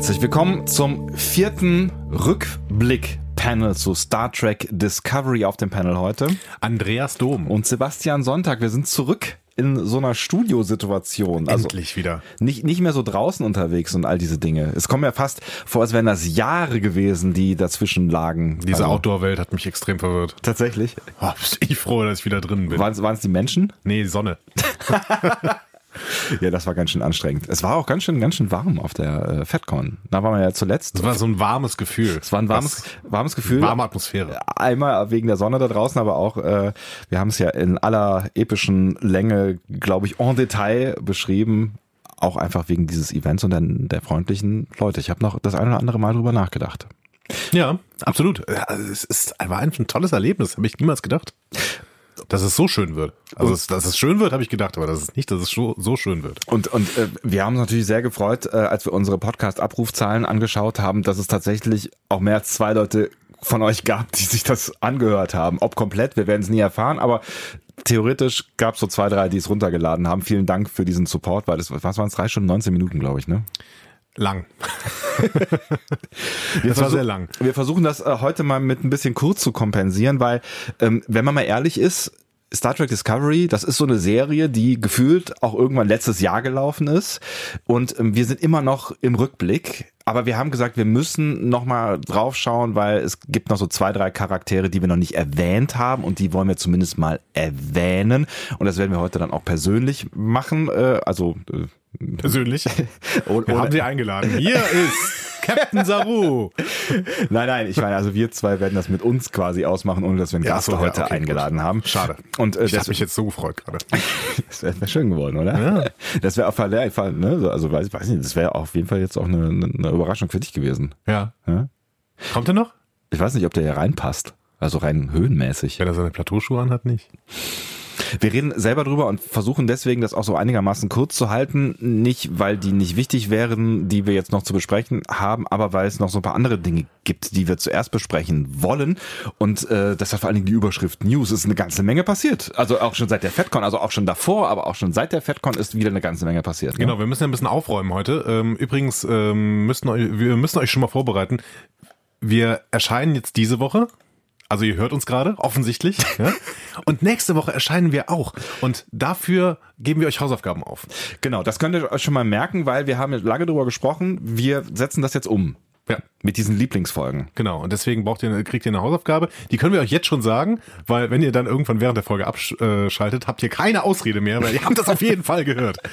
Herzlich willkommen zum vierten Rückblick-Panel zu Star Trek Discovery auf dem Panel heute. Andreas Dom. Und Sebastian Sonntag. Wir sind zurück in so einer Studiosituation. Also Endlich wieder. Nicht, nicht mehr so draußen unterwegs und all diese Dinge. Es kommt mir fast vor, als wären das Jahre gewesen, die dazwischen lagen. Diese also, Outdoor-Welt hat mich extrem verwirrt. Tatsächlich? Oh, ich froh, dass ich wieder drin bin. Waren es die Menschen? Nee, die Sonne. ja, das war ganz schön anstrengend. Es war auch ganz schön, ganz schön warm auf der äh, FedCon. Da waren wir ja zuletzt. Es war so ein warmes Gefühl. Es war ein warmes, warmes Gefühl. Warme Atmosphäre. Einmal wegen der Sonne da draußen, aber auch, äh, wir haben es ja in aller epischen Länge, glaube ich, en Detail beschrieben. Auch einfach wegen dieses Events und der, der freundlichen Leute. Ich habe noch das eine oder andere Mal drüber nachgedacht. Ja, absolut. Es ist, war ein tolles Erlebnis, habe ich niemals gedacht dass es so schön wird. Also, es, dass es schön wird, habe ich gedacht, aber das ist nicht, dass es so, so schön wird. Und, und äh, wir haben uns natürlich sehr gefreut, äh, als wir unsere Podcast-Abrufzahlen angeschaut haben, dass es tatsächlich auch mehr als zwei Leute von euch gab, die sich das angehört haben. Ob komplett, wir werden es nie erfahren, aber theoretisch gab es so zwei, drei, die es runtergeladen haben. Vielen Dank für diesen Support, weil das, was waren es, drei Stunden, 19 Minuten, glaube ich, ne? Lang. das war sehr lang. Wir versuchen das äh, heute mal mit ein bisschen kurz zu kompensieren, weil, ähm, wenn man mal ehrlich ist, Star Trek Discovery, das ist so eine Serie, die gefühlt auch irgendwann letztes Jahr gelaufen ist. Und ähm, wir sind immer noch im Rückblick. Aber wir haben gesagt, wir müssen noch mal drauf schauen, weil es gibt noch so zwei, drei Charaktere, die wir noch nicht erwähnt haben und die wollen wir zumindest mal erwähnen. Und das werden wir heute dann auch persönlich machen. Äh, also äh, Persönlich? wir haben sie eingeladen. Hier ist Captain Saru. nein, nein, ich meine, also wir zwei werden das mit uns quasi ausmachen, ohne dass wir einen ja, Gast so, heute okay, eingeladen gut. haben. Schade. Und äh, ich habe mich jetzt so gefreut gerade. das wäre wär schön geworden, oder? Ja. Das wäre auf jeden Fall, ne, also weiß, weiß nicht, das wäre auf jeden Fall jetzt auch eine, eine Überraschung für dich gewesen. Ja. ja? Kommt er noch? Ich weiß nicht, ob der hier reinpasst. Also rein höhenmäßig. Wenn er seine Plateauschuhe anhat, nicht. Wir reden selber drüber und versuchen deswegen das auch so einigermaßen kurz zu halten. Nicht, weil die nicht wichtig wären, die wir jetzt noch zu besprechen haben, aber weil es noch so ein paar andere Dinge gibt, die wir zuerst besprechen wollen. Und äh, das hat vor allen Dingen die Überschrift News. Es ist eine ganze Menge passiert. Also auch schon seit der FedCon, also auch schon davor, aber auch schon seit der FedCon ist wieder eine ganze Menge passiert. Ne? Genau, wir müssen ja ein bisschen aufräumen heute. Ähm, übrigens, ähm, müssen wir müssen euch schon mal vorbereiten. Wir erscheinen jetzt diese Woche also ihr hört uns gerade, offensichtlich. Ja? Und nächste Woche erscheinen wir auch. Und dafür geben wir euch Hausaufgaben auf. Genau, das könnt ihr euch schon mal merken, weil wir haben lange drüber gesprochen. Wir setzen das jetzt um. Ja. Mit diesen Lieblingsfolgen. Genau. Und deswegen braucht ihr, kriegt ihr eine Hausaufgabe. Die können wir euch jetzt schon sagen, weil wenn ihr dann irgendwann während der Folge abschaltet, habt ihr keine Ausrede mehr, weil ihr habt das auf jeden Fall gehört.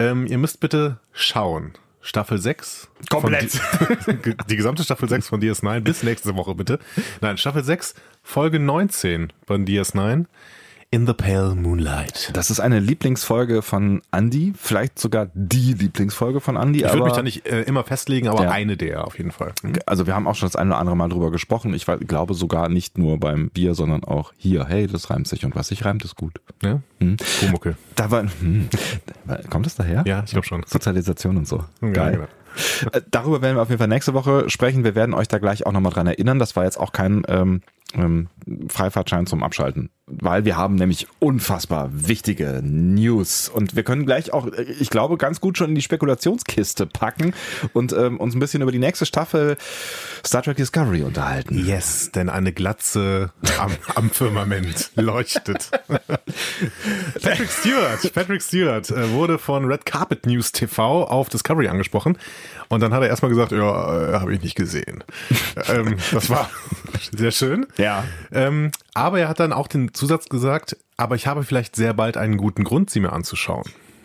Ähm, ihr müsst bitte schauen. Staffel 6. Komplett. Die, die, gesamte Staffel 6 von DS9 bis nächste Woche bitte. Nein, Staffel 6, Folge 19 von DS9. In the Pale Moonlight. Das ist eine Lieblingsfolge von Andy, vielleicht sogar die Lieblingsfolge von Andy. Ich würde mich da nicht äh, immer festlegen, aber ja. eine der auf jeden Fall. Mhm. Also wir haben auch schon das eine oder andere Mal drüber gesprochen. Ich glaube sogar nicht nur beim Bier, sondern auch hier. Hey, das reimt sich und was sich reimt, ist gut. Ja. Hm. Pumuckel. Da war, hm. Kommt das daher? Ja, ich glaube schon. Sozialisation und so. Ja, Geil. Genau. Äh, darüber werden wir auf jeden Fall nächste Woche sprechen. Wir werden euch da gleich auch nochmal dran erinnern. Das war jetzt auch kein ähm, ähm, Freifahrtschein zum Abschalten weil wir haben nämlich unfassbar wichtige News und wir können gleich auch, ich glaube, ganz gut schon in die Spekulationskiste packen und ähm, uns ein bisschen über die nächste Staffel Star Trek Discovery unterhalten. Yes, denn eine Glatze am, am Firmament leuchtet. Patrick Stewart, Patrick Stewart äh, wurde von Red Carpet News TV auf Discovery angesprochen und dann hat er erstmal gesagt, ja, äh, habe ich nicht gesehen. ähm, das war sehr schön. Ja. Ähm, aber er hat dann auch den Zusatz gesagt, aber ich habe vielleicht sehr bald einen guten Grund, sie mir anzuschauen.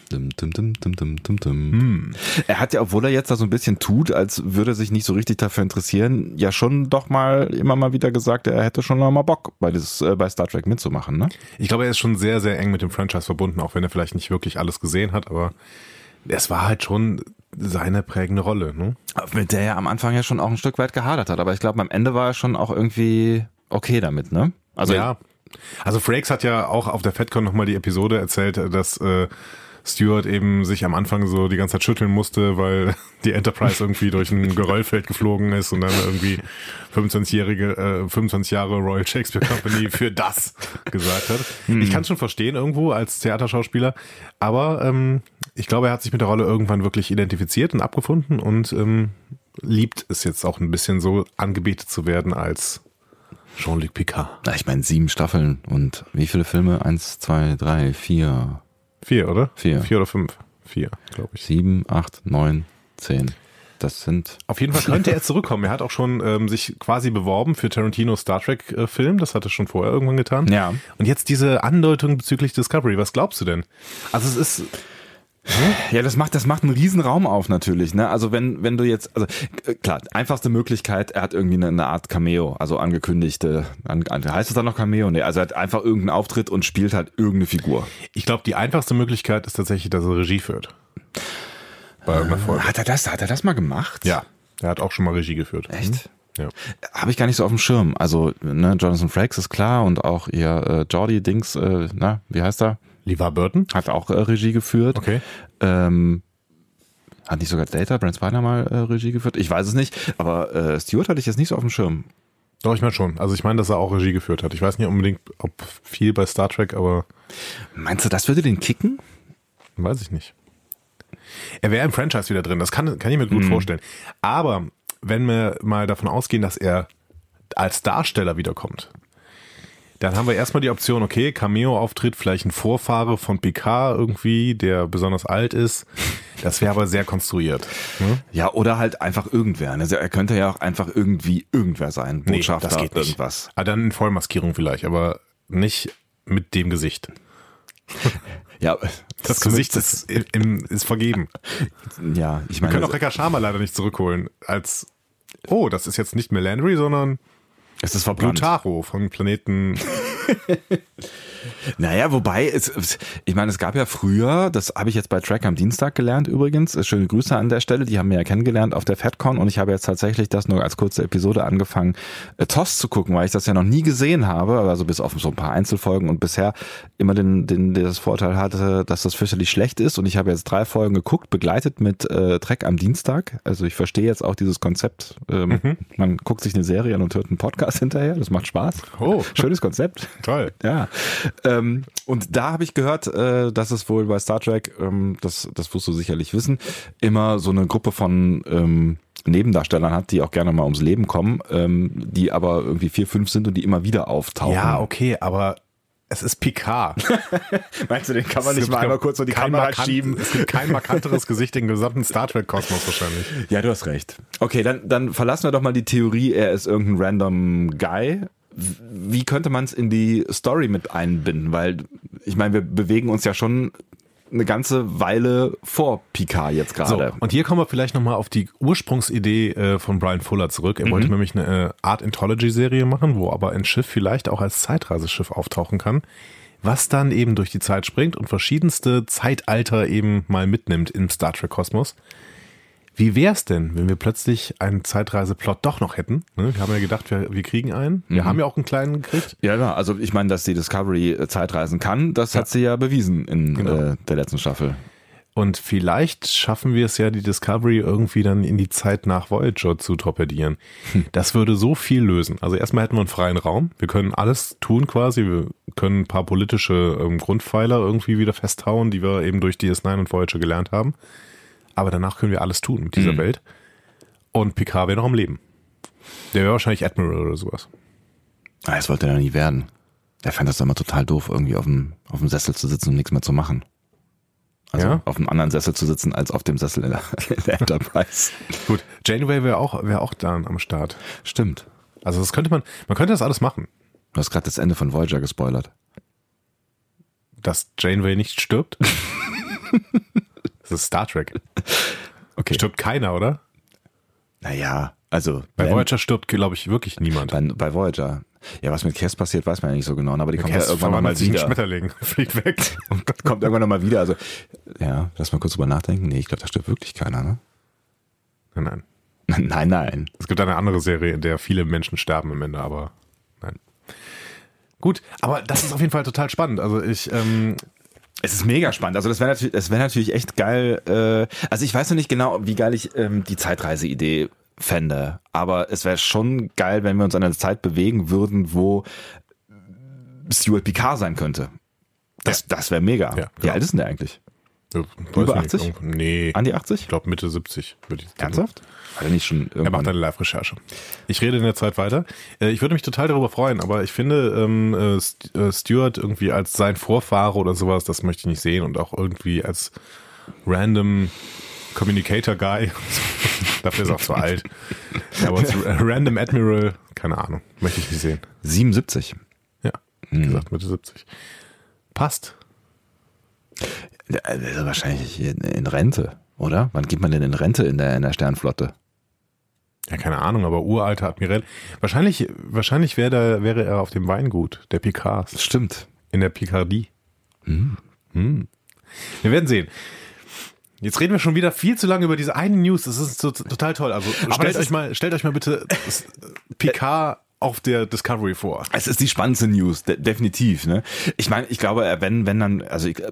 Dum, dum, dum, dum, dum, dum, dum. Hm. Er hat ja, obwohl er jetzt da so ein bisschen tut, als würde er sich nicht so richtig dafür interessieren, ja schon doch mal immer mal wieder gesagt, er hätte schon noch mal Bock bei, dieses, äh, bei Star Trek mitzumachen. Ne? Ich glaube, er ist schon sehr, sehr eng mit dem Franchise verbunden, auch wenn er vielleicht nicht wirklich alles gesehen hat, aber es war halt schon seine prägende Rolle. Ne? Mit der er am Anfang ja schon auch ein Stück weit gehadert hat, aber ich glaube, am Ende war er schon auch irgendwie okay damit, ne? Also ja. Also Frakes hat ja auch auf der FedCon nochmal die Episode erzählt, dass äh, Stewart eben sich am Anfang so die ganze Zeit schütteln musste, weil die Enterprise irgendwie durch ein Geröllfeld geflogen ist und dann irgendwie 25-jährige, äh, 25 Jahre Royal Shakespeare Company für das gesagt hat. Hm. Ich kann schon verstehen irgendwo als Theaterschauspieler, aber ähm, ich glaube, er hat sich mit der Rolle irgendwann wirklich identifiziert und abgefunden und ähm, liebt es jetzt auch ein bisschen so angebetet zu werden als Jean-Luc Picard. Na, ich meine, sieben Staffeln und wie viele Filme? Eins, zwei, drei, vier, Vier, oder? Vier. Vier oder fünf? Vier, glaube ich. sieben, acht, neun, zehn. Das sind Auf jeden Fall könnte er zurückkommen. Er hat auch schon ähm, sich quasi beworben für Tarantinos Star Trek äh, Film. Das hat er schon vorher irgendwann getan. Ja. Und jetzt diese Andeutung bezüglich Discovery. Was glaubst du denn? Also es ist, Ja, das macht, das macht einen riesen Raum auf natürlich, ne? Also wenn, wenn du jetzt, also äh, klar, einfachste Möglichkeit, er hat irgendwie eine, eine Art Cameo, also angekündigte, an, heißt es dann noch Cameo? Nee, also er hat einfach irgendeinen Auftritt und spielt halt irgendeine Figur. ich glaube, die einfachste Möglichkeit ist tatsächlich, dass er Regie führt. Bei irgendeiner Folge. Hat er das, hat er das mal gemacht? Ja, er hat auch schon mal Regie geführt. Echt? Ja. Habe ich gar nicht so auf dem Schirm. Also, ne, Jonathan Frakes ist klar und auch ihr äh, Jordi Dings, äh, na, wie heißt er? Levar Burton? Hat auch äh, Regie geführt. Okay. Ähm, hat nicht sogar Data, Brent Spiner mal äh, Regie geführt? Ich weiß es nicht, aber äh, Stewart hatte ich jetzt nicht so auf dem Schirm. Doch, ich meine schon. Also ich meine, dass er auch Regie geführt hat. Ich weiß nicht unbedingt, ob viel bei Star Trek, aber Meinst du, das würde den kicken? weiß ich nicht. Er wäre im Franchise wieder drin, das kann, kann ich mir gut vorstellen. Aber wenn wir mal davon ausgehen, dass er als Darsteller wiederkommt, dann haben wir erstmal die Option, okay, Cameo-Auftritt, vielleicht ein Vorfahre von Picard irgendwie, der besonders alt ist. Das wäre aber sehr konstruiert. Ne? Ja, oder halt einfach irgendwer. Also er könnte ja auch einfach irgendwie irgendwer sein. Nee, Botschafter, das geht nicht. irgendwas. Ah, dann in Vollmaskierung vielleicht, aber nicht mit dem Gesicht. Ja, Das Gesicht ist, im, ist vergeben. ja, ich Wir meine, können auch Rekka Sharma leider nicht zurückholen als, oh, das ist jetzt nicht mehr Landry, sondern es ist verbrannt. Blutaro von Planeten. Naja, wobei, es, ich meine, es gab ja früher, das habe ich jetzt bei Track am Dienstag gelernt übrigens, schöne Grüße an der Stelle, die haben wir ja kennengelernt auf der FedCon und ich habe jetzt tatsächlich das nur als kurze Episode angefangen, äh, TOS zu gucken, weil ich das ja noch nie gesehen habe, also bis auf so ein paar Einzelfolgen und bisher immer den, den, das Vorteil hatte, dass das fürchterlich schlecht ist und ich habe jetzt drei Folgen geguckt, begleitet mit äh, Track am Dienstag, also ich verstehe jetzt auch dieses Konzept, ähm, man guckt sich eine Serie an und hört einen Podcast hinterher, das macht Spaß. Oh. Schönes Konzept. Toll. Ja. Ähm, und da habe ich gehört, äh, dass es wohl bei Star Trek, ähm, das, das wirst du sicherlich wissen, immer so eine Gruppe von ähm, Nebendarstellern hat, die auch gerne mal ums Leben kommen, ähm, die aber irgendwie vier, fünf sind und die immer wieder auftauchen. Ja, okay, aber es ist Picard. Meinst du, den kann man nicht mal einmal kurz so die Kamera markant- schieben? Es gibt kein markanteres Gesicht im gesamten Star Trek-Kosmos wahrscheinlich. Ja, du hast recht. Okay, dann, dann verlassen wir doch mal die Theorie, er ist irgendein random Guy. Wie könnte man es in die Story mit einbinden? Weil, ich meine, wir bewegen uns ja schon eine ganze Weile vor Picard jetzt So, gerade. und hier kommen wir vielleicht nochmal auf die Ursprungsidee äh, von Brian Fuller zurück. Er wollte nämlich eine äh, Art Anthology-Serie machen, wo aber ein Schiff vielleicht auch als Zeitreiseschiff auftauchen kann, was dann eben durch die Zeit springt und verschiedenste Zeitalter eben mal mitnimmt im Star Trek-Kosmos. Wie wär's denn, wenn wir plötzlich einen Zeitreiseplot doch noch hätten? Ne? Wir haben ja gedacht, wir, wir kriegen einen. Wir haben ja auch einen kleinen gekriegt. ja, ja, also ich meine, dass die Discovery äh, Zeitreisen kann, das hat sie ja bewiesen in Genau. äh, der letzten Staffel. Und vielleicht schaffen wir es ja, die Discovery irgendwie dann in die Zeit nach Voyager zu torpedieren. Das würde so viel lösen. Also erstmal hätten wir einen freien Raum. Wir können alles tun quasi. Wir können ein paar politische ähm, Grundpfeiler irgendwie wieder festhauen, die wir eben durch DS9 und Voyager gelernt haben. Aber danach können wir alles tun mit dieser Welt. Und Picard wäre noch am Leben. Der wäre wahrscheinlich Admiral oder sowas. Ah, das wollte er nie werden. Er fand das immer total doof, irgendwie auf dem, auf dem Sessel zu sitzen und nichts mehr zu machen. Also Ja? auf einem anderen Sessel zu sitzen, als auf dem Sessel in der, in der Enterprise. Gut, Janeway wäre auch, wäre auch dann am Start. Stimmt. Also das könnte man, man könnte das alles machen. Du hast gerade das Ende von Voyager gespoilert. dass Janeway nicht stirbt? das ist Star Trek. Okay. Stirbt keiner, oder? Naja, also Bei wenn- Voyager stirbt, glaube ich, wirklich niemand. bei, bei Voyager. Ja, was mit Cass passiert, weiß man ja nicht so genau, aber die kommt ja irgendwann noch mal verwandelt sich in wieder. Schmetterling, fliegt weg. Und kommt irgendwann noch mal wieder. Also, ja, lass mal kurz drüber nachdenken. Nee, ich glaube, da stirbt wirklich keiner, ne? Nein, nein. Nein, nein. Es gibt eine andere Serie, in der viele Menschen sterben am Ende, aber nein. Gut, aber das ist auf jeden Fall total spannend. Also ich, ähm, Es ist mega spannend. Also das wäre natürlich, es wäre natürlich echt geil. Äh, also ich weiß noch nicht genau, wie geil ich ähm, die Zeitreise-Idee fände, aber es wäre schon geil, wenn wir uns an einer Zeit bewegen würden, wo Stuart Picard sein könnte. Das, das wäre mega. Ja, Wie genau. alt ist denn der eigentlich? Ja, Über ich nicht, 80? irgendwo- Nee, An die 80? ich glaube Mitte 70 würde ich sagen. Hat er nicht schon Er macht irgendwann... eine Live-Recherche. Ich rede in der Zeit weiter. Äh, Ich würde mich total darüber freuen, aber ich finde, ähm, äh, St äh, Stewart irgendwie als sein Vorfahre oder sowas, das möchte ich nicht sehen und auch irgendwie als random Communicator Guy. Dafür ist er auch zu alt. Aber als Random Admiral, keine Ahnung, möchte ich nicht sehen. 77. Ja, wie Hm. gesagt, Mitte 70. Passt. Also wahrscheinlich in, in Rente, oder? Wann geht man denn in Rente in der, in der Sternflotte? Ja, keine Ahnung, aber uralter Admiral. Wahrscheinlich, wahrscheinlich wäre, da, wäre er auf dem Weingut der Picards. Stimmt. In der Picardie. Hm. Wir werden sehen. Jetzt reden wir schon wieder viel zu lange über diese eine News. Das ist so, total toll. Also stellt euch mal, stellt euch mal bitte Picard auf der Discovery vor. Es ist die spannendste News, de definitiv. Ne? Ich meine, ich glaube, wenn, wenn dann, also ich, äh,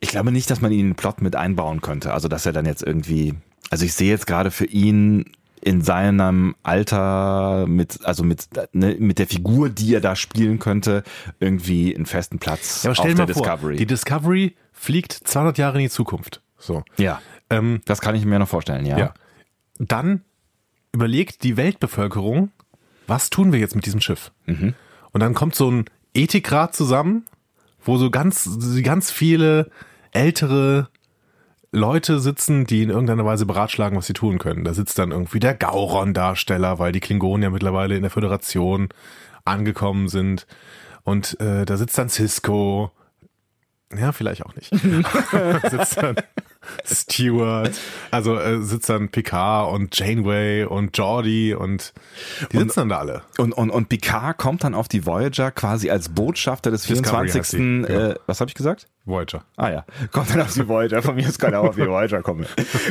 ich glaube nicht, dass man ihn in den Plot mit einbauen könnte. Also dass er dann jetzt irgendwie, also ich sehe jetzt gerade für ihn in seinem Alter mit, also mit, ne, mit der Figur, die er da spielen könnte, irgendwie einen festen Platz Ja, aber stell auf dir der mal vor, Discovery. die Discovery fliegt 200 Jahre in die Zukunft. So. ja, Ähm, das kann ich mir noch vorstellen, ja. ja. Dann überlegt die Weltbevölkerung, was tun wir jetzt mit diesem Schiff? Mhm. Und dann kommt so ein Ethikrat zusammen, wo so ganz, ganz viele ältere Leute sitzen, die in irgendeiner Weise beratschlagen, was sie tun können. Da sitzt dann irgendwie der Gauron-Darsteller, weil die Klingonen ja mittlerweile in der Föderation angekommen sind. Und äh, da sitzt dann Cisco. Ja, vielleicht auch nicht. sitzt dann Stewart, also äh, sitzt dann Picard und Janeway und Geordi und die sitzen dann da alle. Und, und, und Picard kommt dann auf die Voyager quasi als Botschafter des Discovery 24. heißt sie, ja. Äh, was habe ich gesagt? Voyager. Ah ja, kommt dann auf die Voyager, von mir ist er auch auf die Voyager kommen.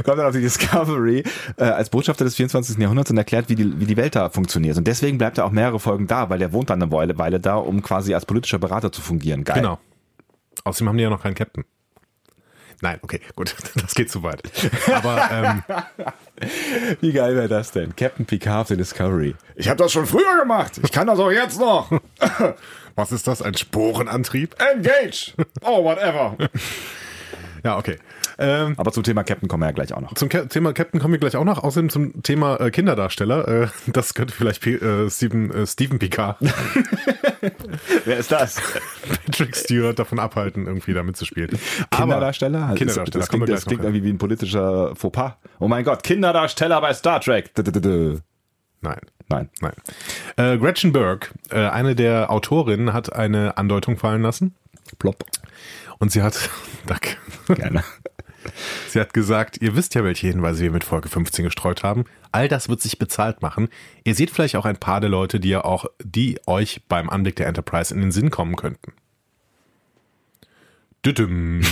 Kommt dann auf die Discovery äh, als Botschafter des 24. Jahrhunderts und erklärt, wie die, wie die Welt da funktioniert. Und deswegen bleibt er auch mehrere Folgen da, weil der wohnt dann eine Weile, Weile da, um quasi als politischer Berater zu fungieren. Geil. Genau. Außerdem haben die ja noch keinen Captain. Nein, okay, gut, das geht zu weit. Aber ähm, Wie geil wäre das denn? Captain Picard auf der Discovery. Ich habe das schon früher gemacht. Ich kann das auch jetzt noch. was ist das? Ein Sporenantrieb? Engage. Oh, whatever. Ja, okay. Ähm, Aber zum Thema Captain kommen wir ja gleich auch noch. zum Ca Thema Captain kommen wir gleich auch noch. Außerdem zum Thema äh, Kinderdarsteller. Äh, das könnte vielleicht P äh, Steven, äh, Steven Picard, Wer ist das? Patrick Stewart davon abhalten, irgendwie da mitzuspielen. Kinderdarsteller? Aber, Kinderdarsteller, Das wir klingt, das klingt irgendwie wie ein politischer Fauxpas. Oh mein Gott, Kinderdarsteller bei Star Trek. D -d -d -d. Nein. Nein. Nein. Äh, Gretchen Burke, äh, eine der Autorinnen, hat eine Andeutung fallen lassen. Plopp. Und sie hat, danke. Gerne. Sie hat gesagt, ihr wisst ja, welche Hinweise wir mit Folge 15 gestreut haben. All das wird sich bezahlt machen. Ihr seht vielleicht auch ein paar der Leute, die ja auch, die euch beim Anblick der Enterprise in den Sinn kommen könnten. Düdüm.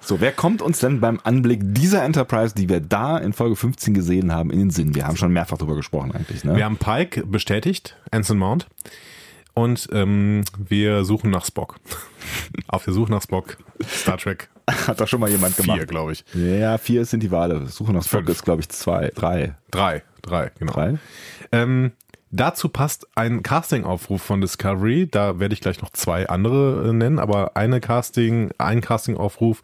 So, wer kommt uns denn beim Anblick dieser Enterprise, die wir da in Folge 15 gesehen haben, in den Sinn? Wir haben schon mehrfach drüber gesprochen eigentlich. Ne? Wir haben Pike bestätigt, Anson Mount. Und ähm, wir suchen nach Spock. Auf der Suche nach Spock. Star Trek Hat doch schon mal jemand 4, gemacht. glaube ich. Ja, vier sind die Wale. Suche nach Spock ist, glaube ich, zwei, drei. Drei, drei, genau. Drei? Ähm, dazu passt ein Casting-Aufruf von Discovery. Da werde ich gleich noch zwei andere äh, nennen, aber eine Casting, ein Casting-Aufruf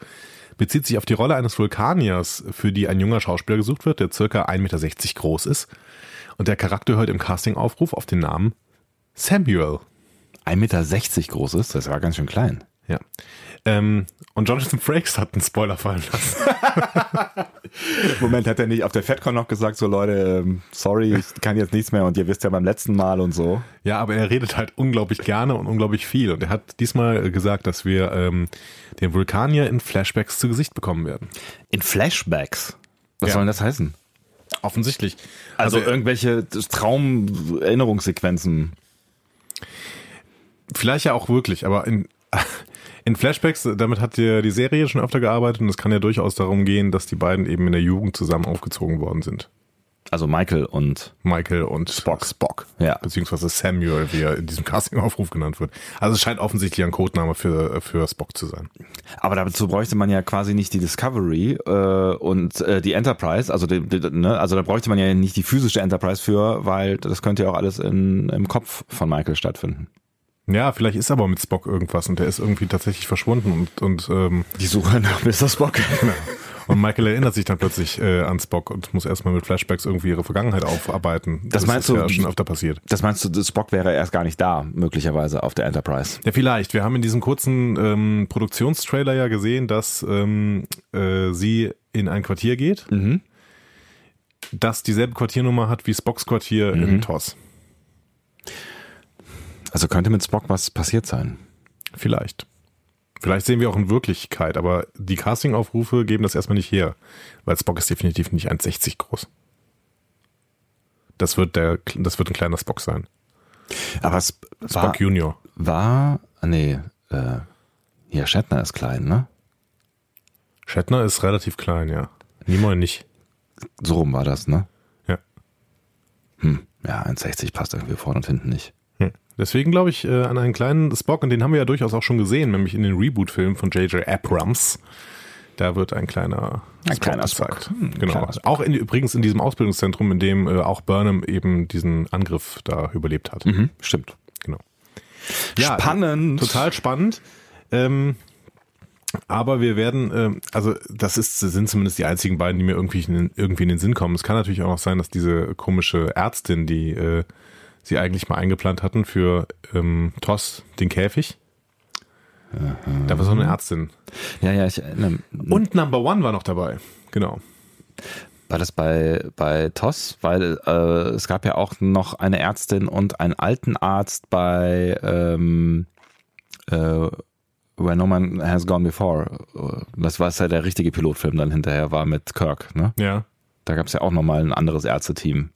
bezieht sich auf die Rolle eines Vulkaniers, für die ein junger Schauspieler gesucht wird, der circa 1,60 Meter groß ist. Und der Charakter hört im Casting-Aufruf auf den Namen Samuel. 1,60 Meter groß ist, das war ganz schön klein. Ja. Ähm, und Jonathan Frakes hat einen Spoiler fallen lassen. Moment, hat er nicht auf der FedCon noch gesagt, so Leute, ähm, sorry, ich kann jetzt nichts mehr und ihr wisst ja beim letzten Mal und so. Ja, aber er redet halt unglaublich gerne und unglaublich viel. Und er hat diesmal gesagt, dass wir ähm, den Vulkanier in Flashbacks zu Gesicht bekommen werden. In Flashbacks. Was Ja. soll denn das heißen? Offensichtlich. Also, Also, irgendwelche Traum-Erinnerungssequenzen. vielleicht ja auch wirklich, aber in, in Flashbacks, damit hat ja die Serie schon öfter gearbeitet und es kann ja durchaus darum gehen, dass die beiden eben in der Jugend zusammen aufgezogen worden sind. Also Michael und Michael und Spock. Spock. Ja. Beziehungsweise Samuel, wie er in diesem Casting-Aufruf genannt wird. Also es scheint offensichtlich ein Codename für, für Spock zu sein. Aber dazu bräuchte man ja quasi nicht die Discovery äh, und äh, die Enterprise, also die, die, ne, also da bräuchte man ja nicht die physische Enterprise für, weil das könnte ja auch alles in, im Kopf von Michael stattfinden. Ja, vielleicht ist aber mit Spock irgendwas und der ist irgendwie tatsächlich verschwunden und, und, ähm, Die Suche nach Mr. Spock. und Michael erinnert sich dann plötzlich äh, an Spock und muss erstmal mit Flashbacks irgendwie ihre Vergangenheit aufarbeiten. Das meinst ist du- ja schon öfter passiert. Das meinst du, Spock wäre erst gar nicht da, möglicherweise auf der Enterprise. Ja, vielleicht. Wir haben in diesem kurzen ähm, Produktionstrailer ja gesehen, dass ähm, äh, sie in ein Quartier geht, Mhm. das dieselbe Quartiernummer hat wie Spocks Quartier in TOS. Also könnte mit Spock was passiert sein. Vielleicht. Vielleicht sehen wir auch in Wirklichkeit, aber die Castingaufrufe geben das erstmal nicht her, weil Spock ist definitiv nicht 1,60 groß. Das wird der, das wird ein kleiner Spock sein. Aber war, Spock Junior. war nee, äh, ja, Shatner ist klein, ne? Shatner ist relativ klein, ja. Nimoy nicht. So rum war das, ne? Ja. Hm, ja, 1,60 passt irgendwie vorne und hinten nicht. Deswegen glaube ich äh, an einen kleinen Spock, und den haben wir ja durchaus auch schon gesehen, nämlich in den Reboot-Filmen von J.J. Abrams. Da wird ein kleiner Ein kleiner Spock. gezeigt. Hm, genau. kleiner Spock. Auch in, übrigens in diesem Ausbildungszentrum, in dem äh, auch Burnham eben diesen Angriff da überlebt hat. Mhm, stimmt. Genau. Spannend. Total spannend. Ähm, aber wir werden, ähm, also das ist, sind zumindest die einzigen beiden, die mir irgendwie in, irgendwie in den Sinn kommen. Es kann natürlich auch noch sein, dass diese komische Ärztin, die äh, sie eigentlich mal eingeplant hatten für ähm, Toss, den Käfig. Da war so eine Ärztin. Ja, ja, ich erinnere. Und Number One war noch dabei. Genau. War das bei, bei TOS? Weil äh, es gab ja auch noch eine Ärztin und einen alten Arzt bei ähm, äh, Where No Man Has Gone Before. Das war ja der richtige Pilotfilm dann hinterher war mit Kirk. Ne? Ja. Da gab es ja auch nochmal ein anderes Ärzteteam.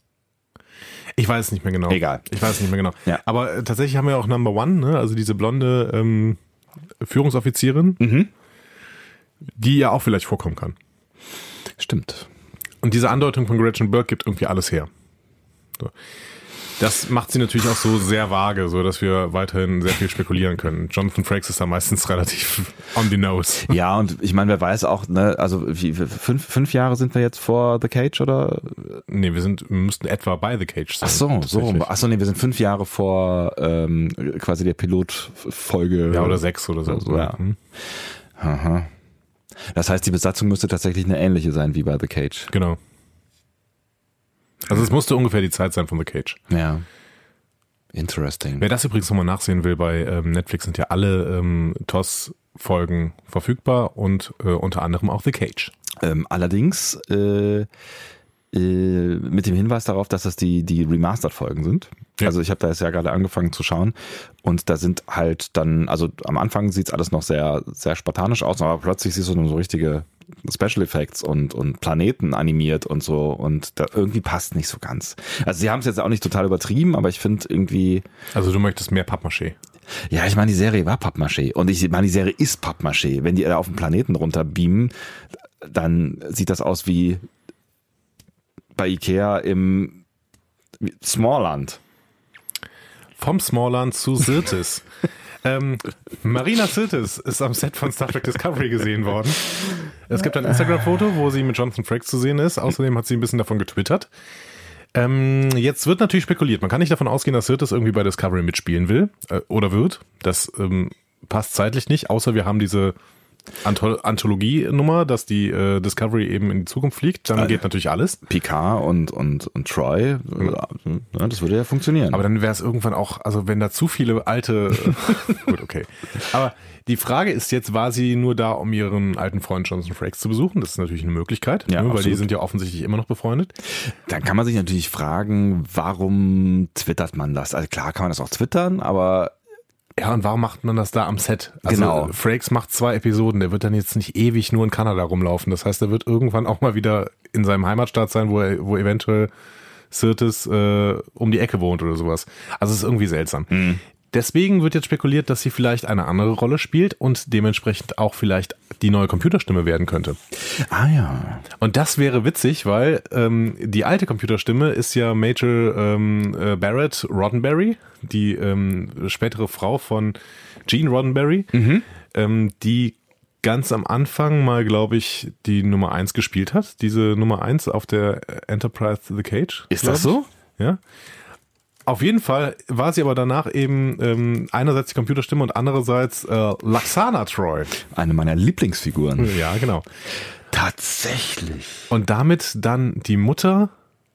Ich weiß es nicht mehr genau. Egal. Ich weiß es nicht mehr genau. Ja. Aber äh, tatsächlich haben wir auch Number One, ne? also diese blonde ähm, Führungsoffizierin, Mhm. die ja auch vielleicht vorkommen kann. Stimmt. Und diese Andeutung von Gretchen Burke gibt irgendwie alles her. So. Das macht sie natürlich auch so sehr vage, so dass wir weiterhin sehr viel spekulieren können. Jonathan Frakes ist da meistens relativ on the nose. Ja, und ich meine, wer weiß auch, ne, also wie, fünf, fünf Jahre sind wir jetzt vor The Cage oder? Nee, wir sind, wir müssten etwa bei The Cage sein. Ach so, so. Ach so, nee, wir sind fünf Jahre vor ähm, quasi der Pilotfolge. Ja, oder sechs oder so. So, ja. Hm, Aha. Das heißt, die Besatzung müsste tatsächlich eine ähnliche sein wie bei The Cage. Genau. Also es musste ungefähr die Zeit sein von The Cage. Ja. Interesting. Wer das übrigens nochmal nachsehen will, bei ähm, Netflix sind ja alle ähm, TOS-Folgen verfügbar und äh, unter anderem auch The Cage. Ähm, allerdings äh, äh, mit dem Hinweis darauf, dass das die, die Remastered-Folgen sind. Ja. Also ich habe da jetzt ja gerade angefangen zu schauen und da sind halt dann, also am Anfang sieht's alles noch sehr, sehr spartanisch aus, aber plötzlich siehst du so richtige Special Effects und, und Planeten animiert und so und da irgendwie passt nicht so ganz. Also sie haben es jetzt auch nicht total übertrieben, aber ich finde irgendwie, Also du möchtest mehr Pappmaché. ja, ich meine, die Serie war Pappmaché und ich meine, die Serie ist Pappmaché. Wenn die da auf den Planeten runter beamen, dann sieht das aus wie bei Ikea im Smallland. Vom Smallland zu Sirtis. ähm, Marina Sirtis ist am Set von Star Trek Discovery gesehen worden. Es gibt ein Instagram-Foto, wo sie mit Jonathan Frakes zu sehen ist. Außerdem hat sie ein bisschen davon getwittert. Ähm, jetzt wird natürlich spekuliert. Man kann nicht davon ausgehen, dass Sirtis irgendwie bei Discovery mitspielen will äh, oder wird. Das ähm, passt zeitlich nicht, außer wir haben diese Anthol Anthologie-Nummer, dass die äh, Discovery eben in die Zukunft fliegt. Dann geht natürlich alles. Picard und, und, und Troy, ja, das würde ja funktionieren. Aber dann wäre es irgendwann auch, also wenn da zu viele alte. gut, okay. Aber die Frage ist jetzt, war sie nur da, um ihren alten Freund Jonathan Frakes zu besuchen? Das ist natürlich eine Möglichkeit, Ja, ne, weil die sind ja offensichtlich immer noch befreundet. Dann kann man sich natürlich fragen, warum twittert man das? Also klar kann man das auch twittern, aber Ja, und warum macht man das da am Set? Also Genau. Frakes macht zwei Episoden, der wird dann jetzt nicht ewig nur in Kanada rumlaufen. Das heißt, er wird irgendwann auch mal wieder in seinem Heimatstaat sein, wo er, wo eventuell Sirtis äh, um die Ecke wohnt oder sowas. Also es ist irgendwie seltsam. Deswegen wird jetzt spekuliert, dass sie vielleicht eine andere Rolle spielt und dementsprechend auch vielleicht die neue Computerstimme werden könnte. ah ja. Und das wäre witzig, weil ähm, die alte Computerstimme ist ja Major ähm, äh, Barrett Roddenberry, die ähm, spätere Frau von Gene Roddenberry, ähm, die ganz am Anfang mal, glaube ich, die Nummer 1 gespielt hat. Diese Nummer 1 auf der Enterprise The Cage. Ist das ich. so? Ja. Auf jeden Fall war sie aber danach eben ähm, einerseits die Computerstimme und andererseits äh, Laxana Troy. Eine meiner Lieblingsfiguren. Ja, genau. Tatsächlich. Und damit dann die Mutter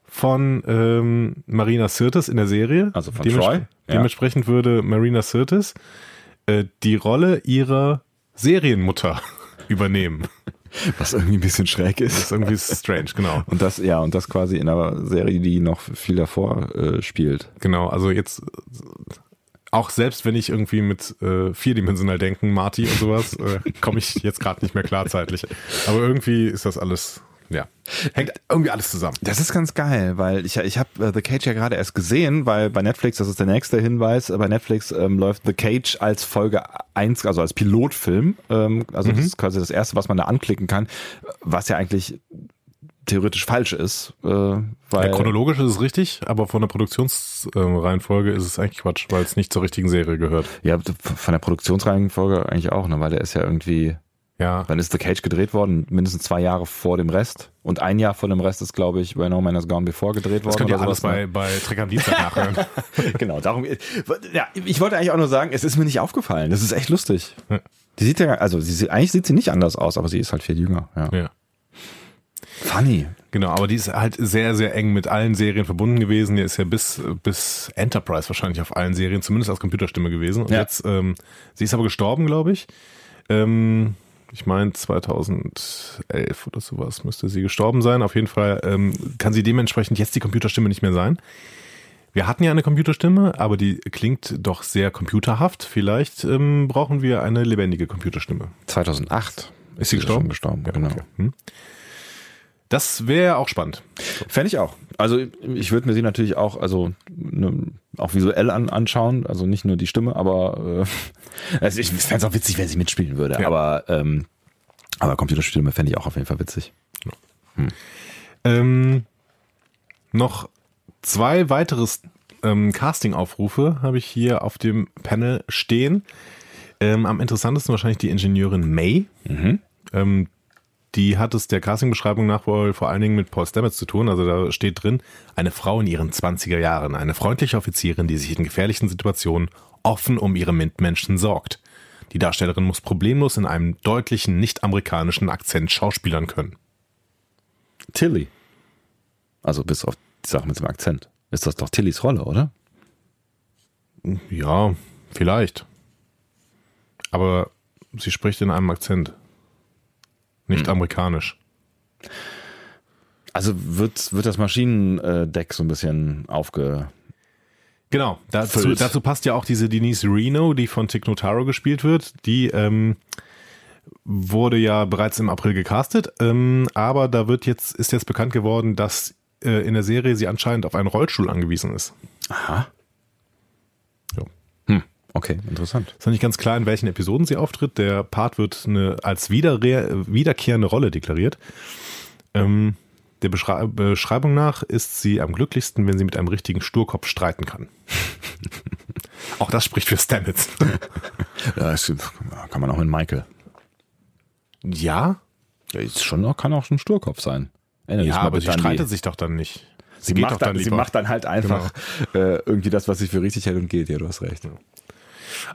von ähm, Marina Sirtis in der Serie. Also von Dements- Troy, ja. Dementsprechend würde Marina Sirtis äh, die Rolle ihrer Serienmutter übernehmen. Was irgendwie ein bisschen schräg Das ist. ist irgendwie strange, genau. Und das, ja, und das quasi in einer Serie, die noch viel davor äh, spielt. Genau, also jetzt auch selbst wenn ich irgendwie mit äh, vierdimensional denken, Marty und sowas, äh, komme ich jetzt gerade nicht mehr klar zeitlich. Aber irgendwie ist das alles, ja, hängt irgendwie alles zusammen. Das ist ganz geil, weil ich, ich habe äh, The Cage ja gerade erst gesehen, weil bei Netflix, das ist der nächste Hinweis, äh, bei Netflix ähm, läuft The Cage als Folge 1, also als Pilotfilm. Ähm, also das ist quasi das Erste, was man da anklicken kann, was ja eigentlich theoretisch falsch ist. Äh, weil Ja, chronologisch ist es richtig, aber von der Produktionsreihenfolge ist es eigentlich Quatsch, weil es nicht zur richtigen Serie gehört. ja, von der Produktionsreihenfolge eigentlich auch, ne? weil der ist ja irgendwie, Ja, wann ist The Cage gedreht worden? Mindestens zwei Jahre vor dem Rest. Und ein Jahr vor dem Rest ist, glaube ich, When No Man Has Gone Before gedreht worden. das könnt ihr alles ne? bei, bei Trek am Dienstag nachhören. genau, darum. Ja, ich wollte eigentlich auch nur sagen, es ist mir nicht aufgefallen. Das ist echt lustig. Ja. Die sieht ja, also sie, eigentlich sieht sie nicht anders aus, aber sie ist halt viel jünger. Ja. ja. Funny. Genau, aber die ist halt sehr, sehr eng mit allen Serien verbunden gewesen. Die ist ja bis, bis Enterprise wahrscheinlich auf allen Serien, zumindest als Computerstimme gewesen. Und Ja. jetzt, ähm, sie ist aber gestorben, glaube ich. Ähm, ich meine 2011 oder sowas müsste sie gestorben sein. Auf jeden Fall ähm, kann sie dementsprechend jetzt die Computerstimme nicht mehr sein. Wir hatten ja eine Computerstimme, aber die klingt doch sehr computerhaft. Vielleicht ähm, brauchen wir eine lebendige Computerstimme. 2008 Ist sie gestorben? gestorben, Ja, genau. okay. Hm. Das wäre auch spannend. Fände ich auch. Also ich würde mir sie natürlich auch, also ne, auch visuell an, anschauen, also nicht nur die Stimme, aber äh, also ich fände es auch witzig, wenn sie mitspielen würde. Ja. Aber ähm, aber Computerstimme fände ich auch auf jeden Fall witzig. Ähm, noch zwei weiteres ähm, Casting-Aufrufe habe ich hier auf dem Panel stehen. Ähm, am interessantesten wahrscheinlich die Ingenieurin May. Ähm, die hat es der Casting-Beschreibung nach wohl vor allen Dingen mit Paul Stamets zu tun. Also da steht drin, eine Frau in ihren 20er Jahren, eine freundliche Offizierin, die sich in gefährlichen Situationen offen um ihre Mitmenschen sorgt. Die Darstellerin muss problemlos in einem deutlichen, nicht-amerikanischen Akzent schauspielern können. Tilly. Also bis auf die Sache mit dem Akzent. Ist das doch Tillys Rolle, oder? Ja, vielleicht. Aber sie spricht in einem Akzent. Nicht amerikanisch. Also wird, wird das Maschinendeck so ein bisschen aufge. Genau, dazu, dazu passt ja auch diese Denise Reno, die von Tick Notaro gespielt wird. Die ähm, wurde ja bereits im April gecastet, ähm, aber da wird jetzt, ist jetzt bekannt geworden, dass äh, in der Serie sie anscheinend auf einen Rollstuhl angewiesen ist. Aha. Ja. Okay, interessant. Ist noch nicht ganz klar, in welchen Episoden sie auftritt. Der Part wird eine, als wiederkehrende Rolle deklariert. Ähm, der Beschrei Beschreibung nach ist sie am glücklichsten, wenn sie mit einem richtigen Sturkopf streiten kann. auch das spricht für Stamets. Ja, das kann man auch mit Michael. ja, Ja, ist schon auch, kann auch schon ein Sturkopf sein. Erinnere ja, aber sie streitet sich doch dann nicht. Sie, geht macht dann, sie macht dann halt einfach äh, irgendwie das, was sich für richtig hält und geht. Ja, du hast recht.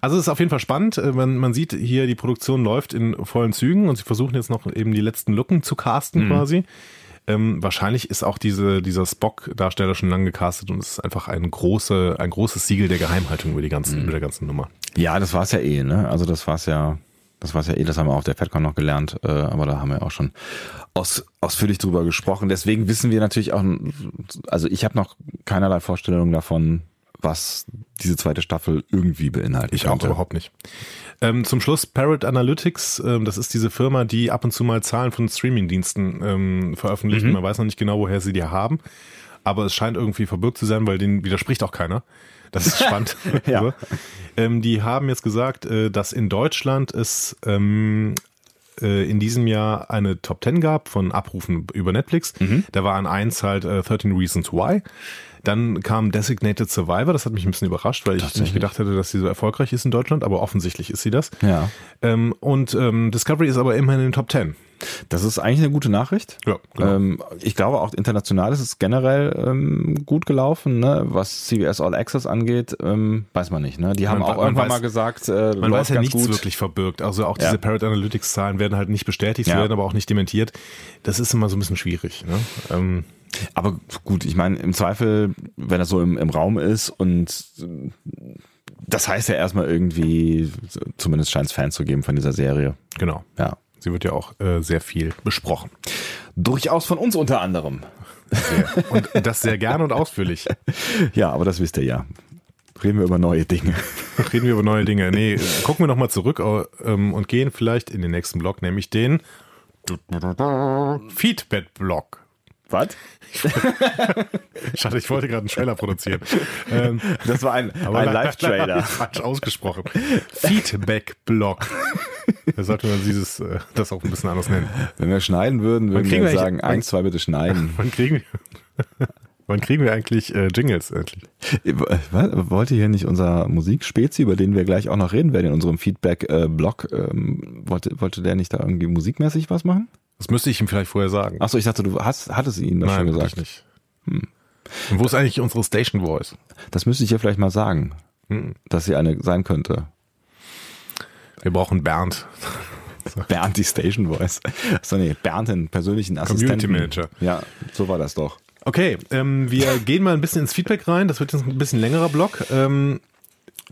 Also es ist auf jeden Fall spannend. Äh, Man, man sieht hier, die Produktion läuft in vollen Zügen und sie versuchen jetzt noch eben die letzten Lücken zu casten quasi. Ähm, wahrscheinlich ist auch diese, dieser Spock-Darsteller schon lange gecastet und es ist einfach ein, große, ein großes Siegel der Geheimhaltung über die ganzen, über der ganzen Nummer. Ja, das war's ja eh, ne? Also das war's ja, das war's ja eh, das haben wir auf der FedCon noch gelernt, äh, aber da haben wir auch schon aus, ausführlich drüber gesprochen. Deswegen wissen wir natürlich auch, also ich habe noch keinerlei Vorstellung davon, was diese zweite Staffel irgendwie beinhaltet. Ich auch überhaupt nicht. Ähm, zum Schluss Parrot Analytics, ähm, das ist diese Firma, die ab und zu mal Zahlen von Streamingdiensten ähm, veröffentlicht. Man weiß noch nicht genau, woher sie die haben, aber es scheint irgendwie verbirgt zu sein, weil denen widerspricht auch keiner. Das ist spannend. Ja. Ähm, die haben jetzt gesagt, äh, dass in Deutschland es ähm, äh, in diesem Jahr eine Top 10 gab von Abrufen über Netflix. Da war an eins halt äh, 13 Reasons Why. Dann kam Designated Survivor, das hat mich ein bisschen überrascht, weil ich nicht gedacht hätte, dass sie so erfolgreich ist in Deutschland, aber offensichtlich ist sie das. Ja. Ähm, und ähm, Discovery ist aber immerhin in den Top 10. Das ist eigentlich eine gute Nachricht. Ja, genau. Ähm, ich glaube auch international ist es generell ähm, gut gelaufen, ne? was CBS All Access angeht, ähm, weiß man nicht. Ne? Die haben Man- auch man irgendwann weiß- mal gesagt, äh, Man weiß ja nichts gut. wirklich verbirgt. Also auch Ja. diese Parrot Analytics Zahlen werden halt nicht bestätigt, sie Ja. werden aber auch nicht dementiert. Das ist immer so ein bisschen schwierig. Ne? Aber gut, ich meine, im Zweifel, wenn das so im, im Raum ist und das heißt ja erstmal irgendwie, zumindest scheint es Fans zu geben von dieser Serie. genau. Ja. Sie wird ja auch äh, sehr viel besprochen. Durchaus von uns unter anderem. Sehr. Und das sehr gerne und ausführlich. Ja, aber das wisst ihr ja. Reden wir über neue Dinge. Reden wir über neue Dinge. Nee, gucken wir nochmal zurück ähm, und gehen vielleicht in den nächsten Block, nämlich den Feedback-Block. Was? Schade, ich wollte gerade einen Trailer produzieren. Ähm, Das war ein, ein Live-Trailer. falsch ausgesprochen. Feedback-Block. Da sollte man dieses, äh, das auch ein bisschen anders nennen. Wenn wir schneiden würden, würden wir wir sagen, eins, zwei bitte schneiden. Wann kriegen wir, wann kriegen wir eigentlich äh, Jingles endlich? Was? Wollt ihr hier nicht unser Musikspezi, über den wir gleich auch noch reden werden in unserem Feedback-Blog, ähm, wollte, wollte der nicht da irgendwie musikmäßig was machen? Das müsste ich ihm vielleicht vorher sagen. Achso, ich dachte, du hast, hattest ihn das schon Nein, gesagt. wirklich nicht. Und wo ist eigentlich unsere Station Voice? Das müsste ich hier vielleicht mal sagen, Hm. dass sie eine sein könnte. Wir brauchen Bernd. Bernd, die Station Voice. Achso, nee, Bernd, den persönlichen Assistenten. Manager. Ja, so war das doch. Okay, ähm, wir gehen mal ein bisschen ins Feedback rein. Das wird jetzt ein bisschen längerer Block. Ähm,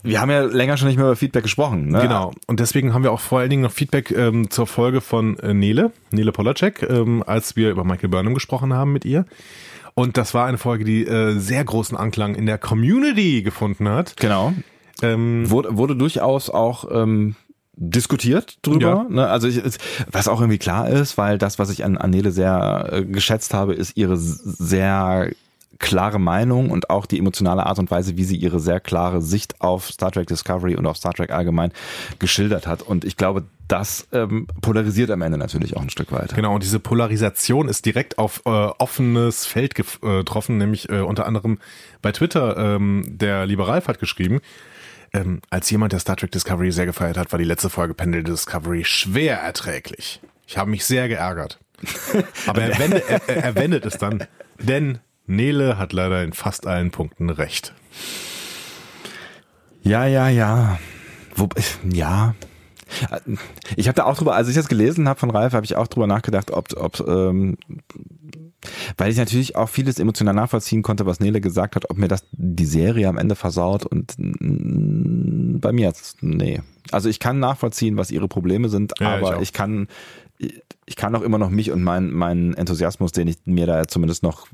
Wir haben ja länger schon nicht mehr über Feedback gesprochen. Ne? Genau. Und deswegen haben wir auch vor allen Dingen noch Feedback ähm, zur Folge von äh, Nele, Nele Polacek, ähm, als wir über Michael Burnham gesprochen haben mit ihr. Und das war eine Folge, die äh, sehr großen Anklang in der Community gefunden hat. Genau. Ähm, Wurde, wurde durchaus auch ähm, diskutiert drüber. Ne? Also ich, was auch irgendwie klar ist, weil das, was ich an Annele sehr äh, geschätzt habe, ist ihre sehr klare Meinung und auch die emotionale Art und Weise, wie sie ihre sehr klare Sicht auf Star Trek Discovery und auf Star Trek allgemein geschildert hat. Und ich glaube, das ähm, polarisiert am Ende natürlich auch ein Stück weit. Genau, und diese Polarisation ist direkt auf äh, offenes Feld äh, getroffen, nämlich äh, unter anderem bei Twitter, ähm, der liebe Ralf hat geschrieben, ähm, als jemand, der Star Trek Discovery sehr gefeiert hat, war die letzte Folge Pendel Discovery schwer erträglich. Ich habe mich sehr geärgert. Aber er wendet, er, er- wendet es dann, denn Nele hat leider in fast allen Punkten recht. Ja, ja, ja. Wo, ja. Ich habe da auch drüber, als ich das gelesen habe von Ralf, habe ich auch drüber nachgedacht, ob, ob ähm, weil ich natürlich auch vieles emotional nachvollziehen konnte, was Nele gesagt hat, ob mir das die Serie am Ende versaut und mm, bei mir jetzt, nee. Also ich kann nachvollziehen, was ihre Probleme sind, Ja, ich aber auch. ich, kann ich kann auch immer noch mich und meinen meinen Enthusiasmus, den ich mir da zumindest noch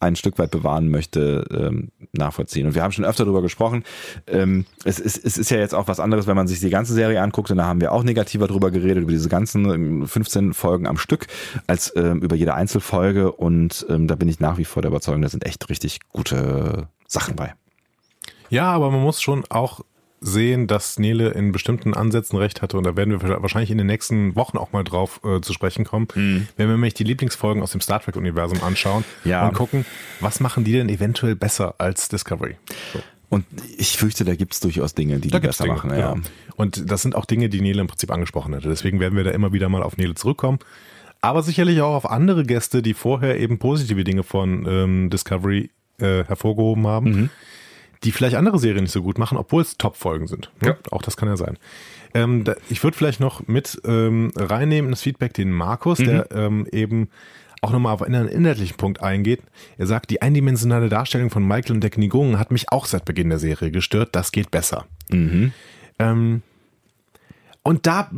ein Stück weit bewahren möchte, ähm, nachvollziehen. Und wir haben schon öfter darüber gesprochen. Ähm, es, ist, es ist ja jetzt auch was anderes, wenn man sich die ganze Serie anguckt, und da haben wir auch negativer drüber geredet, über diese ganzen ähm, 15 Folgen am Stück, als ähm, über jede Einzelfolge. Und ähm, da bin ich nach wie vor der Überzeugung, da sind echt richtig gute Sachen bei. Ja, aber man muss schon auch sehen, dass Nele in bestimmten Ansätzen recht hatte und da werden wir wahrscheinlich in den nächsten Wochen auch mal drauf äh, zu sprechen kommen, wenn wir nämlich die Lieblingsfolgen aus dem Star Trek Universum anschauen Ja. und gucken, was machen die denn eventuell besser als Discovery? So. Und ich fürchte, da gibt es durchaus Dinge, die die gibt's besser Dinge, machen. Ja. genau. Und das sind auch Dinge, die Nele im Prinzip angesprochen hatte. Deswegen werden wir da immer wieder mal auf Nele zurückkommen. Aber sicherlich auch auf andere Gäste, die vorher eben positive Dinge von ähm, Discovery äh, hervorgehoben haben, Mhm. Die vielleicht andere Serien nicht so gut machen, obwohl es Top-Folgen sind. Ne? Ja. Auch das kann ja sein. Ähm, da, ich würde vielleicht noch mit ähm, reinnehmen das Feedback den Markus, der Mhm. ähm, eben auch nochmal auf einen inhaltlichen Punkt eingeht. Er sagt, die eindimensionale Darstellung von Michael und der Klingonen hat mich auch seit Beginn der Serie gestört. Das geht besser. Mhm. Ähm, und da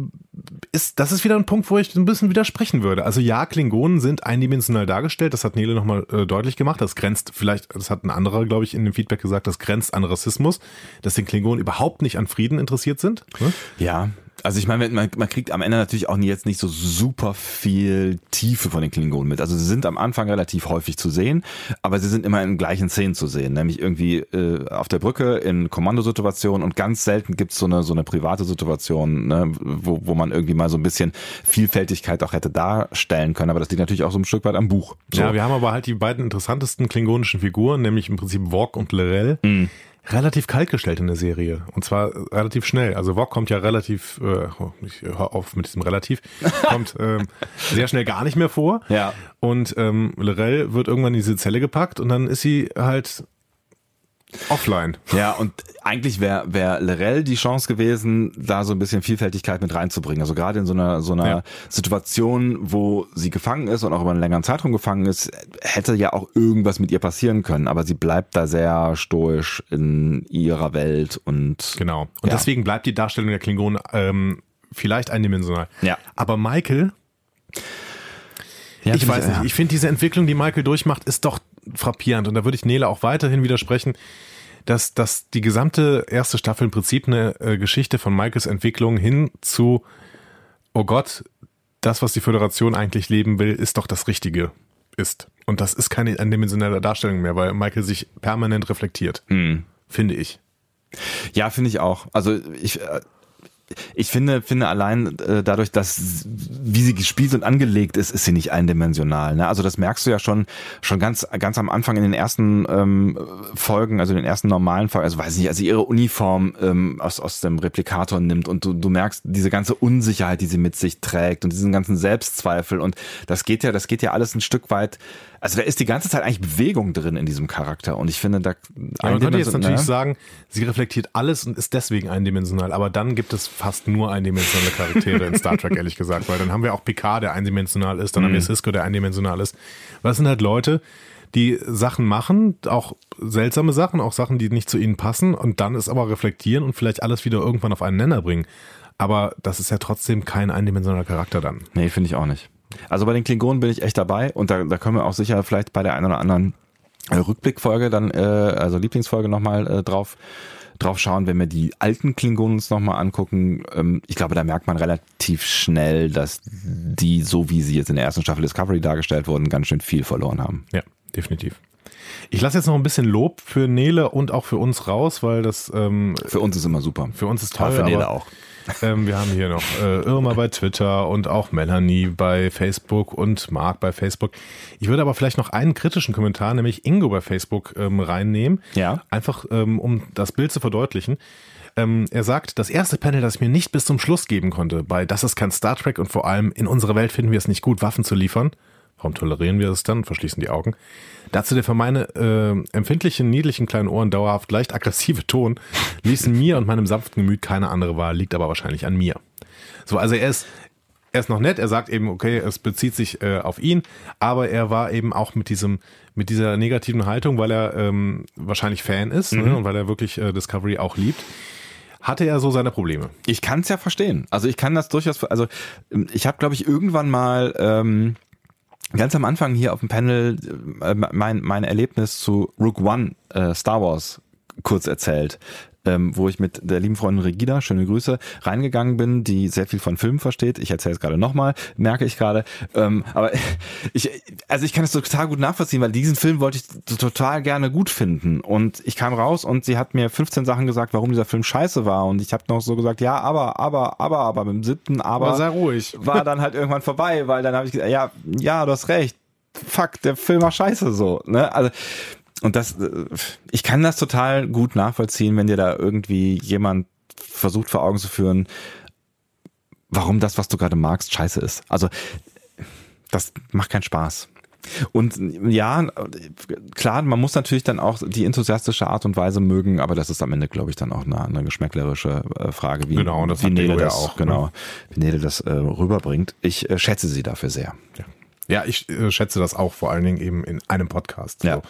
ist, das ist wieder ein Punkt, wo ich ein bisschen widersprechen würde. Also ja, Klingonen sind eindimensional dargestellt, das hat Nele nochmal äh, deutlich gemacht. Das grenzt vielleicht, das hat ein anderer, glaube ich, in dem Feedback gesagt, das grenzt an Rassismus, dass den Klingonen überhaupt nicht an Frieden interessiert sind. Ne? Ja, also ich meine, man, man kriegt am Ende natürlich auch jetzt nicht so super viel Tiefe von den Klingonen mit. Also sie sind am Anfang relativ häufig zu sehen, aber sie sind immer in gleichen Szenen zu sehen, nämlich irgendwie äh, auf der Brücke in Kommandosituationen und ganz selten gibt's so eine so eine private Situation, ne, wo, wo man irgendwie mal so ein bisschen Vielfältigkeit auch hätte darstellen können. Aber das liegt natürlich auch so ein Stück weit am Buch. So. Ja, wir haben aber halt die beiden interessantesten klingonischen Figuren, nämlich im Prinzip Worg und Lorel. Relativ kalt gestellt in der Serie. Und zwar relativ schnell. Also Wok kommt ja relativ, äh, oh, ich hör auf mit diesem Relativ, kommt ähm, sehr schnell gar nicht mehr vor. Ja. Und ähm, Lorel wird irgendwann in diese Zelle gepackt und dann ist sie halt offline. Ja, und eigentlich wäre wär Lerell die Chance gewesen, da so ein bisschen Vielfältigkeit mit reinzubringen. Also gerade in so einer so einer ja. Situation, wo sie gefangen ist und auch über einen längeren Zeitraum gefangen ist, hätte ja auch irgendwas mit ihr passieren können. Aber sie bleibt da sehr stoisch in ihrer Welt und genau. Und ja. deswegen bleibt die Darstellung der Klingonen ähm, vielleicht eindimensional. Ja. Aber Michael ja, ich weiß ich, nicht. Ich finde diese Entwicklung, die Michael durchmacht, ist doch frappierend. Und da würde ich Nele auch weiterhin widersprechen, dass, dass die gesamte erste Staffel im Prinzip eine äh, Geschichte von Michaels Entwicklung hin zu, oh Gott, das, was die Föderation eigentlich leben will, ist doch das Richtige ist. Und das ist keine eindimensionelle Darstellung mehr, weil Michael sich permanent reflektiert. Hm. Finde ich. Ja, finde ich auch. Also ich, äh, ich finde, finde allein äh, dadurch, dass wie sie gespielt und angelegt ist, ist sie nicht eindimensional. Ne? Also das merkst du ja schon schon ganz ganz am Anfang in den ersten ähm, Folgen, also in den ersten normalen Folgen. Also weiß ich nicht, also ihre Uniform ähm, aus aus dem Replikator nimmt und du, du merkst diese ganze Unsicherheit, die sie mit sich trägt und diesen ganzen Selbstzweifel und das geht ja, das geht ja alles ein Stück weit also da ist die ganze Zeit eigentlich Bewegung drin in diesem Charakter und ich finde da. Ja, man könnte jetzt natürlich ne? sagen, sie reflektiert alles und ist deswegen eindimensional, aber dann gibt es fast nur eindimensionale Charaktere in Star Trek, ehrlich gesagt, weil dann haben wir auch Picard, der eindimensional ist, dann mhm. haben wir mhm. Cisco, der eindimensional ist. Was sind halt Leute, die Sachen machen, auch seltsame Sachen, auch Sachen, die nicht zu ihnen passen und dann ist aber reflektieren und vielleicht alles wieder irgendwann auf einen Nenner bringen. Aber das ist ja trotzdem kein eindimensionaler Charakter dann. Nee, finde ich auch nicht. Also bei den Klingonen bin ich echt dabei und da, da können wir auch sicher vielleicht bei der einen oder anderen äh, Rückblickfolge dann, äh, also Lieblingsfolge nochmal äh, drauf drauf schauen, wenn wir die alten Klingonen uns nochmal angucken. Ähm, ich glaube, da merkt man relativ schnell, dass die, so wie sie jetzt in der ersten Staffel Discovery dargestellt wurden, ganz schön viel verloren haben. Ja, definitiv. Ich lasse jetzt noch ein bisschen Lob für Nele und auch für uns raus, weil das ähm, für uns ist immer super. Für uns ist toll. Aber für Nele auch. Ähm, wir haben hier noch äh, Irma bei Twitter und auch Melanie bei Facebook und Marc bei Facebook. Ich würde aber vielleicht noch einen kritischen Kommentar, nämlich Ingo bei Facebook, ähm, reinnehmen. Ja. Einfach, ähm, um das Bild zu verdeutlichen. Ähm, er sagt, das erste Panel, das ich mir nicht bis zum Schluss geben konnte, bei Das ist kein Star Trek und vor allem in unserer Welt finden wir es nicht gut, Waffen zu liefern. Warum tolerieren wir es dann? Verschließen die Augen. Dazu der für meine äh, empfindlichen, niedlichen kleinen Ohren dauerhaft leicht aggressive Ton ließen mir und meinem sanften Gemüt keine andere Wahl, liegt aber wahrscheinlich an mir. So, also er ist, er ist noch nett, er sagt eben, okay, es bezieht sich äh, auf ihn, aber er war eben auch mit diesem, mit dieser negativen Haltung, weil er ähm, wahrscheinlich Fan ist ne, mhm. ne, und weil er wirklich äh, Discovery auch liebt hatte er so seine Probleme. Ich kann es ja verstehen. Also ich kann das durchaus, also ich habe, glaube ich, irgendwann mal ähm, ganz am Anfang hier auf dem Panel äh, mein, mein Erlebnis zu Rook One äh, Star Wars kurz erzählt ähm, wo ich mit der lieben Freundin Regina, schöne Grüße, reingegangen bin, die sehr viel von Filmen versteht. Ich erzähle es gerade nochmal, merke ich gerade. Ähm, aber ich, also ich kann es total gut nachvollziehen, weil diesen Film wollte ich total gerne gut finden. Und ich kam raus und sie hat mir 15 Sachen gesagt, warum dieser Film scheiße war. Und ich habe noch so gesagt, ja, aber, aber, aber, aber, mit dem siebten, aber, aber sei ruhig. war dann halt irgendwann vorbei, weil dann habe ich gesagt, ja, ja, du hast recht. Fuck, der Film war scheiße so. Ne? Also und das, äh, ich kann das total gut nachvollziehen, wenn dir da irgendwie jemand versucht vor Augen zu führen, warum das, was du gerade magst, scheiße ist. Also, das macht keinen Spaß. Und ja, klar, man muss natürlich dann auch die enthusiastische Art und Weise mögen, aber das ist am Ende, glaube ich, dann auch eine, eine geschmäcklerische äh, Frage, wie, genau, wie Nele das, auch, genau, ne? wie Nele das äh, rüberbringt. Ich äh, schätze sie dafür sehr. Ja. Ja, ich äh, schätze das auch vor allen Dingen eben in einem Podcast. Ja.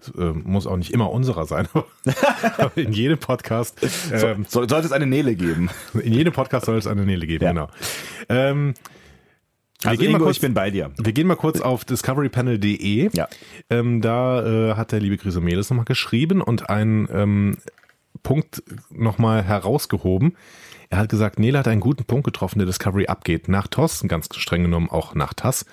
So, äh, muss auch nicht immer unserer sein, aber in jedem Podcast ähm, so, sollte es eine Nele geben. In jedem Podcast soll es eine Nele geben, ja. genau. Ähm, wir also gehen Ingo, mal kurz, ich bin bei dir. Wir gehen mal kurz auf discoverypanel.de. Ja. Ähm, da äh, hat der liebe Chrysomelis nochmal geschrieben und einen ähm, Punkt nochmal herausgehoben. Er hat gesagt, Nele hat einen guten Punkt getroffen, der Discovery abgeht. Nach TOS, ganz streng genommen auch nach TAS,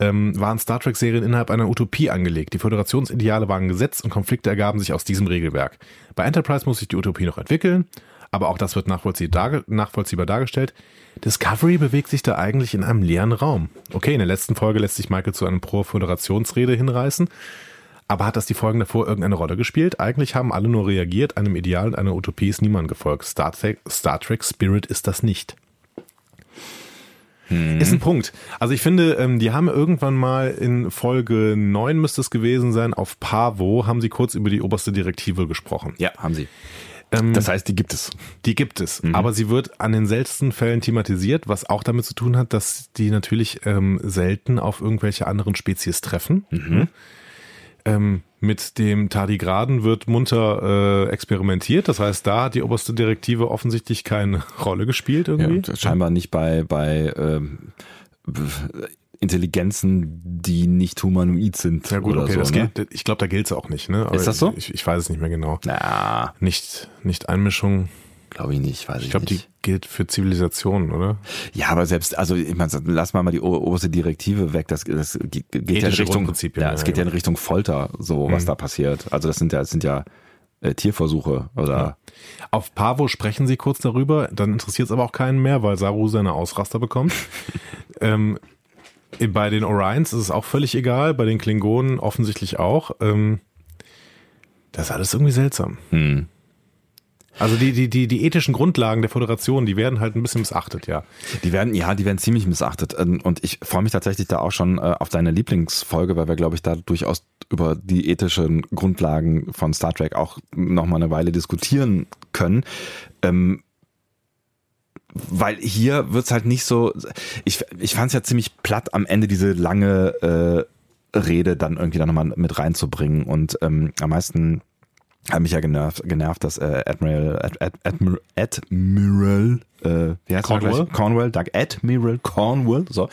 ähm, waren Star Trek-Serien innerhalb einer Utopie angelegt. Die Föderationsideale waren gesetzt und Konflikte ergaben sich aus diesem Regelwerk. Bei Enterprise muss sich die Utopie noch entwickeln, aber auch das wird nachvollziehbar dargestellt. Discovery bewegt sich da eigentlich in einem leeren Raum. Okay, in der letzten Folge lässt sich Michael zu einem Pro-Föderationsrede hinreißen, Aber hat das die Folgen davor irgendeine Rolle gespielt? Eigentlich haben alle nur reagiert, einem Ideal und einer Utopie ist niemand gefolgt. Star Trek, Star Trek Spirit ist das nicht. Hm. Ist ein Punkt. Also ich finde, ähm, die haben irgendwann mal in Folge 9 müsste es gewesen sein, auf Pavo haben sie kurz über die oberste Direktive gesprochen. Ja, haben sie. Ähm, das heißt, die gibt es. Die gibt es. Mhm. Aber sie wird an den seltensten Fällen thematisiert, was auch damit zu tun hat, dass die natürlich ähm, selten auf irgendwelche anderen Spezies treffen. Mhm. Ähm, mit dem Tardigraden wird munter äh, experimentiert. Das heißt, da hat die oberste Direktive offensichtlich keine Rolle gespielt irgendwie. Ja, scheinbar nicht bei, bei ähm, Intelligenzen, die nicht humanoid sind. Ja gut, okay, so, das ne? gilt, ich glaube, da gilt es auch nicht. Ne? Ist das so? Ich, ich weiß es nicht mehr genau. Na, Nicht, nicht Einmischung. Glaube ich nicht, weiß ich, Ich glaube, die nicht. gilt für Zivilisationen, oder? Ja, aber selbst, also ich meine, lass mal mal die oberste Direktive weg. Das, das geht ja in Richtung, ja, ja, es geht ja in genau. Richtung Folter, so was Mhm. da passiert. Also das sind ja, das sind ja äh, Tierversuche oder Auf Pavo sprechen sie kurz darüber, dann interessiert es aber auch keinen mehr, weil Saru seine Ausraster bekommt. ähm, bei den Orions ist es auch völlig egal, bei den Klingonen offensichtlich auch. Ähm, das ist alles irgendwie seltsam. hm. Also die, die, die, die ethischen Grundlagen der Föderation, die werden halt ein bisschen missachtet, ja. Die werden, ja, die werden ziemlich missachtet. Ähm, Und ich freue mich tatsächlich da auch schon äh, auf deine Lieblingsfolge, weil wir, glaube ich, da durchaus über die ethischen Grundlagen von Star Trek auch noch mal eine Weile diskutieren können. Ähm, weil hier wird's halt nicht so, ich, ich fand es ja ziemlich platt am Ende diese lange äh, Rede dann irgendwie da nochmal mit reinzubringen und ähm, am meisten hat mich ja genervt, genervt dass äh, Admiral, Ad, Ad, Admiral, Admiral äh, wie heißt Cornwall? Cornwall, danke, Admiral Cornwall, so,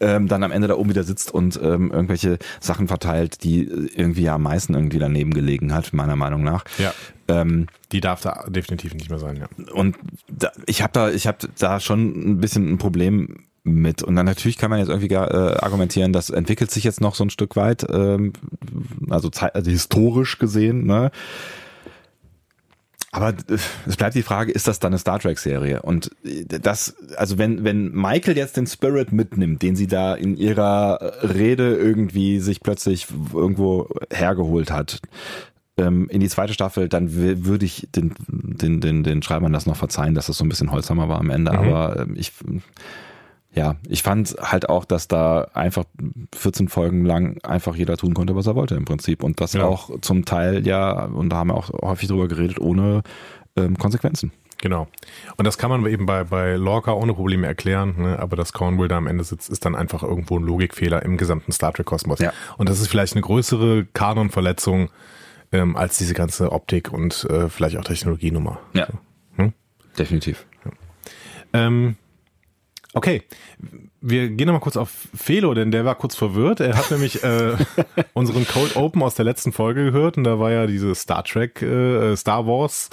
ähm, dann am Ende da oben wieder sitzt und ähm, irgendwelche Sachen verteilt, die irgendwie ja am meisten irgendwie daneben gelegen hat, meiner Meinung nach. Ja. Ähm, Die darf da definitiv nicht mehr sein, ja. und da, ich habe da, ich habe da schon ein bisschen ein Problem mit. Und dann natürlich kann man jetzt irgendwie gar, äh, argumentieren, das entwickelt sich jetzt noch so ein Stück weit, ähm, also, also historisch gesehen, ne? Aber äh, es bleibt die Frage, ist das dann eine Star Trek-Serie? Und äh, das, also wenn, wenn Michael jetzt den Spirit mitnimmt, den sie da in ihrer Rede irgendwie sich plötzlich irgendwo hergeholt hat, ähm, in die zweite Staffel, dann würde ich den, den, den, den Schreibern das noch verzeihen, dass das so ein bisschen holzhammer war am Ende. Mhm. Aber ähm, ich, ja, ich fand halt auch, dass da einfach 14 Folgen lang einfach jeder tun konnte, was er wollte im Prinzip. Und das Ja. auch zum Teil ja, und da haben wir auch häufig drüber geredet, ohne ähm, Konsequenzen. Genau. Und das kann man eben bei, bei Lorca ohne Probleme erklären, ne? aber dass Cornwall da am Ende sitzt, ist dann einfach irgendwo ein Logikfehler im gesamten Star Trek-Kosmos. Ja. Und das ist vielleicht eine größere Kanonverletzung ähm, als diese ganze Optik und äh, vielleicht auch Technologienummer. Ja. Hm? Definitiv. Ähm, okay, wir gehen nochmal kurz auf Felo, denn der war kurz verwirrt. Er hat nämlich äh, unseren Cold Open aus der letzten Folge gehört und da war ja diese Star Trek, äh, Star Wars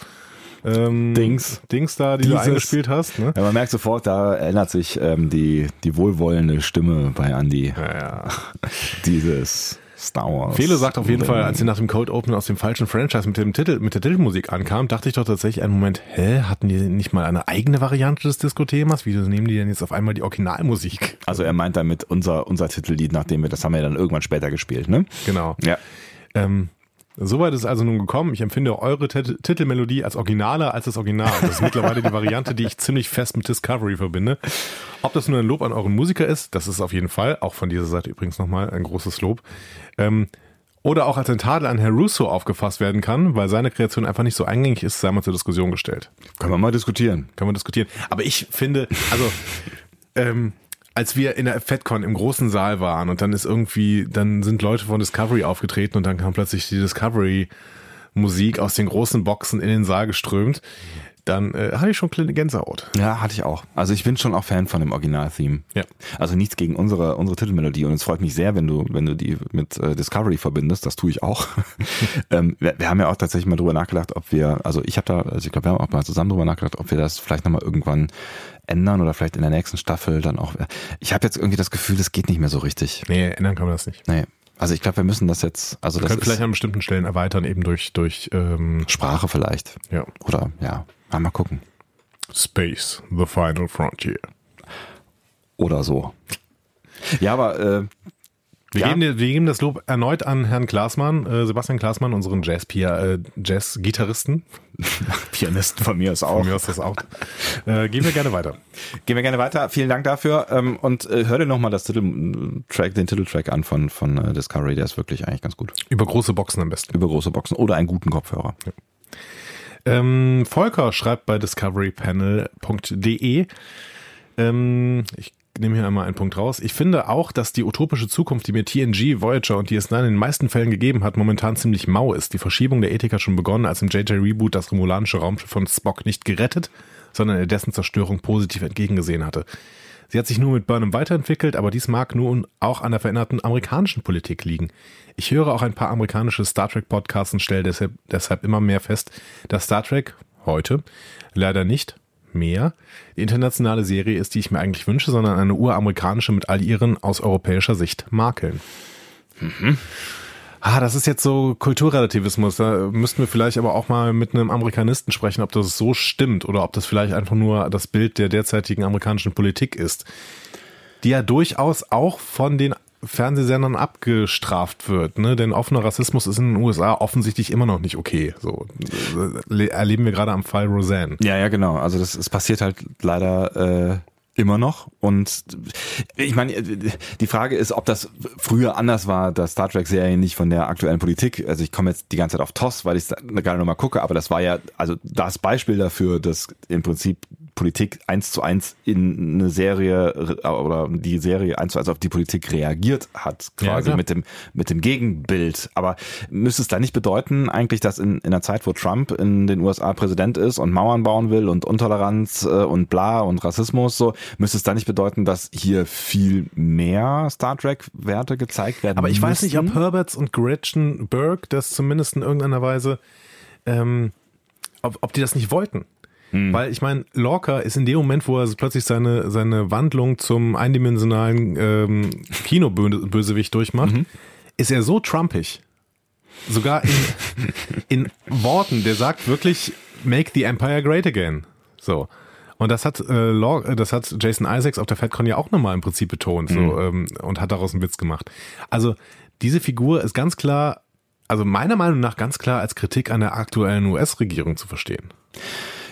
ähm, Dings. Dings da, die du Dieses- eingespielt hast. Ne? Ja, man merkt sofort, da ändert sich ähm, die, die wohlwollende Stimme bei Andy. Ja, ja. Dieses Star Wars. Felo sagt auf jeden Fall, als sie nach dem Cold Open aus dem falschen Franchise mit dem Titel, mit der Titelmusik ankam, dachte ich doch tatsächlich einen Moment, hä, hatten die nicht mal eine eigene Variante des Disco-Themas? Wieso nehmen die denn jetzt auf einmal die Originalmusik? Also er meint damit unser, unser Titellied, nachdem wir, das haben wir dann irgendwann später gespielt, ne? Genau. Ja. Ähm, Soweit ist es also nun gekommen. Ich empfinde eure Tit- Titelmelodie als originaler als das Original. Das ist mittlerweile die Variante, die ich ziemlich fest mit Discovery verbinde. Ob das nur ein Lob an euren Musiker ist, das ist auf jeden Fall, auch von dieser Seite übrigens nochmal ein großes Lob. Ähm, oder auch als ein Tadel an Herr Russo aufgefasst werden kann, weil seine Kreation einfach nicht so eingängig ist, sei mal zur Diskussion gestellt. Können wir mal diskutieren. Kann man diskutieren. Aber ich finde, also, ähm, als wir in der FedCon im großen Saal waren und dann ist irgendwie, dann sind Leute von Discovery aufgetreten und dann kam plötzlich die Discovery Musik aus den großen Boxen in den Saal geströmt, dann äh, hatte ich schon kleine Gänsehaut. Ja, hatte ich auch. Also ich bin schon auch Fan von dem Original-Theme. Ja. Also nichts gegen unsere, unsere Titelmelodie und es freut mich sehr, wenn du, wenn du die mit äh, Discovery verbindest. Das tue ich auch. ähm, wir, wir haben ja auch tatsächlich mal drüber nachgedacht, ob wir, also ich habe da, also ich glaube, wir haben auch mal zusammen drüber nachgedacht, ob wir das vielleicht nochmal irgendwann ändern oder vielleicht in der nächsten Staffel dann auch. Ich habe jetzt irgendwie das Gefühl, das geht nicht mehr so richtig. Nee, ändern kann man das nicht. Nee. Also ich glaube, wir müssen das jetzt, also Wir das können vielleicht an bestimmten Stellen erweitern, eben durch, durch ähm, Sprache vielleicht. ja. Oder ja, mal, mal gucken. Space, the final frontier. Oder so. Ja, aber äh, Wir, Ja. geben, wir geben das Lob erneut an Herrn Klaasmann, äh, Sebastian Klaasmann, unseren äh, Jazz-Gitarristen. Pianisten von mir ist auch. Von mir ist das auch. Äh, gehen wir gerne weiter. Gehen wir gerne weiter. Vielen Dank dafür. Ähm, und äh, hör dir nochmal das Titeltrack, den Titeltrack an von, von äh, Discovery. Der ist wirklich eigentlich ganz gut. Über große Boxen am besten. Über große Boxen oder einen guten Kopfhörer. Ähm, Volker schreibt bei discoverypanel.de, ähm, ich nehme hier einmal einen Punkt raus. Ich finde auch, dass die utopische Zukunft, die mir TNG, Voyager und DS9 in den meisten Fällen gegeben hat, momentan ziemlich mau ist. Die Verschiebung der Ethik hat schon begonnen, als im JJ-Reboot das romulanische Raumschiff von Spock nicht gerettet, sondern er dessen Zerstörung positiv entgegengesehen hatte. Sie hat sich nur mit Burnham weiterentwickelt, aber dies mag nun auch an der veränderten amerikanischen Politik liegen. Ich höre auch ein paar amerikanische Star Trek Podcasts und stelle deshalb, deshalb immer mehr fest, dass Star Trek heute leider nicht mehr die internationale Serie ist, die ich mir eigentlich wünsche, sondern eine uramerikanische mit all ihren aus europäischer Sicht Makeln. Ah, das ist jetzt so Kulturrelativismus. Da müssten wir vielleicht aber auch mal mit einem Amerikanisten sprechen, ob das so stimmt oder ob das vielleicht einfach nur das Bild der derzeitigen amerikanischen Politik ist, die ja durchaus auch von den Fernsehsendern abgestraft wird, ne? Denn offener Rassismus ist in den USA offensichtlich immer noch nicht okay. So äh, erleben wir gerade am Fall Roseanne. Ja, ja, genau. Also das, es passiert halt leider äh, immer noch. Und ich meine, die Frage ist, ob das früher anders war, dass Star Trek-Serie nicht von der aktuellen Politik. Also ich komme jetzt die ganze Zeit auf TOS, weil ich es gerade nochmal gucke, aber das war ja also das Beispiel dafür, dass im Prinzip Politik eins zu eins in eine Serie oder die Serie eins zu eins auf die Politik reagiert hat, quasi Ja, mit dem mit dem Gegenbild. Aber müsste es da nicht bedeuten, eigentlich, dass in, in einer Zeit, wo Trump in den USA Präsident ist und Mauern bauen will und Intoleranz äh, und bla und Rassismus so, müsste es da nicht bedeuten, dass hier viel mehr Star Trek Werte gezeigt werden? Aber ich weiß nicht, ob? Herberts und Gretchen Burke das zumindest in irgendeiner Weise, ähm, ob, ob die das nicht wollten. Weil ich meine, Lorca ist in dem Moment, wo er plötzlich seine, seine Wandlung zum eindimensionalen ähm, Kinobösewicht durchmacht, ist er so trumpig. Sogar in, in Worten, der sagt wirklich, make the Empire great again. So. Und das hat, äh, Lor äh, das hat Jason Isaacs auf der FedCon ja auch nochmal im Prinzip betont so, ähm, und hat daraus einen Witz gemacht. Also diese Figur ist ganz klar, also meiner Meinung nach ganz klar als Kritik an der aktuellen US-Regierung zu verstehen.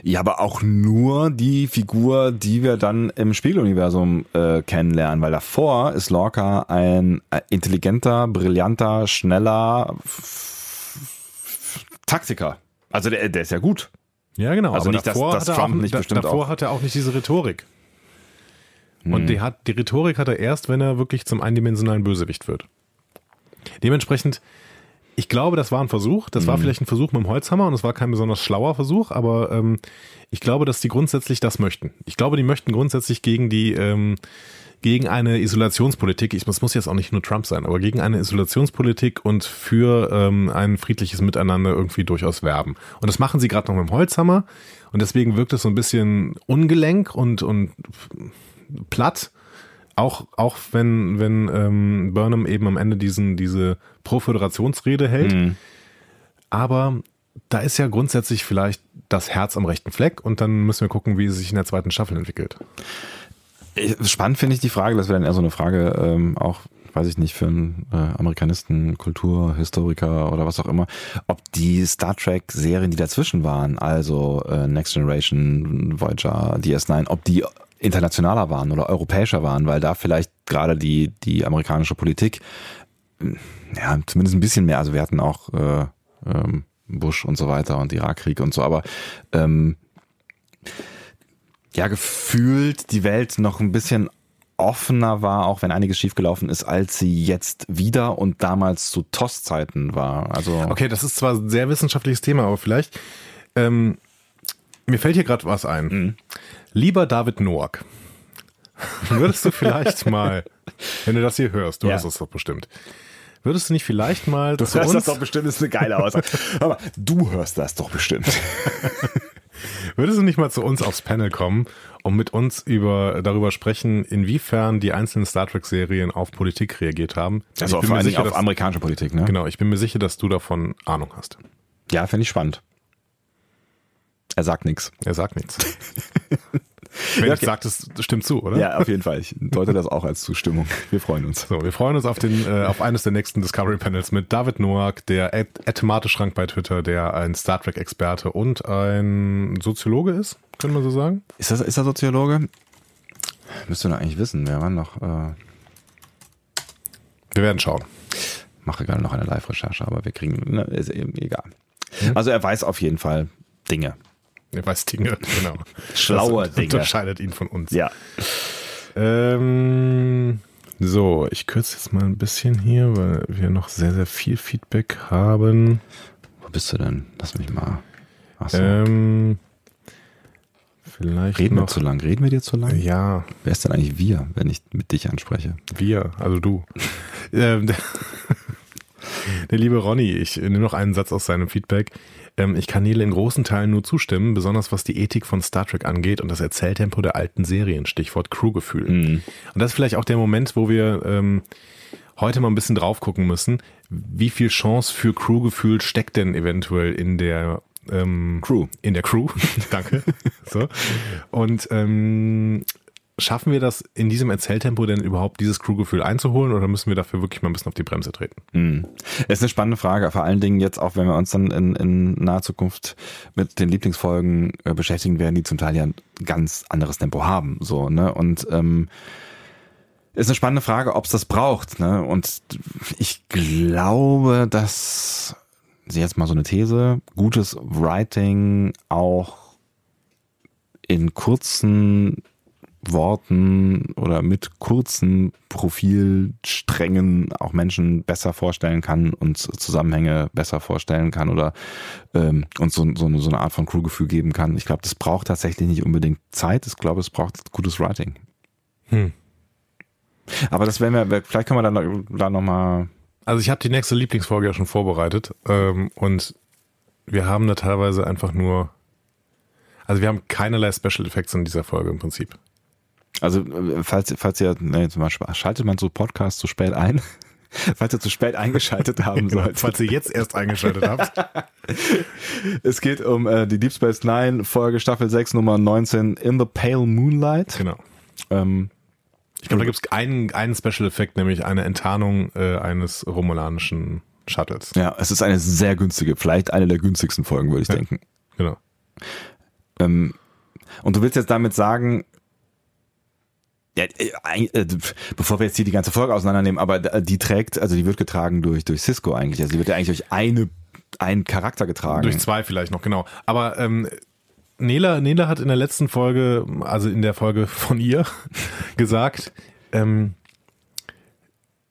Ja, aber auch nur die Figur, die wir dann im Spiegeluniversum äh, kennenlernen, weil davor ist Lorca ein äh, intelligenter, brillanter, schneller Taktiker. Also der, der ist ja gut. Ja, genau. Also aber nicht, dass- davor dass hat er Trump auch, nicht bestimmt Davor auch- hat er auch nicht diese Rhetorik. Und Hm. die, hat, die Rhetorik hat er erst, wenn er wirklich zum eindimensionalen Bösewicht wird. Dementsprechend, ich glaube, das war ein Versuch. Das Hm. war vielleicht ein Versuch mit dem Holzhammer und es war kein besonders schlauer Versuch, aber ähm, ich glaube, dass die grundsätzlich das möchten. Ich glaube, die möchten grundsätzlich gegen die ähm, gegen eine Isolationspolitik, ich, es muss jetzt auch nicht nur Trump sein, aber gegen eine Isolationspolitik und für ähm, ein friedliches Miteinander irgendwie durchaus werben. Und das machen sie gerade noch mit dem Holzhammer und deswegen wirkt es so ein bisschen ungelenk und, und platt. Auch, auch wenn, wenn ähm, Burnham eben am Ende diesen, diese Pro-Föderationsrede hält. Mhm. Aber da ist ja grundsätzlich vielleicht das Herz am rechten Fleck und dann müssen wir gucken, wie es sich in der zweiten Staffel entwickelt. Spannend finde ich die Frage, das wäre dann eher so eine Frage, ähm, auch, weiß ich nicht, für einen äh, Amerikanisten, Kulturhistoriker oder was auch immer, ob die Star Trek-Serien, die dazwischen waren, also äh, Next Generation, Voyager, DS9, ob die internationaler waren oder europäischer waren, weil da vielleicht gerade die, die amerikanische Politik, ähm, ja, zumindest ein bisschen mehr, also wir hatten auch äh, ähm, Bush und so weiter und Irakkrieg und so, aber ähm, ja gefühlt die Welt noch ein bisschen offener war, auch wenn einiges schiefgelaufen ist, als sie jetzt wieder und damals zu TOS-Zeiten war. Also Okay, das ist zwar ein sehr wissenschaftliches Thema, aber vielleicht, ähm, mir fällt hier gerade was ein. Mhm. Lieber David Noack, würdest du vielleicht mal, wenn du das hier hörst, du Ja. hörst das doch bestimmt, würdest du nicht vielleicht mal du zu hörst uns, das doch bestimmt, ist eine geile Aussage. Aber du hörst das doch bestimmt. würdest du nicht mal zu uns aufs Panel kommen und mit uns über, darüber sprechen, inwiefern die einzelnen Star Trek Serien auf Politik reagiert haben? Also Ich vor bin mir sicher, auf dass- amerikanische Politik, ne? Genau, ich bin mir sicher, dass du davon Ahnung hast. Ja, finde ich spannend. Er sagt nichts. Er sagt nichts. Wenn Ja, ich okay. sage, das stimmt zu, oder? Ja, auf jeden Fall. Ich deute das auch als Zustimmung. Wir freuen uns. So, wir freuen uns auf den, äh, auf eines der nächsten Discovery Panels mit David Noack, der Ethemate-Schrank bei Twitter, der ein Star Trek-Experte und ein Soziologe ist, können wir so sagen. Ist das, ist er Soziologe? Müsste doch eigentlich wissen. Wer war noch? Äh, Wir werden schauen. mache gerade noch eine Live-Recherche, aber wir kriegen, ne, ist eben egal. Also er weiß auf jeden Fall Dinge. Er weiß Dinge, genau. Schlaue das Dinge. unterscheidet ihn von uns. Ja. Ähm, so, ich kürze jetzt mal ein bisschen hier, weil wir noch sehr, sehr viel Feedback haben. Wo bist du denn? Lass mich mal. Achso. Ähm, vielleicht Reden wir noch. zu lang? Reden wir dir zu lang? Ja, Wer ist denn eigentlich wir, wenn ich mit dich anspreche? wir, also du. ähm, der liebe Ronny, ich nehme noch einen Satz aus seinem Feedback. Ähm, ich kann Nele in großen Teilen nur zustimmen, besonders was die Ethik von Star Trek angeht und das Erzähltempo der alten Serien, Stichwort Crewgefühl. Und das ist vielleicht auch der Moment, wo wir ähm, heute mal ein bisschen drauf gucken müssen, wie viel Chance für Crewgefühl steckt denn eventuell in der ähm, Crew. In der Crew, danke. so. Und ähm, schaffen wir das in diesem Erzähltempo denn überhaupt dieses Crewgefühl einzuholen oder müssen wir dafür wirklich mal ein bisschen auf die Bremse treten? Hm. Ist eine spannende Frage, vor allen Dingen jetzt auch, wenn wir uns dann in, in naher Zukunft mit den Lieblingsfolgen äh, beschäftigen werden, die zum Teil ja ein ganz anderes Tempo haben. So, ne? Und ähm, ist eine spannende Frage, ob es das braucht. Ne? Und ich glaube, dass jetzt mal so eine These, gutes Writing auch in kurzen Worten oder mit kurzen Profilsträngen auch Menschen besser vorstellen kann und Zusammenhänge besser vorstellen kann oder ähm, uns so, so, eine, so eine Art von Crewgefühl geben kann. Ich glaube, das braucht tatsächlich nicht unbedingt Zeit. Ich glaube, es braucht gutes Writing. Hm. Aber das werden wir, vielleicht können wir dann da nochmal. Also ich habe die nächste Lieblingsfolge ja schon vorbereitet ähm, und wir haben da teilweise einfach nur, also wir haben keinerlei Special Effects in dieser Folge im Prinzip. Also, äh, falls, falls ihr, ne, zum Beispiel, schaltet man so Podcasts zu spät ein? falls ihr zu spät eingeschaltet haben Genau, solltet. falls ihr jetzt erst eingeschaltet habt. Es geht um äh, die Deep Space Nine Folge Staffel 6 Nummer 19 In the Pale Moonlight. Genau. Ähm, Ich glaube, da gibt es einen, einen Special Effekt, nämlich eine Enttarnung äh, eines romulanischen Shuttles. ja, es ist eine sehr günstige, vielleicht eine der günstigsten Folgen, würde ich Ja. denken. Genau. Ähm, und du willst jetzt damit sagen, ja, äh, äh, bevor wir jetzt hier die ganze Folge auseinandernehmen, aber die trägt, also die wird getragen durch, durch Cisco eigentlich. Also die wird ja eigentlich durch eine, einen Charakter getragen. Durch zwei vielleicht noch, genau. Aber ähm, Nela, Nela hat in der letzten Folge, also in der Folge von ihr, gesagt, ähm,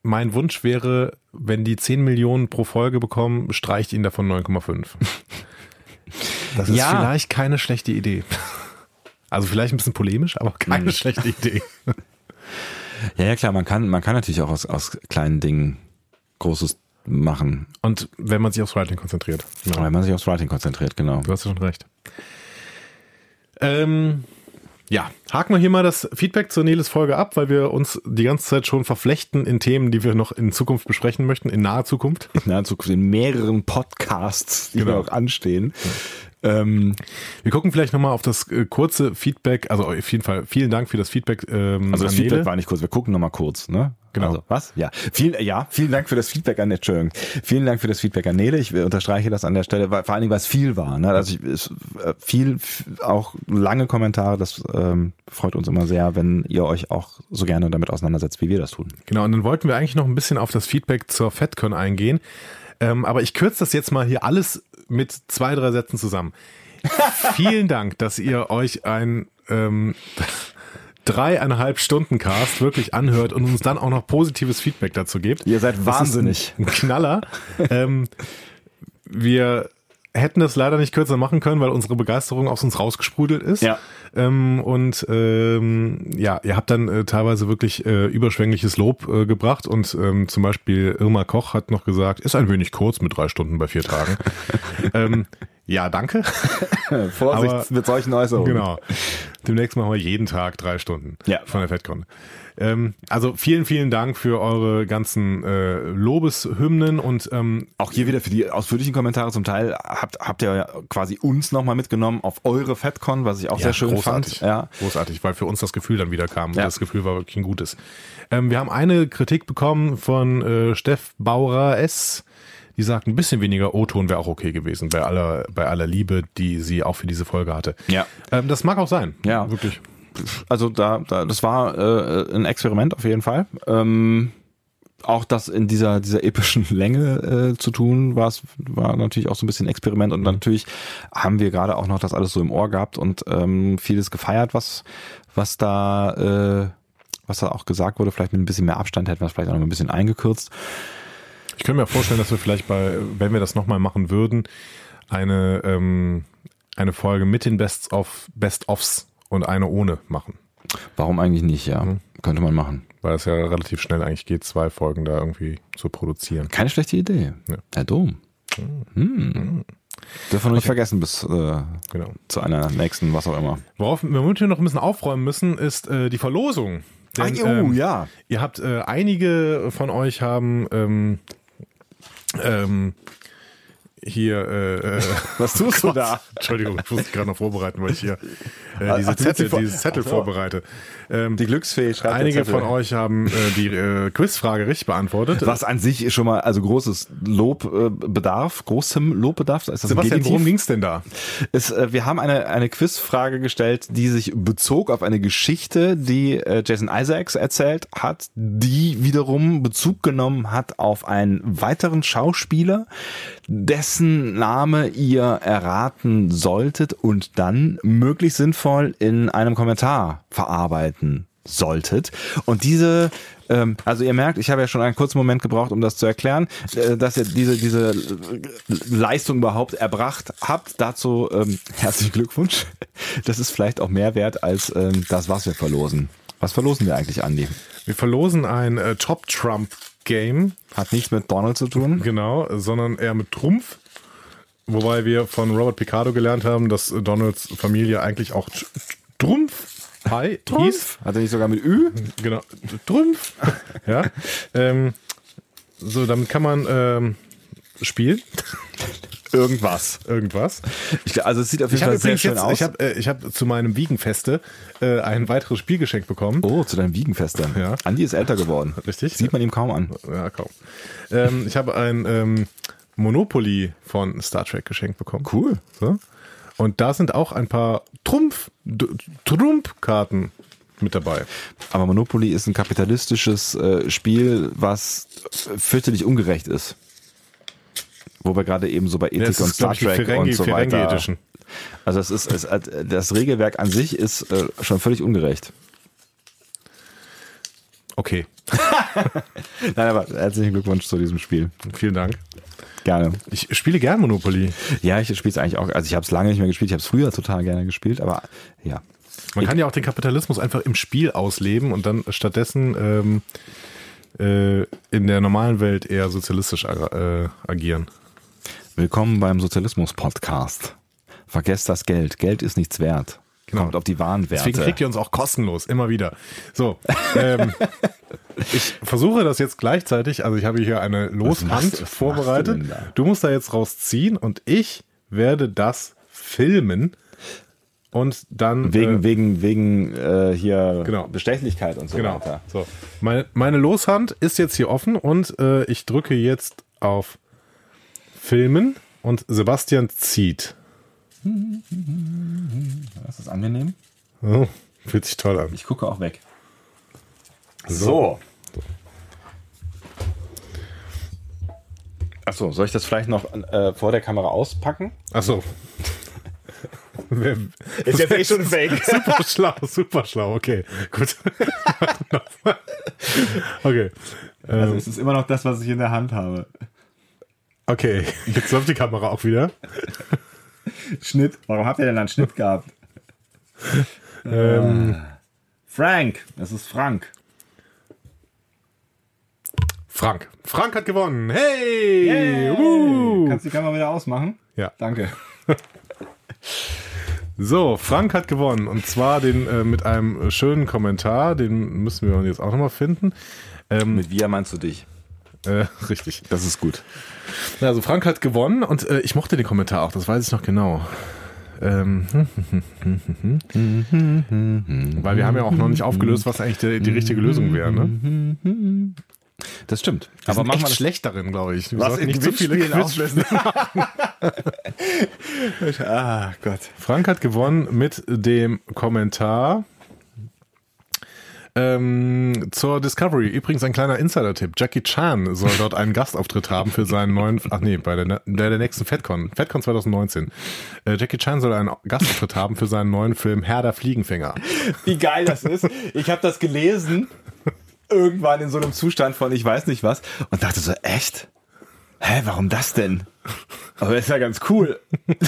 mein Wunsch wäre, wenn die 10 Millionen pro Folge bekommen, streicht ihnen davon 9,5. Das ist Ja. vielleicht keine schlechte Idee. Also vielleicht ein bisschen polemisch, aber keine schlechte Idee. Ja, ja, klar, man kann, man kann natürlich auch aus, aus kleinen Dingen Großes machen, Und wenn man sich aufs Writing konzentriert. Genau. wenn man sich aufs Writing konzentriert, genau. Du hast ja schon recht. Ähm, ja, haken wir hier mal das Feedback zur Neles Folge ab, weil wir uns die ganze Zeit schon verflechten in Themen, die wir noch in Zukunft besprechen möchten, in naher Zukunft. In naher Zukunft in mehreren Podcasts, die Genau. noch anstehen. Ähm, Wir gucken vielleicht nochmal auf das äh, kurze Feedback, also auf jeden Fall vielen Dank für das Feedback. Ähm, also das Feedback Nele. war nicht kurz, wir gucken nochmal kurz, ne? Genau. Also, was? Ja. Vielen, ja, vielen Dank für das Feedback an Entschuldigung. Vielen Dank für das Feedback an Nele. Ich unterstreiche das an der Stelle, weil, vor allen Dingen, weil es viel war. Ne? Also ich, es, äh, viel, auch lange Kommentare, das ähm, freut uns immer sehr, wenn ihr euch auch so gerne damit auseinandersetzt, wie wir das tun. Genau, und dann wollten wir eigentlich noch ein bisschen auf das Feedback zur FedCon eingehen. Ähm, aber ich kürze das jetzt mal hier alles mit zwei, drei Sätzen zusammen. Vielen Dank, dass ihr euch ein ähm, dreieinhalb Stunden Cast wirklich anhört und uns dann auch noch positives Feedback dazu gebt. Ihr seid wahnsinnig. Ein Knaller. ähm, wir hätten das leider nicht kürzer machen können, weil unsere Begeisterung aus uns rausgesprudelt ist. Ja. Ähm, und ähm, ja, ihr habt dann äh, teilweise wirklich äh, überschwängliches Lob äh, gebracht und ähm, zum Beispiel Irma Koch hat noch gesagt, ist ein wenig kurz mit drei Stunden bei vier Tagen. ähm, ja, danke. Vorsicht Aber- mit solchen Äußerungen. Genau. Demnächst machen wir jeden Tag drei Stunden Ja. von der FedCon. Ähm, also vielen, vielen Dank für eure ganzen äh, Lobeshymnen und ähm, Auch hier wieder für die ausführlichen Kommentare. Zum Teil habt, habt ihr ja quasi uns nochmal mitgenommen auf eure FedCon, was ich auch sehr schön großartig. fand. Ja. Großartig, weil für uns das Gefühl dann wieder kam. Ja. das Gefühl war wirklich ein gutes. Ähm, wir haben eine Kritik bekommen von äh, Steff Bauer S. Die sagt, ein bisschen weniger O-Ton wäre auch okay gewesen, bei aller, bei aller Liebe, die sie auch für diese Folge hatte. Ja. Ähm, das mag auch sein. Ja. Wirklich. Also da, da das war äh, ein Experiment auf jeden Fall. Ähm, auch das in dieser dieser epischen Länge äh, zu tun, war es war natürlich auch so ein bisschen Experiment und natürlich haben wir gerade auch noch das alles so im Ohr gehabt und ähm, vieles gefeiert, was was da äh, was da auch gesagt wurde, vielleicht mit ein bisschen mehr Abstand hätten wir es vielleicht auch noch ein bisschen eingekürzt. Ich könnte mir vorstellen, dass wir vielleicht bei, wenn wir das nochmal machen würden, eine, ähm, eine Folge mit den Best of Best-Offs und eine ohne machen. Warum eigentlich nicht, ja? Könnte man machen. Weil es ja relativ schnell eigentlich geht, zwei Folgen da irgendwie zu produzieren. Keine schlechte Idee. Ja. Herr Dom. Hm. Dürfen wir noch nicht vergessen bis äh, Genau. zu einer nächsten, was auch immer. Worauf wir womit noch ein bisschen aufräumen müssen, ist äh, die Verlosung. Denn, ähm, oh, ja. Ihr habt, äh, einige von euch haben ähm, ähm, hier äh, äh, Was tust du da? Entschuldigung, ich muss mich gerade noch vorbereiten, weil ich hier äh, diese Zettel, dieses Zettel vorbereite. Ähm, Die Glücksfee schreibt einige von euch haben äh, die äh, Quizfrage richtig beantwortet. Was an sich schon mal, also großes Lob äh, bedarf, großem Lobbedarf. Ist das Sebastian, worum ging's denn da? Ist, äh, wir haben eine, eine Quizfrage gestellt, die sich bezog auf eine Geschichte, die äh, Jason Isaacs erzählt hat, die wiederum Bezug genommen hat auf einen weiteren Schauspieler, dessen Name ihr erraten solltet und dann möglichst sinnvoll in einem Kommentar verarbeiten solltet. Und diese, ähm, also ihr merkt, ich habe ja schon einen kurzen Moment gebraucht, um das zu erklären, äh, dass ihr diese, diese Leistung überhaupt erbracht habt. Dazu ähm, herzlichen Glückwunsch. Das ist vielleicht auch mehr wert als ähm, das, was wir verlosen. Was verlosen wir eigentlich, Andi? Wir verlosen ein äh, Top Trump Game, Hat nichts mit Donald zu tun. genau, sondern eher mit Trumpf. Wobei wir von Robert Picardo gelernt haben, dass Donalds Familie eigentlich auch Tr- Trumpf Hi, hieß. Hat er nicht sogar mit Ü? Genau, Trumpf. ja. Ähm, so, damit kann man ähm, spielen. Irgendwas. Irgendwas. Ich, also es sieht auf jeden Ich Fall sehr schön jetzt, aus. ich habe äh, ich hab zu meinem Wiegenfeste äh, ein weiteres Spielgeschenk bekommen. oh, zu deinem Wiegenfeste. Ja. Andi ist älter geworden. Richtig. Sieht man ihm kaum an. Ja, kaum. Ähm, ich habe ein ähm, Monopoly von Star Trek geschenkt bekommen. Cool. So. Und da sind auch ein paar Trumpf, Trumpfkarten mit dabei. Aber Monopoly ist ein kapitalistisches äh, Spiel, was fürchterlich ungerecht ist. Wo wir gerade eben so bei Ethik Das und Star Trek Ferengi, und so weiter. Edition. Also es ist, es, äh, das Regelwerk an sich ist äh, schon völlig ungerecht. Okay, Nein, aber herzlichen Glückwunsch zu diesem Spiel. vielen Dank. Gerne. Ich spiele gern Monopoly. Ja, ich spiele es eigentlich auch. Also ich habe es lange nicht mehr gespielt. Ich habe es früher total gerne gespielt, aber ja. Man kann ja auch den Kapitalismus einfach im Spiel ausleben und dann stattdessen ähm, äh, in der normalen Welt eher sozialistisch äh, agieren. Willkommen beim Sozialismus-Podcast. Vergesst das Geld. Geld ist nichts wert. Genau. Kommt auf die Warenwerte. Deswegen kriegt ihr uns auch kostenlos, immer wieder. So, ähm, ich versuche das jetzt gleichzeitig, also ich habe hier eine Loshand du- vorbereitet. du? Du musst da jetzt rausziehen und ich werde das filmen und dann wegen, äh, wegen, wegen äh, hier Genau. Bestechlichkeit und so genau. weiter. So, meine, meine Loshand ist jetzt hier offen und äh, ich drücke jetzt auf Filmen und Sebastian zieht. Das ist angenehm. Oh, fühlt sich toll an. Ich gucke auch weg. So. Achso, soll ich das vielleicht noch äh, vor der Kamera auspacken? Achso. Ist jetzt eh schon fake. Super schlau, super schlau. Okay, gut. okay. Also es ist immer noch das, was ich in der Hand habe. Okay, jetzt läuft die Kamera auch wieder. Schnitt. Warum habt ihr denn einen Schnitt gehabt? Ähm, Frank. Das ist Frank. Frank. Frank hat gewonnen. Hey! Woo! Kannst du die Kamera wieder ausmachen? Ja. Danke. So, Frank hat gewonnen und zwar den äh, mit einem schönen Kommentar, den müssen wir jetzt auch nochmal finden. Ähm, mit wir meinst du dich? Äh, richtig. Das ist gut. Also Frank hat gewonnen und äh, ich mochte den Kommentar auch, das weiß ich noch genau. Ähm, weil wir haben ja auch noch nicht aufgelöst, was eigentlich die, die richtige Lösung wäre. Ne? Das stimmt. Wir aber machen wir schlecht darin, glaube ich. Wir was nicht so viele Quizspiele ah Gott. Frank hat gewonnen mit dem Kommentar. Ähm, zur Discovery. Übrigens ein kleiner Insider-Tipp. Jackie Chan soll dort einen Gastauftritt haben für seinen neuen, ach nee, bei der, der, der nächsten FedCon. FedCon 2019. Äh, Jackie Chan soll einen Gastauftritt haben für seinen neuen Film Herr der Fliegenfänger. Wie geil das ist. Ich habe das gelesen. Irgendwann in so einem Zustand von ich weiß nicht was und dachte so, echt? Hä, warum das denn? Aber ist ja ganz cool.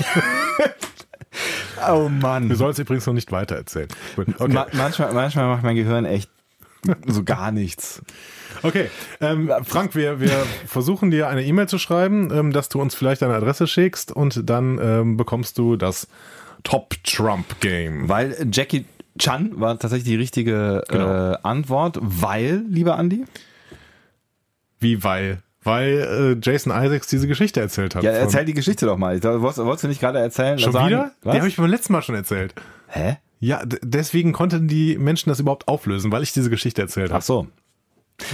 Oh Mann. Wir sollen es übrigens noch nicht weiter erzählen. Okay. Ma manchmal, manchmal macht mein Gehirn echt so gar nichts. Okay, ähm, Frank, wir, wir versuchen dir eine E-Mail zu schreiben, ähm, dass du uns vielleicht deine Adresse schickst und dann ähm, bekommst du das Top Trump Game. Weil Jackie Chan war tatsächlich die richtige genau. äh, Antwort, weil, lieber Andy? Wie weil? weil äh, Jason Isaacs diese Geschichte erzählt hat. Ja, erzähl die Geschichte doch mal. Wolltest, wolltest du nicht gerade erzählen? Schon sagen, wieder? Was? Die habe ich beim letzten Mal schon erzählt. Hä? Ja, deswegen konnten die Menschen das überhaupt auflösen, weil ich diese Geschichte erzählt habe. Ach so.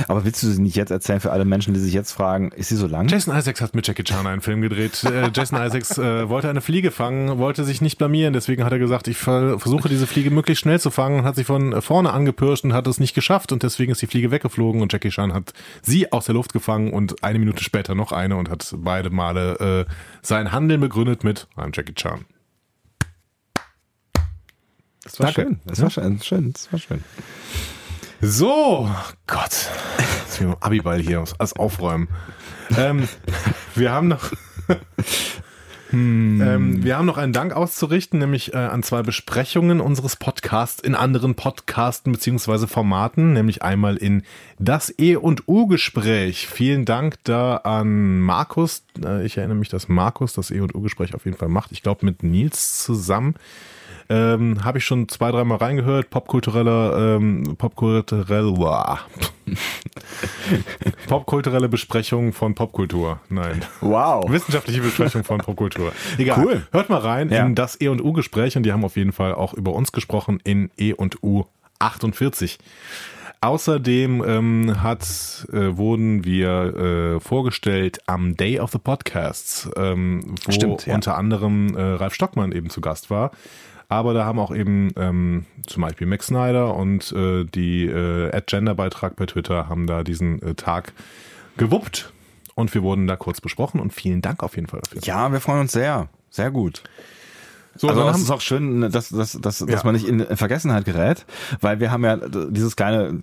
Aber willst du sie nicht jetzt erzählen für alle Menschen, die sich jetzt fragen, ist sie so lang? Jason Isaacs hat mit Jackie Chan einen Film gedreht. äh, Jason Isaacs äh, wollte eine Fliege fangen, wollte sich nicht blamieren, deswegen hat er gesagt, ich versuche diese Fliege möglichst schnell zu fangen und hat sich von vorne angepirscht und hat es nicht geschafft und deswegen ist die Fliege weggeflogen und Jackie Chan hat sie aus der Luft gefangen und eine Minute später noch eine und hat beide Male äh, sein Handeln begründet mit I'm Jackie Chan. Das war Danke. schön. Das war schön. Das war schön. So, Gott. Jetzt wir Abiball hier als Aufräumen. Ähm, wir haben noch. Hm. Ähm, wir haben noch einen Dank auszurichten, nämlich äh, an zwei Besprechungen unseres Podcasts in anderen Podcasten beziehungsweise Formaten, nämlich einmal in das E und U Gespräch. Vielen Dank da an Markus. Äh, ich erinnere mich, dass Markus das E und U Gespräch auf jeden Fall macht. Ich glaube mit Nils zusammen. Ähm, Habe ich schon zwei, dreimal reingehört. Popkulturelle, ähm, popkulturelle, popkulturelle Besprechung von Popkultur. Nein. Wow. Wissenschaftliche Besprechung von Popkultur. Egal. Cool. Hört mal rein ja. in das E und U Gespräch und die haben auf jeden Fall auch über uns gesprochen in E und U 48. Außerdem ähm, hat, äh, wurden wir äh, vorgestellt am Day of the Podcasts, ähm, wo Stimmt, ja. unter anderem äh, Ralf Stockmann eben zu Gast war. Aber da haben auch eben ähm, zum Beispiel Max Snyder und äh, die äh, Gender-Beitrag bei Twitter haben da diesen äh, Tag gewuppt. Und wir wurden da kurz besprochen und vielen Dank auf jeden Fall dafür. Ja, wir freuen uns sehr. Sehr gut. So, also es ist auch schön, dass, dass, dass, ja. dass man nicht in Vergessenheit gerät, weil wir haben ja dieses kleine,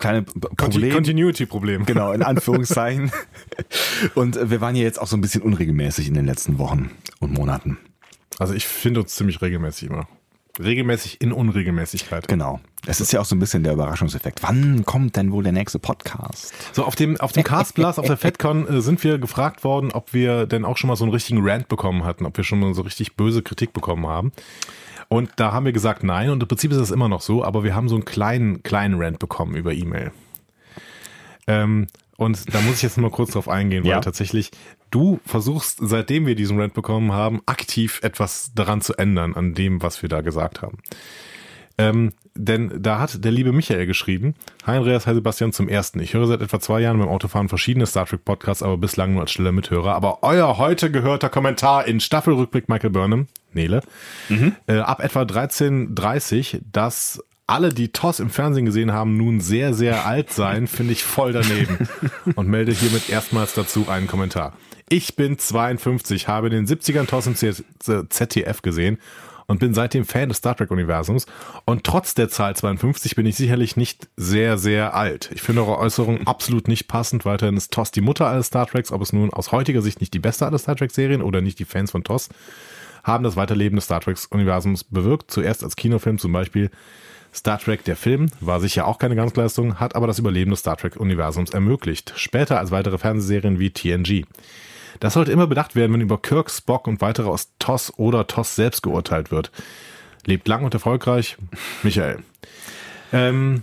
kleine Problem. Continuity-Problem. Genau, in Anführungszeichen. und wir waren ja jetzt auch so ein bisschen unregelmäßig in den letzten Wochen und Monaten. Also ich finde uns ziemlich regelmäßig immer. Regelmäßig in Unregelmäßigkeit. Genau. Es ist ja auch so ein bisschen der Überraschungseffekt. Wann kommt denn wohl der nächste Podcast? So, auf dem, auf dem Castblast, auf der FedCon äh, sind wir gefragt worden, ob wir denn auch schon mal so einen richtigen Rant bekommen hatten, ob wir schon mal so richtig böse Kritik bekommen haben. Und da haben wir gesagt nein und im Prinzip ist das immer noch so, aber wir haben so einen kleinen, kleinen Rant bekommen über E-Mail. Ähm, und da muss ich jetzt mal kurz drauf eingehen, weil ja. tatsächlich du versuchst, seitdem wir diesen Rant bekommen haben, aktiv etwas daran zu ändern, an dem, was wir da gesagt haben. Ähm, denn da hat der liebe Michael geschrieben, Hi Andreas, hi Sebastian zum ersten. Ich höre seit etwa zwei Jahren beim Autofahren verschiedene Star Trek Podcasts, aber bislang nur als stiller Mithörer. Aber euer heute gehörter Kommentar in Staffelrückblick Michael Burnham, Nele, mhm. äh, ab etwa 13.30, dass alle, die TOS im Fernsehen gesehen haben, nun sehr, sehr alt seien, finde ich voll daneben. Und melde hiermit erstmals dazu einen Kommentar. Ich bin 52, habe in den 70ern TOS im ZDF gesehen und bin seitdem Fan des Star Trek-Universums. Und trotz der Zahl 52 bin ich sicherlich nicht sehr, sehr alt. Ich finde eure Äußerung absolut nicht passend. Weiterhin ist TOS die Mutter alles Star Treks, ob es nun aus heutiger Sicht nicht die beste aller Star Trek-Serien oder nicht die Fans von TOS haben das Weiterleben des Star Trek-Universums bewirkt. Zuerst als Kinofilm zum Beispiel Star Trek, der Film, war sicher auch keine Glanzleistung, hat aber das Überleben des Star Trek-Universums ermöglicht. Später als weitere Fernsehserien wie TNG. Das sollte immer bedacht werden, wenn über Kirk, Spock und weitere aus TOS oder TOS selbst geurteilt wird. Lebt lang und erfolgreich, Michael. Ähm,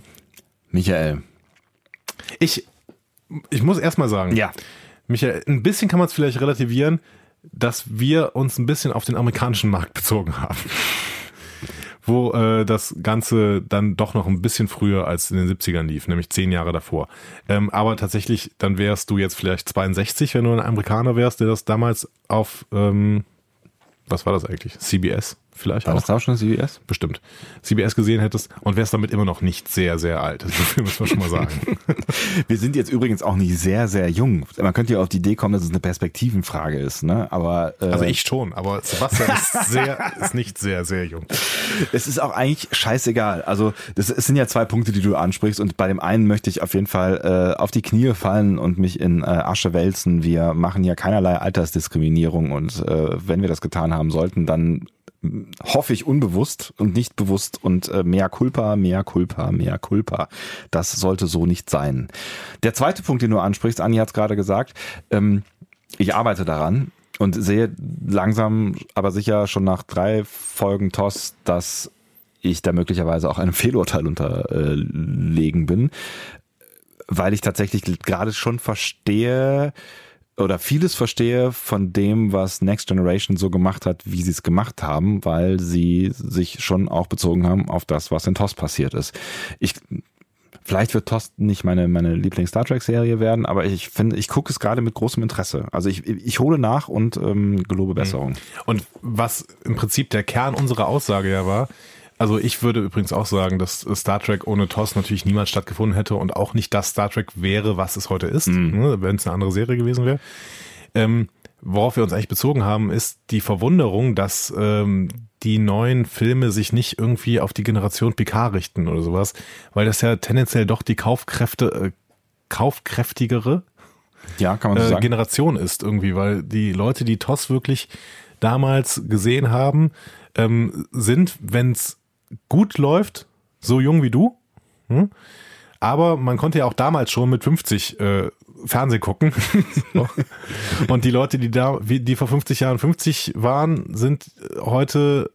Michael. Ich, ich muss erstmal sagen, ja. Michael, ein bisschen kann man es vielleicht relativieren, dass wir uns ein bisschen auf den amerikanischen Markt bezogen haben wo äh, das Ganze dann doch noch ein bisschen früher als in den 70ern lief, nämlich zehn Jahre davor. Ähm, aber tatsächlich, dann wärst du jetzt vielleicht 62, wenn du ein Amerikaner wärst, der das damals auf, ähm, was war das eigentlich? CBS vielleicht War auch. das auch schon CBS? Bestimmt. CBS gesehen hättest und wärst damit immer noch nicht sehr, sehr alt. Das müssen wir schon mal sagen. wir sind jetzt übrigens auch nicht sehr, sehr jung. Man könnte ja auf die Idee kommen, dass es eine Perspektivenfrage ist, ne? Aber äh, also ich schon, aber Sebastian ist sehr, ist nicht sehr, sehr jung. Es ist auch eigentlich scheißegal. Also das, es sind ja zwei Punkte, die du ansprichst und bei dem einen möchte ich auf jeden Fall äh, auf die Knie fallen und mich in äh, Asche wälzen. Wir machen ja keinerlei Altersdiskriminierung und äh, wenn wir das getan haben sollten, dann hoffe ich unbewusst und nicht bewusst und äh, mehr Culpa, mehr Culpa, mehr Culpa. Das sollte so nicht sein. Der zweite Punkt, den du ansprichst, Anni hat es gerade gesagt, ähm, ich arbeite daran und sehe langsam, aber sicher schon nach drei Folgen TOS, dass ich da möglicherweise auch einem Fehlurteil unterlegen bin, weil ich tatsächlich gerade schon verstehe, oder vieles verstehe von dem, was Next Generation so gemacht hat, wie sie es gemacht haben, weil sie sich schon auch bezogen haben auf das, was in TOS passiert ist. Ich Vielleicht wird TOS nicht meine, meine Lieblings-Star Trek-Serie werden, aber ich finde, ich gucke es gerade mit großem Interesse. Also ich, ich hole nach und ähm, gelobe Besserung. Und was im Prinzip der Kern unserer Aussage ja war, also ich würde übrigens auch sagen, dass Star Trek ohne TOS natürlich niemals stattgefunden hätte und auch nicht das Star Trek wäre, was es heute ist, mhm. ne, wenn es eine andere Serie gewesen wäre. Ähm, worauf wir uns eigentlich bezogen haben, ist die Verwunderung, dass ähm, die neuen Filme sich nicht irgendwie auf die Generation Picard richten oder sowas, weil das ja tendenziell doch die Kaufkräfte, äh, kaufkräftigere ja, kann man so äh, sagen. Generation ist irgendwie, weil die Leute, die TOS wirklich damals gesehen haben, ähm, sind, wenn es gut läuft, so jung wie du. Hm? Aber man konnte ja auch damals schon mit 50 äh, Fernsehen gucken. Und die Leute, die da, die vor 50 Jahren 50 waren, sind heute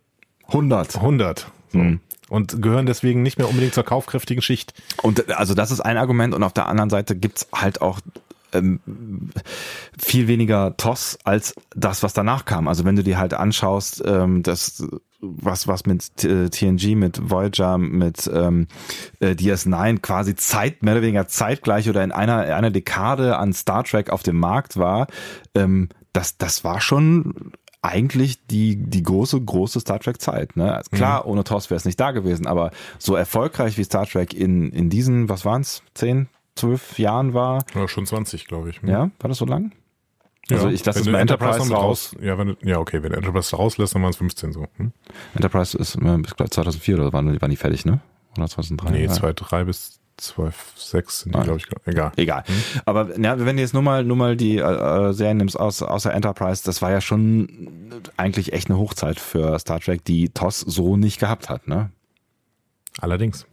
100. 100. So. Hm. Und gehören deswegen nicht mehr unbedingt zur kaufkräftigen Schicht. Und also das ist ein Argument. Und auf der anderen Seite gibt's halt auch ähm, viel weniger TOS als das, was danach kam. Also wenn du dir halt anschaust, ähm, das was was mit TNG, äh, mit Voyager, mit ähm, äh, DS9 quasi Zeit mehr oder weniger zeitgleich oder in einer einer Dekade an Star Trek auf dem Markt war, ähm, das das war schon eigentlich die die große große Star Trek Zeit. Ne? Also klar, mhm. ohne TOS wäre es nicht da gewesen, aber so erfolgreich wie Star Trek in in diesen was waren's zehn zwölf Jahren war. Ja, schon 20, glaube ich. Ja, war das so lang? Also ich lasse es mal Enterprise, Enterprise raus. Ja, wenn, ja, okay, wenn Enterprise rauslässt, dann waren es 15 so. Hm? Enterprise ist äh, bis 2004 oder waren, waren die fertig, ne? Oder 2003? Nee, 2003 bis 2006 sind die, ah. glaube ich, egal. Egal. Hm? Aber ja, wenn du jetzt nur mal, nur mal die äh, Serien nimmst aus, außer Enterprise, das war ja schon eigentlich echt eine Hochzeit für Star Trek, die TOS so nicht gehabt hat, ne? Allerdings.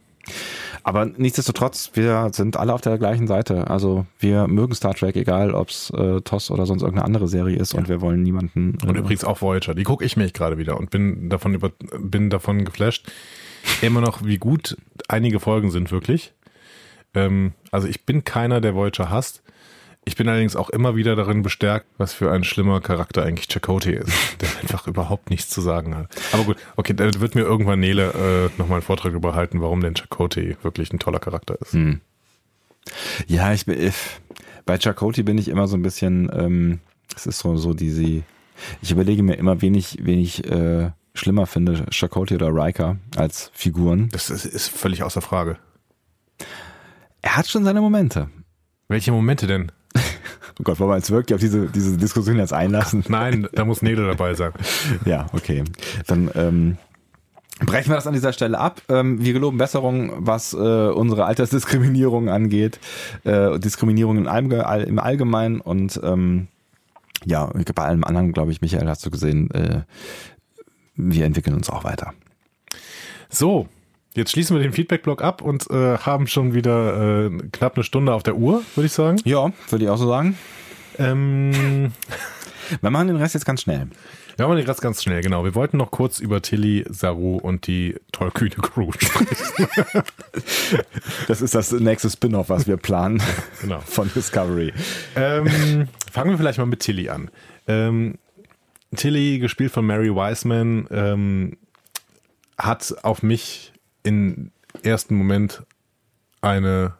Aber nichtsdestotrotz, wir sind alle auf der gleichen Seite. Also wir mögen Star Trek, egal ob es äh, TOS oder sonst irgendeine andere Serie ist ja. und wir wollen niemanden. Und äh, übrigens auch Voyager, die gucke ich mich gerade wieder und bin davon über, bin davon geflasht. Immer noch, wie gut einige Folgen sind wirklich. Ähm, also ich bin keiner, der Voyager hasst. Ich bin allerdings auch immer wieder darin bestärkt, was für ein schlimmer Charakter eigentlich Chakotay ist, der einfach überhaupt nichts zu sagen hat. Aber gut, okay, da wird mir irgendwann Nele äh, nochmal einen Vortrag darüber halten, warum denn Chakotay wirklich ein toller Charakter ist. Hm. Ja, ich bin, bei Chakotay bin ich immer so ein bisschen, ähm, es ist so, so diese, ich überlege mir immer, wen ich, wen ich äh, schlimmer finde, Chakotay oder Riker als Figuren. Das ist, ist völlig außer Frage. Er hat schon seine Momente. Welche Momente denn? Oh Gott, wollen wir jetzt wirklich auf diese, diese Diskussion jetzt einlassen? Nein, da muss Nele dabei sein. ja, okay. Dann ähm, brechen wir das an dieser Stelle ab. Ähm, wir geloben Besserung, was äh, unsere Altersdiskriminierung angeht. Äh, Diskriminierung im, Allge im Allgemeinen und ähm, ja, bei allem anderen, glaube ich, Michael, hast du gesehen, äh, wir entwickeln uns auch weiter. So, Jetzt schließen wir den Feedback-Blog ab und äh, haben schon wieder äh, knapp eine Stunde auf der Uhr, würde ich sagen. Ja, würde ich auch so sagen. Ähm, Wir machen den Rest jetzt ganz schnell. Wir machen den Rest ganz schnell, genau. Wir wollten noch kurz über Tilly, Saru und die tollkühne Crew sprechen. das ist das nächste Spin-off, was wir planen genau. von Discovery. Ähm, fangen wir vielleicht mal mit Tilly an. Ähm, Tilly, gespielt von Mary Wiseman, ähm, hat auf mich im ersten Moment eine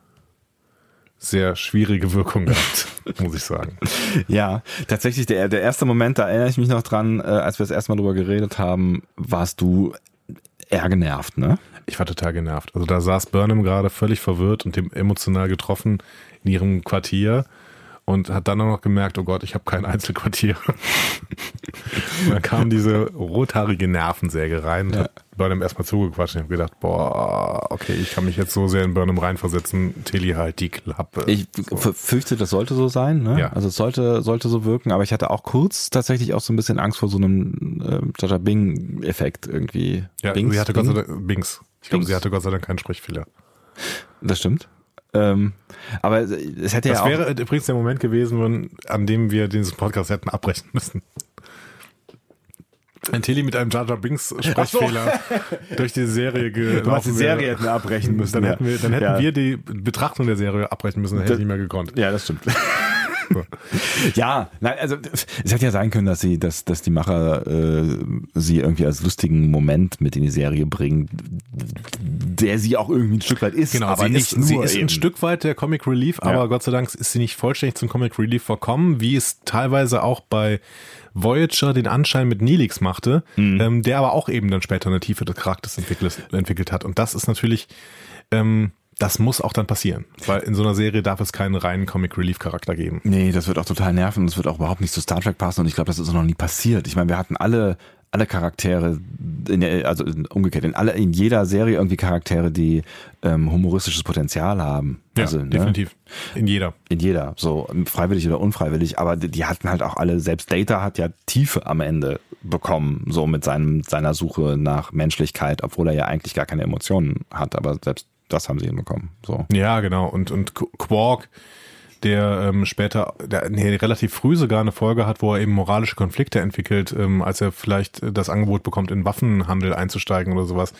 sehr schwierige Wirkung gehabt, muss ich sagen. Ja, tatsächlich der, der erste Moment, da erinnere ich mich noch dran, äh, als wir das erste Mal drüber geredet haben, warst du eher genervt, ne? Ich war total genervt. Also da saß Burnham gerade völlig verwirrt und emotional getroffen in ihrem Quartier und hat dann auch noch gemerkt, oh Gott, ich habe kein Einzelquartier. und dann kam diese rothaarige Nervensäge rein und ja. hat Burnham erstmal zugequatscht. Ich habe gedacht, boah, okay, ich kann mich jetzt so sehr in Burnham reinversetzen. Tilly halt die Klappe. Ich so. fürchte, das sollte so sein. Ne? Ja. Also es sollte, sollte so wirken, aber ich hatte auch kurz tatsächlich auch so ein bisschen Angst vor so einem äh, Jaja Bing-Effekt irgendwie. Ja, Bings, sie hatte Bing? Gott sei Dank, Bings. Ich glaube, sie hatte Gott sei Dank keinen Sprechfehler. Das stimmt. Ähm, aber es hätte das ja auch. Das wäre übrigens der Moment gewesen, an dem wir diesen Podcast hätten abbrechen müssen. Ein Tilly mit einem Jar Jar Binks Sprechfehler so. durch die Serie gelaufen die Serie hätten wir abbrechen müssen. Dann hätten wir, dann hätten ja. wir die Betrachtung der Serie abbrechen müssen, dann hätte ich nicht mehr gekonnt. Ja, das stimmt. Ja, nein, also es hätte ja sein können, dass sie, dass, dass die Macher äh, sie irgendwie als lustigen Moment mit in die Serie bringen, der sie auch irgendwie ein Stück weit ist. Genau, aber sie nicht ist, nur sie ist ein Stück weit der Comic Relief, aber ja. Gott sei Dank ist sie nicht vollständig zum Comic Relief verkommen, wie es teilweise auch bei Voyager den Anschein mit Neelix machte, mhm. ähm, der aber auch eben dann später eine Tiefe des Charakters entwickelt, entwickelt hat. Und das ist natürlich ähm, das muss auch dann passieren, weil in so einer Serie darf es keinen reinen Comic Relief Charakter geben. Nee, das wird auch total nerven, das wird auch überhaupt nicht zu Star Trek passen und ich glaube, das ist auch noch nie passiert. Ich meine, wir hatten alle alle Charaktere, in der, also umgekehrt, in alle, in jeder Serie irgendwie Charaktere, die ähm, humoristisches Potenzial haben. Ja, also, ne? definitiv. In jeder. In jeder, so freiwillig oder unfreiwillig, aber die, die, hatten halt auch alle, selbst Data hat ja Tiefe am Ende bekommen, so mit seinem, seiner Suche nach Menschlichkeit, obwohl er ja eigentlich gar keine Emotionen hat, aber selbst das haben sie hinbekommen. So. Ja, genau. Und, und Quark, der ähm, später, der nee, relativ früh sogar eine Folge hat, wo er eben moralische Konflikte entwickelt, ähm, als er vielleicht das Angebot bekommt, in Waffenhandel einzusteigen oder sowas.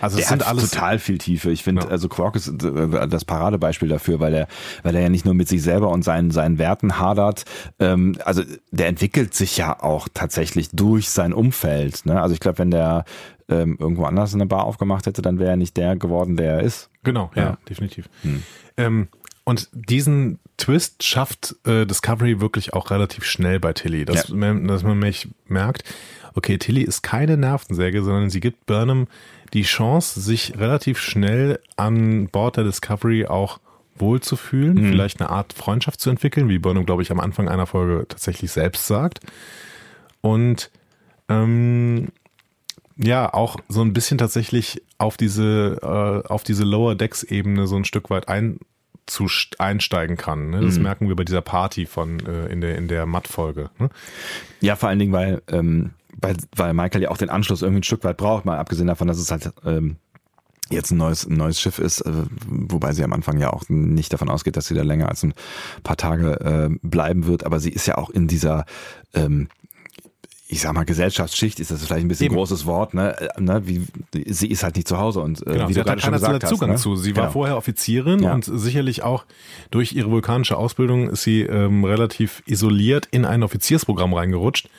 Also es der sind hat alles total viel Tiefe. Ich finde, ja. also Quark ist äh, das Paradebeispiel dafür, weil er, weil er ja nicht nur mit sich selber und seinen seinen Werten hadert. Ähm, also der entwickelt sich ja auch tatsächlich durch sein Umfeld. Ne? Also ich glaube, wenn der ähm, irgendwo anders eine Bar aufgemacht hätte, dann wäre er nicht der geworden, der er ist. Genau, ja, ja. definitiv. Hm. Ähm, und diesen Twist schafft äh, Discovery wirklich auch relativ schnell bei Tilly, dass, ja. man, dass man mich merkt, okay, Tilly ist keine Nervensäge, sondern sie gibt Burnham die Chance, sich relativ schnell an Bord der Discovery auch wohlzufühlen, mhm. vielleicht eine Art Freundschaft zu entwickeln, wie Burnham, glaube ich, am Anfang einer Folge tatsächlich selbst sagt. Und ähm, ja auch so ein bisschen tatsächlich auf diese, äh, auf diese Lower Decks-Ebene so ein Stück weit ein, zu, einsteigen kann. Ne? Das mhm. merken wir bei dieser Party von äh, in der in der Matt-Folge. Ne? Ja, vor allen Dingen, weil, ähm, weil, weil Michael ja auch den Anschluss irgendwie ein Stück weit braucht, mal abgesehen davon, dass es halt ähm, jetzt ein neues, ein neues Schiff ist, äh, wobei sie am Anfang ja auch nicht davon ausgeht, dass sie da länger als ein paar Tage äh, bleiben wird, aber sie ist ja auch in dieser ähm, ich sag mal, Gesellschaftsschicht ist das vielleicht ein bisschen Eben. großes Wort, ne? Äh, ne? Wie, sie ist halt nicht zu Hause und äh, genau, wie sie du gerade schon gesagt hast. Zugang ne? zu. Sie genau. war vorher Offizierin ja. und sicherlich auch durch ihre vulkanische Ausbildung ist sie ähm, relativ isoliert in ein Offiziersprogramm reingerutscht.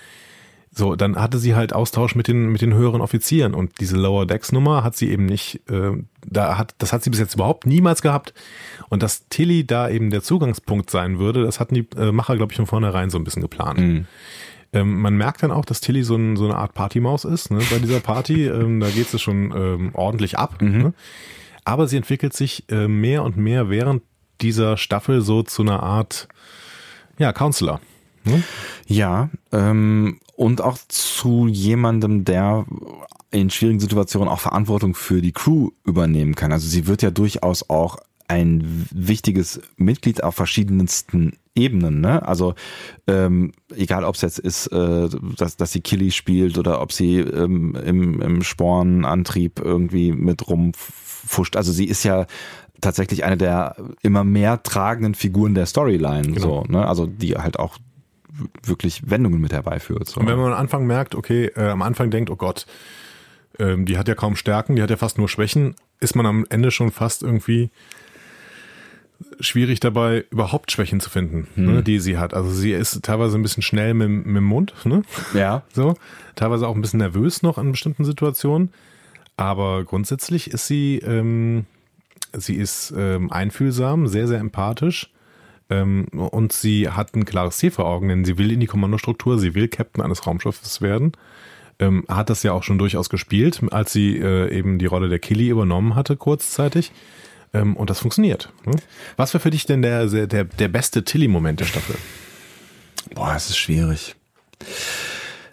So, dann hatte sie halt Austausch mit den mit den höheren Offizieren und diese Lower Decks Nummer hat sie eben nicht. Äh, da hat das hat sie bis jetzt überhaupt niemals gehabt und dass Tilly da eben der Zugangspunkt sein würde, das hatten die äh, Macher glaube ich von vornherein so ein bisschen geplant. Mhm. Ähm, man merkt dann auch, dass Tilly so, ein, so eine Art Partymaus ist ne, bei dieser Party. ähm, da geht es schon ähm, ordentlich ab. Mhm. Ne? Aber sie entwickelt sich äh, mehr und mehr während dieser Staffel so zu einer Art ja, Counselor. Ne? Ja, ähm, und auch zu jemandem, der in schwierigen Situationen auch Verantwortung für die Crew übernehmen kann. Also sie wird ja durchaus auch ein wichtiges Mitglied auf verschiedensten Ebenen, ne? Also ähm, egal, ob es jetzt ist, äh, dass, dass sie Killy spielt oder ob sie ähm, im, im Spornantrieb irgendwie mit rumfuscht. Also sie ist ja tatsächlich eine der immer mehr tragenden Figuren der Storyline. Genau. So, ne? Also die halt auch wirklich Wendungen mit herbeiführt. So. Und wenn man am Anfang merkt, okay, äh, am Anfang denkt, oh Gott, ähm, die hat ja kaum Stärken, die hat ja fast nur Schwächen, ist man am Ende schon fast irgendwie schwierig dabei, überhaupt Schwächen zu finden, hm. ne, die sie hat. Also sie ist teilweise ein bisschen schnell mit, mit dem Mund, ne? Ja. So. Teilweise auch ein bisschen nervös noch in bestimmten Situationen. Aber grundsätzlich ist sie, ähm, sie ist ähm, einfühlsam, sehr, sehr empathisch. Ähm, und sie hat ein klares Ziel vor Augen, denn sie will in die Kommandostruktur, sie will Captain eines Raumschiffes werden. Ähm, hat das ja auch schon durchaus gespielt, als sie äh, eben die Rolle der Killy übernommen hatte, kurzzeitig. Ähm, und das funktioniert. Ne? Was wäre für dich denn der, der, der beste Tilly-Moment der Staffel? Boah, es ist schwierig.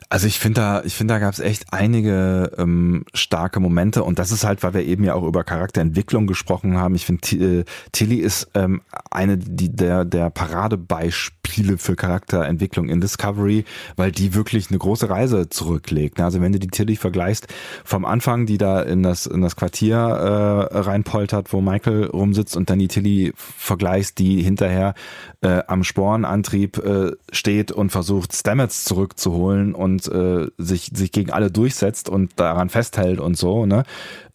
Also ich finde da, ich finde da gab es echt einige ähm, starke Momente und das ist halt, weil wir eben ja auch über Charakterentwicklung gesprochen haben. Ich finde äh, Tilly ist ähm, eine die, der der Paradebeispiele für Charakterentwicklung in Discovery, weil die wirklich eine große Reise zurücklegt. Also wenn du die Tilly vergleichst vom Anfang, die da in das in das Quartier äh, reinpoltert, wo Michael rumsitzt und dann die Tilly vergleichst, die hinterher äh, am Sporenantrieb äh, steht und versucht Stamets zurückzuholen und und äh, sich, sich gegen alle durchsetzt und daran festhält und so, ne,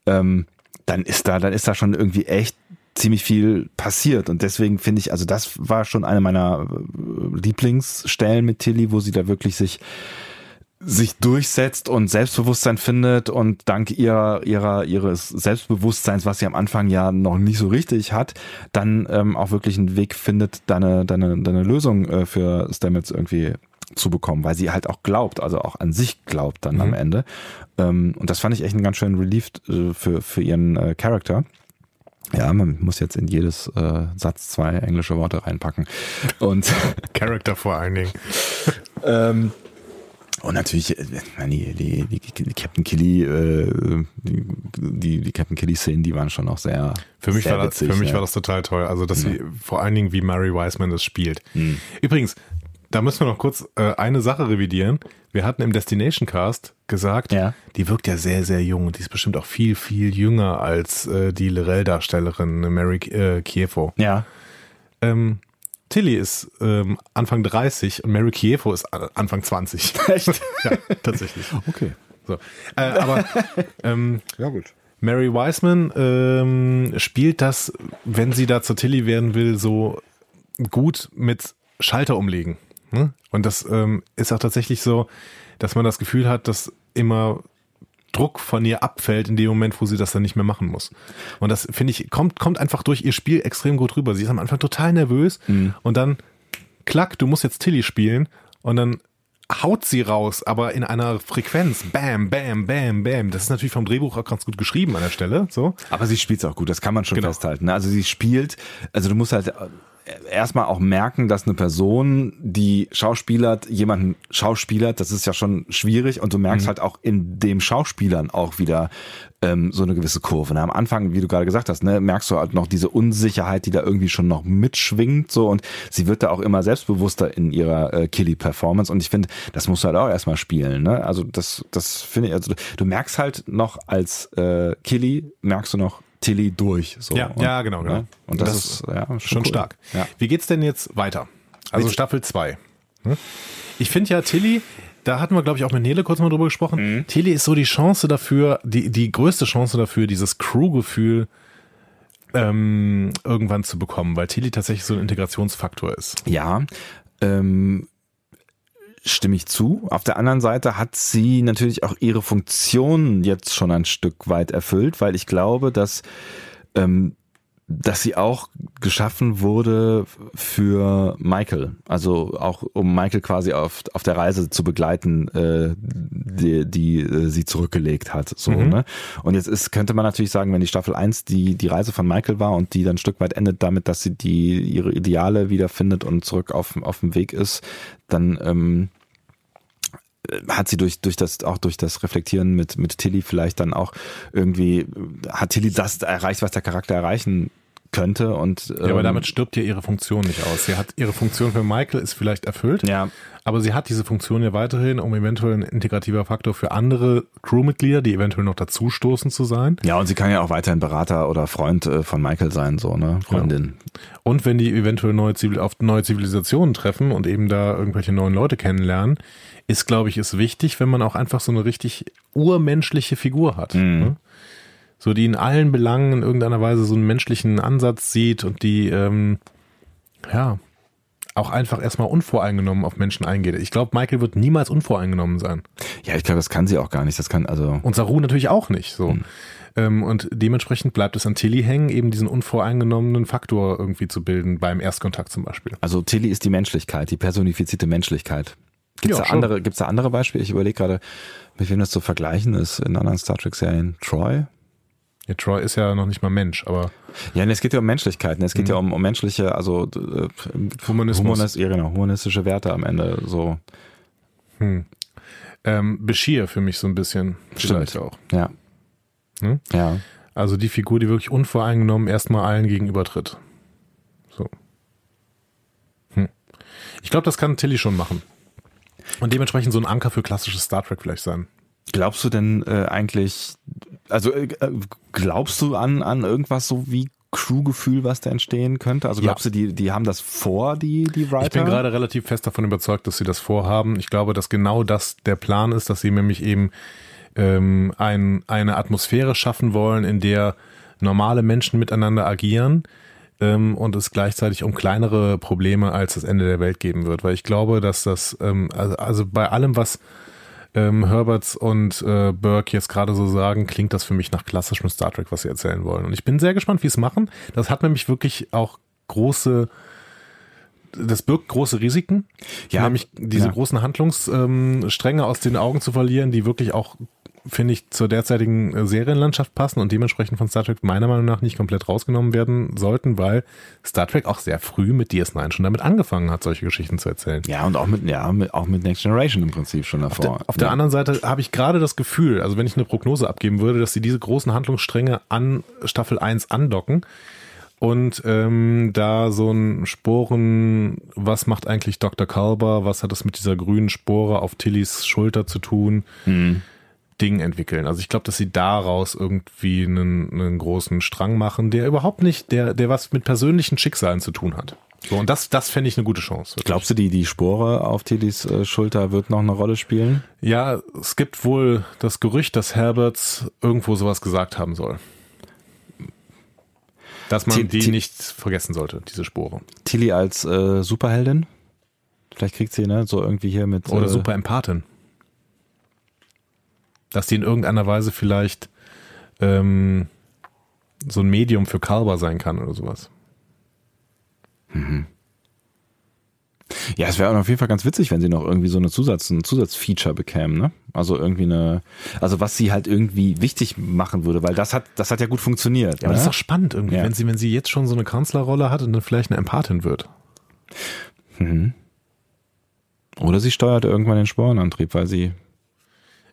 ähm, dann ist da, dann ist da schon irgendwie echt ziemlich viel passiert. Und deswegen finde ich, also das war schon eine meiner äh, Lieblingsstellen mit Tilly, wo sie da wirklich sich sich durchsetzt und Selbstbewusstsein findet und dank ihrer, ihrer, ihres Selbstbewusstseins, was sie am Anfang ja noch nicht so richtig hat, dann ähm, auch wirklich einen Weg findet, deine, deine, deine Lösung äh, für Stamets irgendwie zu bekommen, weil sie halt auch glaubt, also auch an sich glaubt dann mhm. am Ende. Ähm, und das fand ich echt einen ganz schönen Relief äh, für, für ihren äh, Charakter. Ja, man muss jetzt in jedes äh, Satz zwei englische Worte reinpacken. Und Character vor allen Dingen. ähm, und natürlich, äh, die, die, die, Captain Killy, äh, die, die, Captain Killy-Szenen, die waren schon auch sehr. Für mich, sehr war, witzig, das, für mich ja. war das total toll. Also, dass ja. sie vor allen Dingen, wie Mary Wiseman das spielt. Mhm. Übrigens, da müssen wir noch kurz äh, eine Sache revidieren. Wir hatten im Destination Cast gesagt, ja. die wirkt ja sehr, sehr jung. Die ist bestimmt auch viel, viel jünger als äh, die Lorel-Darstellerin Mary äh, Kievo. Ja. Ähm, Tilly ist ähm, Anfang 30 und Mary Kievo ist Anfang 20. Echt? ja, tatsächlich. Okay. So. Äh, aber ähm, ja gut. Mary Wiseman ähm, spielt das, wenn sie da zur Tilly werden will, so gut mit Schalter umlegen. Ne? Und das ähm, ist auch tatsächlich so, dass man das Gefühl hat, dass immer Druck von ihr abfällt in dem Moment, wo sie das dann nicht mehr machen muss. Und das finde ich kommt kommt einfach durch ihr Spiel extrem gut rüber. Sie ist am Anfang total nervös mhm. und dann klack, du musst jetzt Tilly spielen und dann haut sie raus, aber in einer Frequenz. Bam, bam, bam, bam. Das ist natürlich vom Drehbuch auch ganz gut geschrieben an der Stelle. So. Aber sie spielt es auch gut, das kann man schon genau. festhalten. Ne? Also sie spielt, also du musst halt erstmal auch merken, dass eine Person, die Schauspielert, jemanden Schauspielert, das ist ja schon schwierig und du merkst mhm. halt auch in dem Schauspielern auch wieder ähm, so eine gewisse Kurve. Ne? Am Anfang, wie du gerade gesagt hast, ne, merkst du halt noch diese Unsicherheit, die da irgendwie schon noch mitschwingt so und sie wird da auch immer selbstbewusster in ihrer äh, Killy-Performance und ich finde, das musst du halt auch erstmal spielen. Ne? Also das, das finde ich, also du merkst halt noch als äh, Killy, merkst du noch Tilly durch. So. Ja, und, ja, genau, genau. Ne? Und das, das, ist ja, schon, schon cool. stark. Ja. Wie geht's denn jetzt weiter? Also Mit Staffel 2. Hm? Ich finde ja Tilly, da hatten wir, glaube ich, auch mit Nele kurz mal drüber gesprochen. Mhm. Tilly ist so die Chance dafür, die, die größte Chance dafür, dieses Crew-Gefühl ähm, irgendwann zu bekommen, weil Tilly tatsächlich so ein Integrationsfaktor ist. Ja, ähm, stimme ich zu. Auf der anderen Seite hat sie natürlich auch ihre Funktion jetzt schon ein Stück weit erfüllt, weil ich glaube, dass ähm, dass sie auch geschaffen wurde für Michael, also auch um Michael quasi auf, auf der Reise zu begleiten, äh, die, die äh, sie zurückgelegt hat. So, mhm. ne? Und jetzt ist, könnte man natürlich sagen, wenn die Staffel 1 die, die Reise von Michael war und die dann ein Stück weit endet damit, dass sie die ihre Ideale wiederfindet und zurück auf, auf dem Weg ist, dann ähm, hat sie durch durch das auch durch das Reflektieren mit mit Tilly vielleicht dann auch irgendwie hat Tilly das erreicht, was der Charakter erreichen könnte und ähm, ja, aber damit stirbt ja ihre Funktion nicht aus. Sie hat ihre Funktion für Michael ist vielleicht erfüllt. Ja. Aber sie hat diese Funktion ja weiterhin, um eventuell ein integrativer Faktor für andere Crewmitglieder, die eventuell noch dazustoßen zu sein. Ja, und sie kann ja auch weiterhin Berater oder Freund äh, von Michael sein, so, ne? Freundin. Ja. Und wenn die eventuell neue Zivil auf neue Zivilisationen treffen und eben da irgendwelche neuen Leute kennenlernen, ist, glaube ich, ist wichtig, wenn man auch einfach so eine richtig urmenschliche Figur hat. Mhm. Ne? So, die in allen Belangen in irgendeiner Weise so einen menschlichen Ansatz sieht und die, ähm, ja, auch einfach erstmal unvoreingenommen auf Menschen eingeht. Ich glaube, Michael wird niemals unvoreingenommen sein. Ja, ich glaube, das kann sie auch gar nicht. Das kann also. Und Saru natürlich auch nicht. So. Hm. Ähm, und dementsprechend bleibt es an Tilly hängen, eben diesen unvoreingenommenen Faktor irgendwie zu bilden, beim Erstkontakt zum Beispiel. Also Tilly ist die Menschlichkeit, die personifizierte Menschlichkeit. Gibt es ja, da, andere, gibt's da andere Beispiele? Ich überlege gerade, mit wem das zu vergleichen ist in anderen Star Trek-Serien. Troy? Ja, Troy ist ja noch nicht mal Mensch, aber. Ja, es geht ja um Menschlichkeit, ne? es geht mhm. ja um, um menschliche, also äh, Humanismus. Humanis, ja, genau, humanistische Werte am Ende. So. Hm. Ähm, Bashir für mich so ein bisschen. Vielleicht auch. Ja. Hm? Ja. Also die Figur, die wirklich unvoreingenommen erstmal allen gegenübertritt. So. Hm. Ich glaube, das kann Tilly schon machen. Und dementsprechend so ein Anker für klassisches Star Trek vielleicht sein. Glaubst du denn äh, eigentlich, also äh, glaubst du an, an irgendwas so wie Crewgefühl, was da entstehen könnte? Also glaubst ja. du, die, die haben das vor, die, die Writer? Ich bin gerade relativ fest davon überzeugt, dass sie das vorhaben. Ich glaube, dass genau das der Plan ist, dass sie nämlich eben ähm, ein, eine Atmosphäre schaffen wollen, in der normale Menschen miteinander agieren ähm, und es gleichzeitig um kleinere Probleme als das Ende der Welt geben wird. Weil ich glaube, dass das, ähm, also, also bei allem, was ähm, Herberts und äh, Burke jetzt gerade so sagen, klingt das für mich nach klassischem Star Trek, was sie erzählen wollen. Und ich bin sehr gespannt, wie sie es machen. Das hat nämlich wirklich auch große das birgt große Risiken, ja, nämlich diese ja. großen Handlungsstränge ähm, aus den Augen zu verlieren, die wirklich auch finde ich, zur derzeitigen äh, Serienlandschaft passen und dementsprechend von Star Trek meiner Meinung nach nicht komplett rausgenommen werden sollten, weil Star Trek auch sehr früh mit DS9 schon damit angefangen hat, solche Geschichten zu erzählen. Ja, und auch mit, ja, mit, auch mit Next Generation im Prinzip schon davor. Auf der, auf der anderen Seite habe ich gerade das Gefühl, also wenn ich eine Prognose abgeben würde, dass sie diese großen Handlungsstränge an Staffel 1 andocken und ähm, da so ein Sporen, was macht eigentlich Dr. Kalber, was hat das mit dieser grünen Spore auf Tillys Schulter zu tun? Mhm Ding entwickeln. Also ich glaube, dass sie daraus irgendwie einen, einen großen Strang machen, der überhaupt nicht, der, der was mit persönlichen Schicksalen zu tun hat. So, und das, das fände ich eine gute Chance. Wirklich. Glaubst du, die, die Spore auf Tillys äh, Schulter wird noch eine Rolle spielen? Ja, es gibt wohl das Gerücht, dass Herberts irgendwo sowas gesagt haben soll. Dass man T die nicht vergessen sollte, diese Spore. Tilly als äh, Superheldin? Vielleicht kriegt sie, ne, so irgendwie hier mit. Oder äh, Superempathin dass die in irgendeiner Weise vielleicht ähm, so ein Medium für Kalber sein kann oder sowas. Mhm. Ja, es wäre auf jeden Fall ganz witzig, wenn sie noch irgendwie so eine Zusatz, ein Zusatzfeature bekämen, ne? Also irgendwie eine, also was sie halt irgendwie wichtig machen würde, weil das hat, das hat ja gut funktioniert. Ja, aber ne? das ist doch spannend irgendwie, ja. wenn sie, wenn sie jetzt schon so eine Kanzlerrolle hat und dann vielleicht eine Empathin wird. Mhm. Oder sie steuert irgendwann den Sporenantrieb, weil sie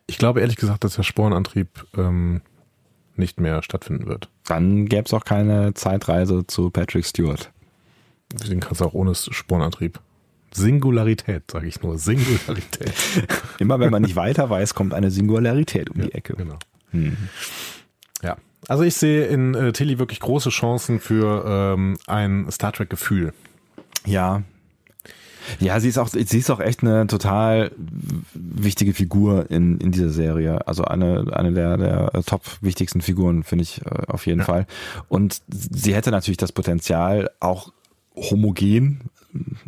ich glaube ehrlich gesagt, dass der Sporenantrieb ähm, nicht mehr stattfinden wird. Dann gäbe es auch keine Zeitreise zu Patrick Stewart. Den kannst du auch ohne Sporenantrieb. Singularität, sage ich nur. Singularität. Immer wenn man nicht weiter weiß, kommt eine Singularität um ja, die Ecke. Genau. Hm. Ja. Also ich sehe in äh, Tilly wirklich große Chancen für ähm, ein Star Trek-Gefühl. Ja, ja, sie ist auch, sie ist auch echt eine total wichtige Figur in, in dieser Serie. Also eine, eine der, der top wichtigsten Figuren, finde ich äh, auf jeden ja. Fall. Und sie hätte natürlich das Potenzial, auch homogen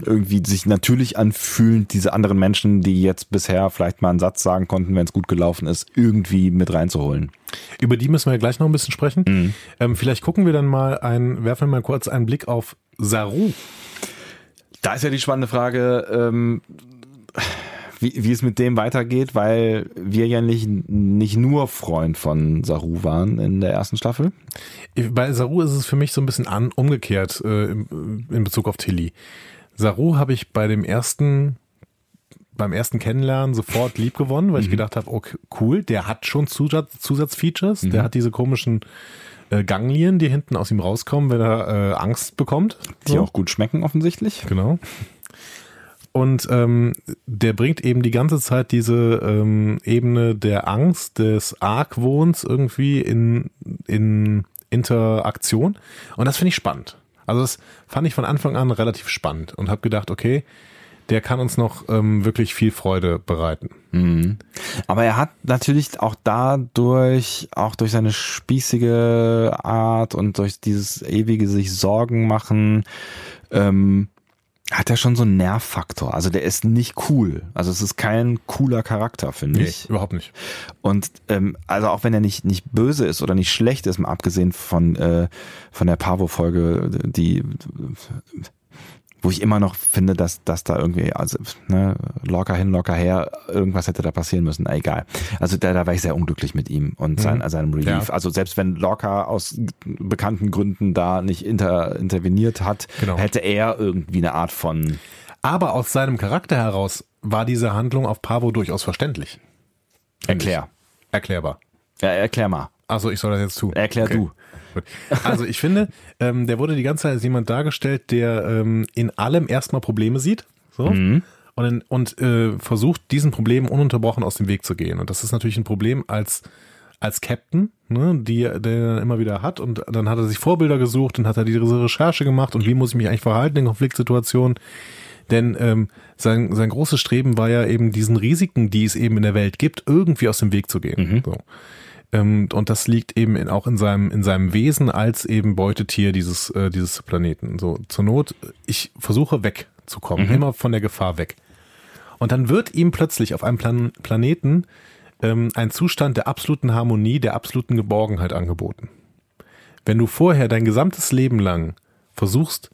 irgendwie sich natürlich anfühlen, diese anderen Menschen, die jetzt bisher vielleicht mal einen Satz sagen konnten, wenn es gut gelaufen ist, irgendwie mit reinzuholen. Über die müssen wir gleich noch ein bisschen sprechen. Mhm. Ähm, vielleicht gucken wir dann mal ein, werfen wir mal kurz einen Blick auf Saru. Da ist ja die spannende Frage, ähm, wie, wie es mit dem weitergeht, weil wir ja nicht, nicht nur Freund von Saru waren in der ersten Staffel. Bei Saru ist es für mich so ein bisschen an, umgekehrt äh, in, in Bezug auf Tilly. Saru habe ich bei dem ersten beim ersten Kennenlernen sofort lieb gewonnen, weil mhm. ich gedacht habe, okay, cool, der hat schon Zusatz, Zusatzfeatures, mhm. der hat diese komischen äh, Ganglien, die hinten aus ihm rauskommen, wenn er äh, Angst bekommt. Die so. auch gut schmecken offensichtlich. Genau. Und ähm, der bringt eben die ganze Zeit diese ähm, Ebene der Angst, des Argwohns irgendwie in, in Interaktion. Und das finde ich spannend. Also das fand ich von Anfang an relativ spannend und habe gedacht, okay, der kann uns noch ähm, wirklich viel Freude bereiten. Mhm. Aber er hat natürlich auch dadurch, auch durch seine spießige Art und durch dieses ewige sich Sorgen machen, ähm, hat er schon so einen Nervfaktor. Also der ist nicht cool. Also es ist kein cooler Charakter, finde nee, ich. Überhaupt nicht. Und ähm, also auch wenn er nicht nicht böse ist oder nicht schlecht ist, mal abgesehen von äh, von der Pavo-Folge, die wo ich immer noch finde, dass, dass da irgendwie, also ne, locker hin, locker her, irgendwas hätte da passieren müssen, egal. Also da, da war ich sehr unglücklich mit ihm und mhm. sein, seinem Relief. Ja. Also selbst wenn Locker aus bekannten Gründen da nicht inter, interveniert hat, genau. hätte er irgendwie eine Art von... Aber aus seinem Charakter heraus war diese Handlung auf Pavo durchaus verständlich. Erklär. Erklärbar. Ja, erklär mal. Also ich soll das jetzt tun. Erklär okay. du. Also ich finde, ähm, der wurde die ganze Zeit als jemand dargestellt, der ähm, in allem erstmal Probleme sieht. So. Mhm. Und, und äh, versucht, diesen Problemen ununterbrochen aus dem Weg zu gehen. Und das ist natürlich ein Problem als, als Captain, ne, die der immer wieder hat. Und dann hat er sich Vorbilder gesucht und hat er diese Recherche gemacht und wie muss ich mich eigentlich verhalten in Konfliktsituationen. Denn ähm, sein, sein großes Streben war ja eben diesen Risiken, die es eben in der Welt gibt, irgendwie aus dem Weg zu gehen. Mhm. So. Ähm, und das liegt eben in, auch in seinem, in seinem Wesen als eben Beutetier dieses, äh, dieses Planeten. So, zur Not, ich versuche wegzukommen, mhm. immer von der Gefahr weg. Und dann wird ihm plötzlich auf einem Plan Planeten ähm, ein Zustand der absoluten Harmonie, der absoluten Geborgenheit angeboten. Wenn du vorher dein gesamtes Leben lang versuchst,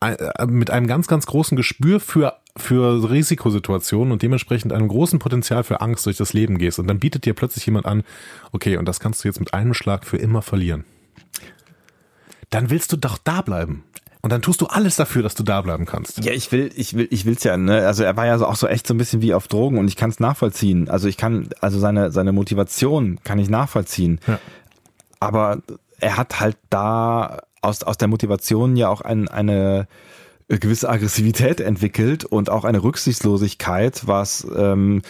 äh, mit einem ganz, ganz großen Gespür für, für Risikosituationen und dementsprechend einem großen Potenzial für Angst durch das Leben gehst. Und dann bietet dir plötzlich jemand an, okay, und das kannst du jetzt mit einem Schlag für immer verlieren. Dann willst du doch da bleiben. Und dann tust du alles dafür, dass du da bleiben kannst. Ja, ich will, ich will, ich will's ja, ne? Also er war ja auch so echt so ein bisschen wie auf Drogen und ich kann es nachvollziehen. Also ich kann, also seine, seine Motivation kann ich nachvollziehen. Ja. Aber er hat halt da aus, aus der Motivation ja auch ein, eine gewisse Aggressivität entwickelt und auch eine Rücksichtslosigkeit, was ähm,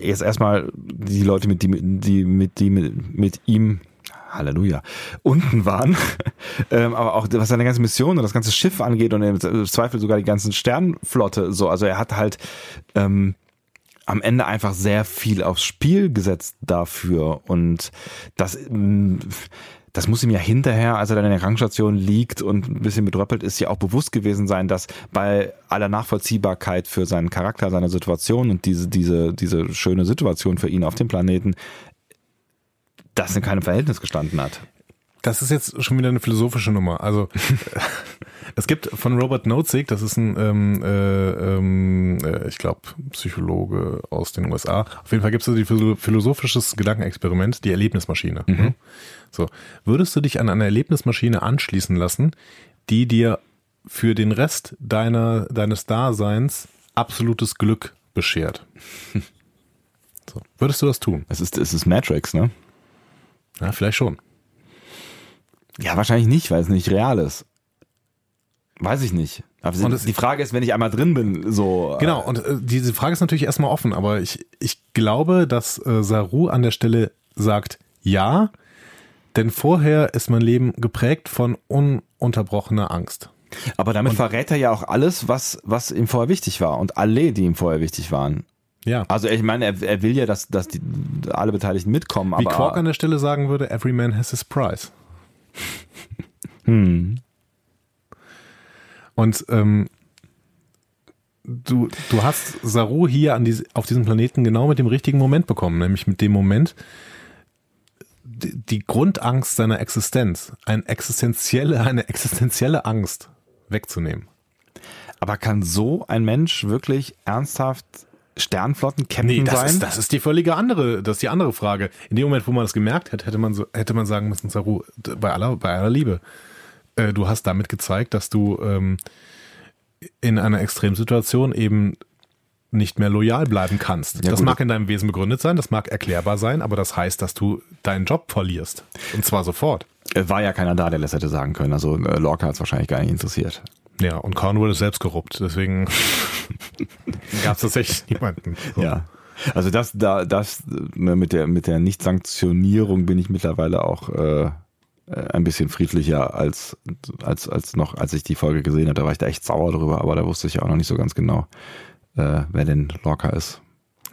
jetzt erstmal die Leute, mit die, die mit die mit, mit ihm Halleluja, unten waren, ähm, aber auch was seine ganze Mission und das ganze Schiff angeht und im Zweifel sogar die ganzen Sternflotte, so, also er hat halt ähm, am Ende einfach sehr viel aufs Spiel gesetzt dafür und das das muss ihm ja hinterher, als er dann in der Krankenstation liegt und ein bisschen bedröppelt ist, ja auch bewusst gewesen sein, dass bei aller Nachvollziehbarkeit für seinen Charakter, seine Situation und diese, diese, diese schöne Situation für ihn auf dem Planeten, das in keinem Verhältnis gestanden hat. Das ist jetzt schon wieder eine philosophische Nummer. Also es gibt von Robert Nozick, das ist ein, ähm, äh, ähm, äh, ich glaube, Psychologe aus den USA. Auf jeden Fall gibt es also die philosophisches Gedankenexperiment, die Erlebnismaschine. Mhm. Ne? So, würdest du dich an eine Erlebnismaschine anschließen lassen, die dir für den Rest deiner, deines Daseins absolutes Glück beschert? So, würdest du das tun? Es ist, es ist Matrix, ne? Ja, vielleicht schon. Ja, wahrscheinlich nicht, weil es nicht real ist. Weiß ich nicht. Aber und die Frage ist, wenn ich einmal drin bin, so. Äh, genau, und äh, diese Frage ist natürlich erstmal offen, aber ich, ich glaube, dass äh, Saru an der Stelle sagt ja, denn vorher ist mein Leben geprägt von ununterbrochener Angst. Aber damit und, verrät er ja auch alles, was, was ihm vorher wichtig war und alle, die ihm vorher wichtig waren. Ja. Also ich meine, er, er will ja, dass, dass die, alle Beteiligten mitkommen. Wie aber, Quark an der Stelle sagen würde, every man has his price. hm. Und ähm, du, du hast Saru hier an die, auf diesem Planeten genau mit dem richtigen Moment bekommen, nämlich mit dem Moment, die, die Grundangst seiner Existenz, eine existenzielle, eine existenzielle Angst wegzunehmen. Aber kann so ein Mensch wirklich ernsthaft Sternflotten-Captain nee, das sein? Ist, das ist die völlige andere, das ist die andere Frage. In dem Moment, wo man das gemerkt hätte, hätte man so, hätte man sagen müssen, Saru, bei aller, bei aller Liebe, äh, du hast damit gezeigt, dass du ähm, in einer Extremsituation eben nicht mehr loyal bleiben kannst. Ja, das gut. mag in deinem Wesen begründet sein, das mag erklärbar sein, aber das heißt, dass du deinen Job verlierst. Und zwar sofort. Äh, War ja keiner da, der das hätte sagen können. Also äh, Lorca hat es wahrscheinlich gar nicht interessiert. Ja, und Cornwall ist selbst korrupt, deswegen gab es tatsächlich niemanden. So. Ja. Also das, da, das ne, mit der mit der Nicht-Sanktionierung bin ich mittlerweile auch äh, äh, ein bisschen friedlicher als als als noch als ich die Folge gesehen habe. Da war ich da echt sauer drüber, aber da wusste ich auch noch nicht so ganz genau, äh, wer denn Lorca ist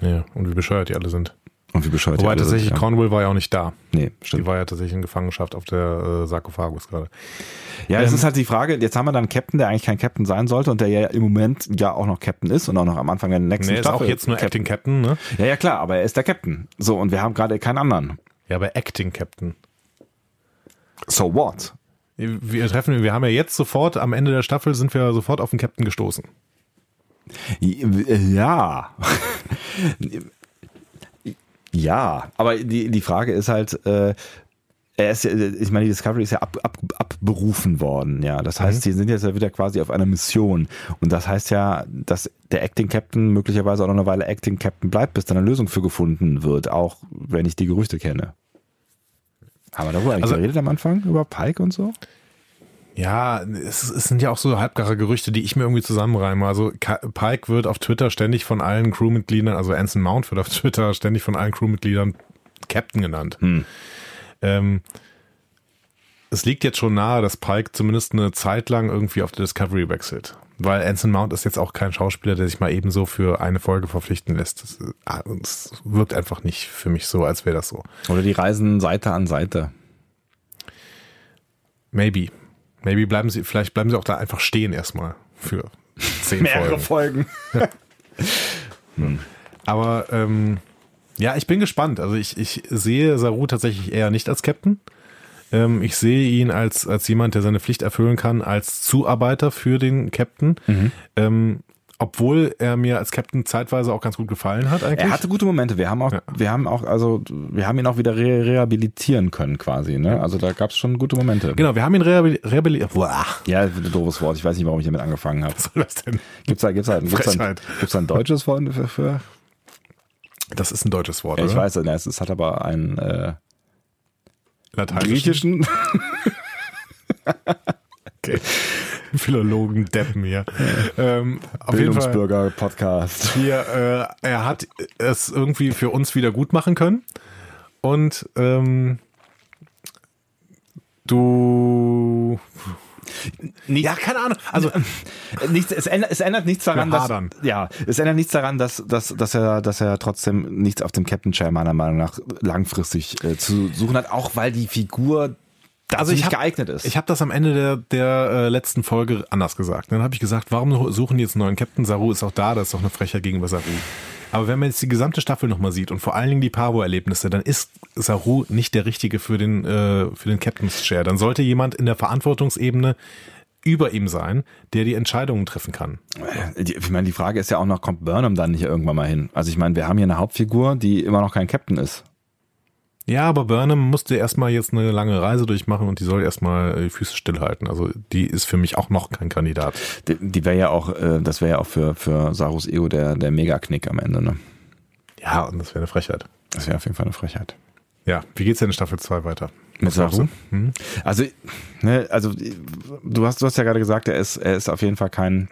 Ja, und wie bescheuert die alle sind. Und wie bescheuert die Wobei sind, tatsächlich ja. Cornwall war ja auch nicht da. Nee, Die stimmt. war ja tatsächlich in Gefangenschaft auf der äh, Sarkophagus gerade. Ja, es Ähm, ist halt die Frage, jetzt haben wir dann einen Captain, der eigentlich kein Captain sein sollte und der ja im Moment ja auch noch Captain ist und auch noch am Anfang der nächsten Nee, ist auch Staffel. jetzt nur Acting Captain, ne? Ja, ja klar, aber er ist der Captain. So, und wir haben gerade keinen anderen. Ja, aber Acting Captain. So what? Wir treffen, wir haben ja jetzt sofort, am Ende der Staffel sind wir sofort auf den Captain gestoßen. Ja. Ja, aber die, die Frage ist halt, äh, er ist ja, ich meine, die Discovery ist ja ab, ab, abberufen worden, ja. Das heißt, sie sind jetzt ja wieder quasi auf einer Mission. Und das heißt ja, dass der Acting Captain möglicherweise auch noch eine Weile Acting Captain bleibt, bis dann eine Lösung für gefunden wird, auch wenn ich die Gerüchte kenne. Haben wir darüber eigentlich Also- geredet am Anfang? Über Pike und so? Ja, es, es sind ja auch so halbgare Gerüchte, die ich mir irgendwie zusammenreime. Also Pike wird auf Twitter ständig von allen Crewmitgliedern, also Anson Mount wird auf Twitter ständig von allen Crewmitgliedern Captain genannt. Ähm, es liegt jetzt schon nahe, dass Pike zumindest eine Zeit lang irgendwie auf der Discovery wechselt. Weil Anson Mount ist jetzt auch kein Schauspieler, der sich mal ebenso für eine Folge verpflichten lässt. Äh, es wirkt einfach nicht für mich so, als wäre das so. Oder die reisen Seite an Seite. Maybe. Maybe bleiben sie, vielleicht bleiben sie auch da einfach stehen erstmal für zehn Folgen. Folgen. Aber ähm, ja, ich bin gespannt. Also ich, ich sehe Saru tatsächlich eher nicht als Captain. Ähm, ich sehe ihn als, als jemand, der seine Pflicht erfüllen kann, als Zuarbeiter für den Captain. Ähm, obwohl er mir als Captain zeitweise auch ganz gut gefallen hat eigentlich. Er hatte gute Momente. Wir haben auch, Ja. wir haben auch, also wir haben ihn auch wieder re rehabilitieren können quasi. Ne? Also da gab es schon gute Momente. genau, wir haben ihn rehabilitiert. Ja, ein doofes Wort. Ich weiß nicht, warum ich damit angefangen habe. was soll das denn? Gibt's da, gibt's da, gibt's da, Frechheit. gibt's da ein deutsches Wort für? für? Das ist ein deutsches Wort, Ja, ich oder? weiß, ne, es es hat aber einen äh, Lateinischen. griechischen. Okay. Philologen Deppen hier. Ähm. Bildungsbürger-Podcast. Hier, äh, er hat es irgendwie für uns wieder gut machen können. Und ähm, du. Ja, keine Ahnung. Also, Nichts, es, ändert, es ändert nichts daran, dass, ja, es ändert nichts daran, dass, dass, dass er, dass er trotzdem nichts auf dem Captain Chair meiner Meinung nach langfristig äh, zu suchen hat, auch weil die Figur dazu Also ich nicht hab- geeignet ist. ich habe das am Ende der, der äh, letzten Folge anders gesagt. Dann habe ich gesagt, warum suchen die jetzt einen neuen Captain? Saru ist auch da, das ist doch eine Frechheit gegenüber Saru. Aber wenn man jetzt die gesamte Staffel nochmal sieht und vor allen Dingen die Pavo-Erlebnisse, dann ist Saru nicht der Richtige für den, äh, für den Captain's Chair. Dann sollte jemand in der Verantwortungsebene über ihm sein, der die Entscheidungen treffen kann. Die- Ich meine, die Frage ist ja auch noch, kommt Burnham dann nicht irgendwann mal hin? Also ich meine, wir haben hier eine Hauptfigur, die immer noch kein Captain ist. Ja, aber Burnham musste erstmal jetzt eine lange Reise durchmachen und die soll erstmal die Füße stillhalten. Also die ist für mich auch noch kein Kandidat. Die, die wäre ja auch, äh, das wäre ja auch für, für Sarus Ego der, der Megaknick am Ende, ne? Ja, und das wäre eine Frechheit. Das wäre auf jeden Fall eine Frechheit. Ja, wie geht's denn in Staffel 2 weiter? Mit Saru? Hm? Also, ne, also du hast, du hast ja gerade gesagt, er ist, er ist auf jeden Fall kein,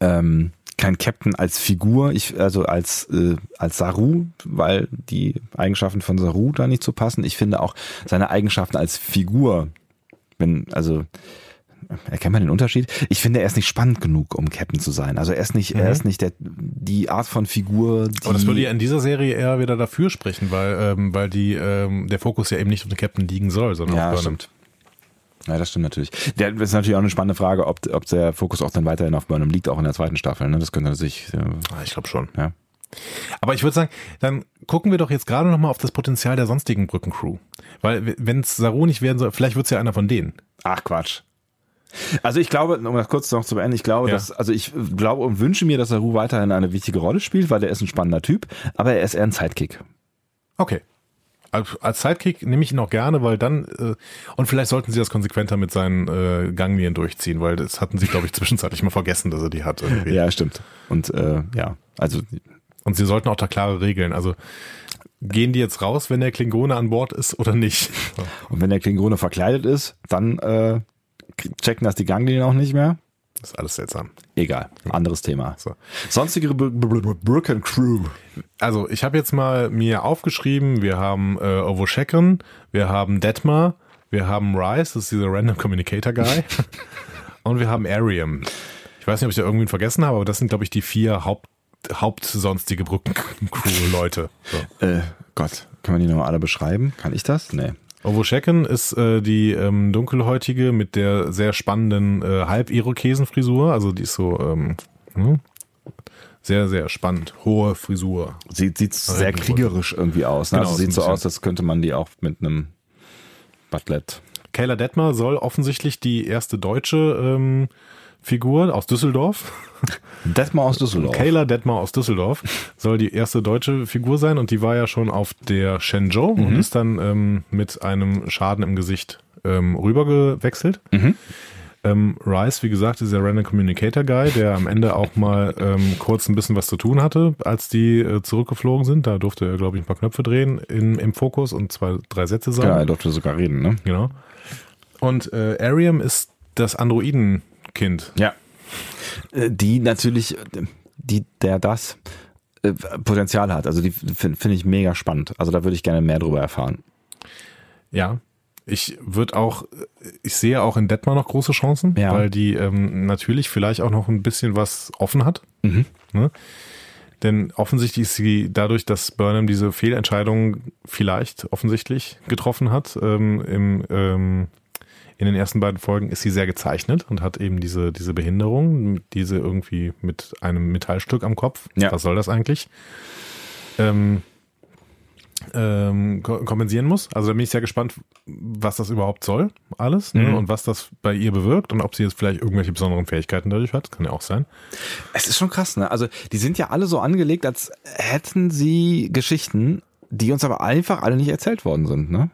ähm, kein Captain als Figur, ich, also als, äh, als Saru, weil die Eigenschaften von Saru da nicht so passen. Ich finde auch seine Eigenschaften als Figur, wenn, also erkennt man den Unterschied? Ich finde, er ist nicht spannend genug, um Captain zu sein. Also er ist nicht, er ist nicht der, die Art von Figur, die. Aber das würde ja in dieser Serie eher wieder dafür sprechen, weil, ähm, weil die, ähm, der Fokus ja eben nicht auf den Captain liegen soll, sondern Ja, auf Burnham. stimmt. Ja, das stimmt natürlich. Das ist natürlich auch eine spannende Frage, ob, ob der Fokus auch dann weiterhin auf Burnham liegt, auch in der zweiten Staffel. Ne? Das könnte sich, äh, Ah, ich glaube schon. ja. Aber ich würde sagen, dann gucken wir doch jetzt gerade nochmal auf das Potenzial der sonstigen Brückencrew. Weil wenn es Saru nicht werden soll, vielleicht wird es ja einer von denen. Ach Quatsch. Also ich glaube, um das kurz noch zu beenden, ich glaube, Ja. dass, also ich glaube und wünsche mir, dass Saru weiterhin eine wichtige Rolle spielt, weil er ist ein spannender Typ, aber er ist eher ein Sidekick. Okay. Als Sidekick nehme ich ihn auch gerne, weil dann, äh, und vielleicht sollten sie das konsequenter mit seinen äh, Ganglinien durchziehen, weil das hatten sie, glaube ich, zwischenzeitlich mal vergessen, dass er die hat. Irgendwie. Ja, stimmt. Und äh, ja, also Und sie sollten auch da klare Regeln. Also gehen die jetzt raus, wenn der Klingone an Bord ist oder nicht? und wenn der Klingone verkleidet ist, dann äh, checken das die Ganglinien auch nicht mehr. Das ist alles seltsam. Egal, anderes Thema. So. Sonstige Br Br Br Brooklyn Crew. Also ich habe jetzt mal mir aufgeschrieben, wir haben äh, Ovoshekren, wir haben Detmar, wir haben Rice, das ist dieser Random Communicator Guy, und wir haben Arium. Ich weiß nicht, ob ich da irgendwen vergessen habe, aber das sind, glaube ich, die vier Haupt, hauptsonstige Brückencrew-Leute. So. Äh, Gott, können wir die nochmal alle beschreiben? Kann ich das? Nee. Ovoshekren ist äh, die ähm, dunkelhäutige mit der sehr spannenden äh, Halb-Irokesenfrisur, also die ist so ähm, hm, sehr, sehr spannend. Hohe Frisur. Sieht, sieht sehr kriegerisch irgendwie aus. Ne? Genau, also sieht so aus, als könnte man die auch mit einem Butlet. Kayla Detmer soll offensichtlich die erste deutsche ähm, Figur aus Düsseldorf. Detmar aus Düsseldorf. Kayla Detmer aus Düsseldorf soll die erste deutsche Figur sein und die war ja schon auf der Shenzhou und ist dann ähm, mit einem Schaden im Gesicht ähm, rübergewechselt. Ähm, Rice, wie gesagt, ist der Random Communicator Guy, der am Ende auch mal ähm, kurz ein bisschen was zu tun hatte, als die äh, zurückgeflogen sind. Da durfte er, glaube ich, ein paar Knöpfe drehen in, im Fokus und zwei, drei Sätze sagen. Ja, er durfte sogar reden, ne? Genau. Und äh, Arium ist das Androidenkind. Ja. Äh, Die natürlich, äh, die, der das äh, Potenzial hat. Also die finde find ich mega spannend. Also da würde ich gerne mehr drüber erfahren. Ja. Ich würde auch, ich sehe auch in Detmar noch große Chancen, Ja. weil die ähm, natürlich vielleicht auch noch ein bisschen was offen hat. Ne? Denn offensichtlich ist sie dadurch, dass Burnham diese Fehlentscheidung vielleicht offensichtlich getroffen hat, ähm, im, ähm, in den ersten beiden Folgen ist sie sehr gezeichnet und hat eben diese, diese Behinderung, diese irgendwie mit einem Metallstück am Kopf. Ja. Was soll das eigentlich? Ähm, ähm, ko- kompensieren muss. Also da bin ich sehr gespannt, was das überhaupt soll, alles, ne? Mhm. und was das bei ihr bewirkt und ob sie jetzt vielleicht irgendwelche besonderen Fähigkeiten dadurch hat. Kann ja auch sein. Es ist schon krass, ne? Also die sind ja alle so angelegt, als hätten sie Geschichten, die uns aber einfach alle nicht erzählt worden sind, ne?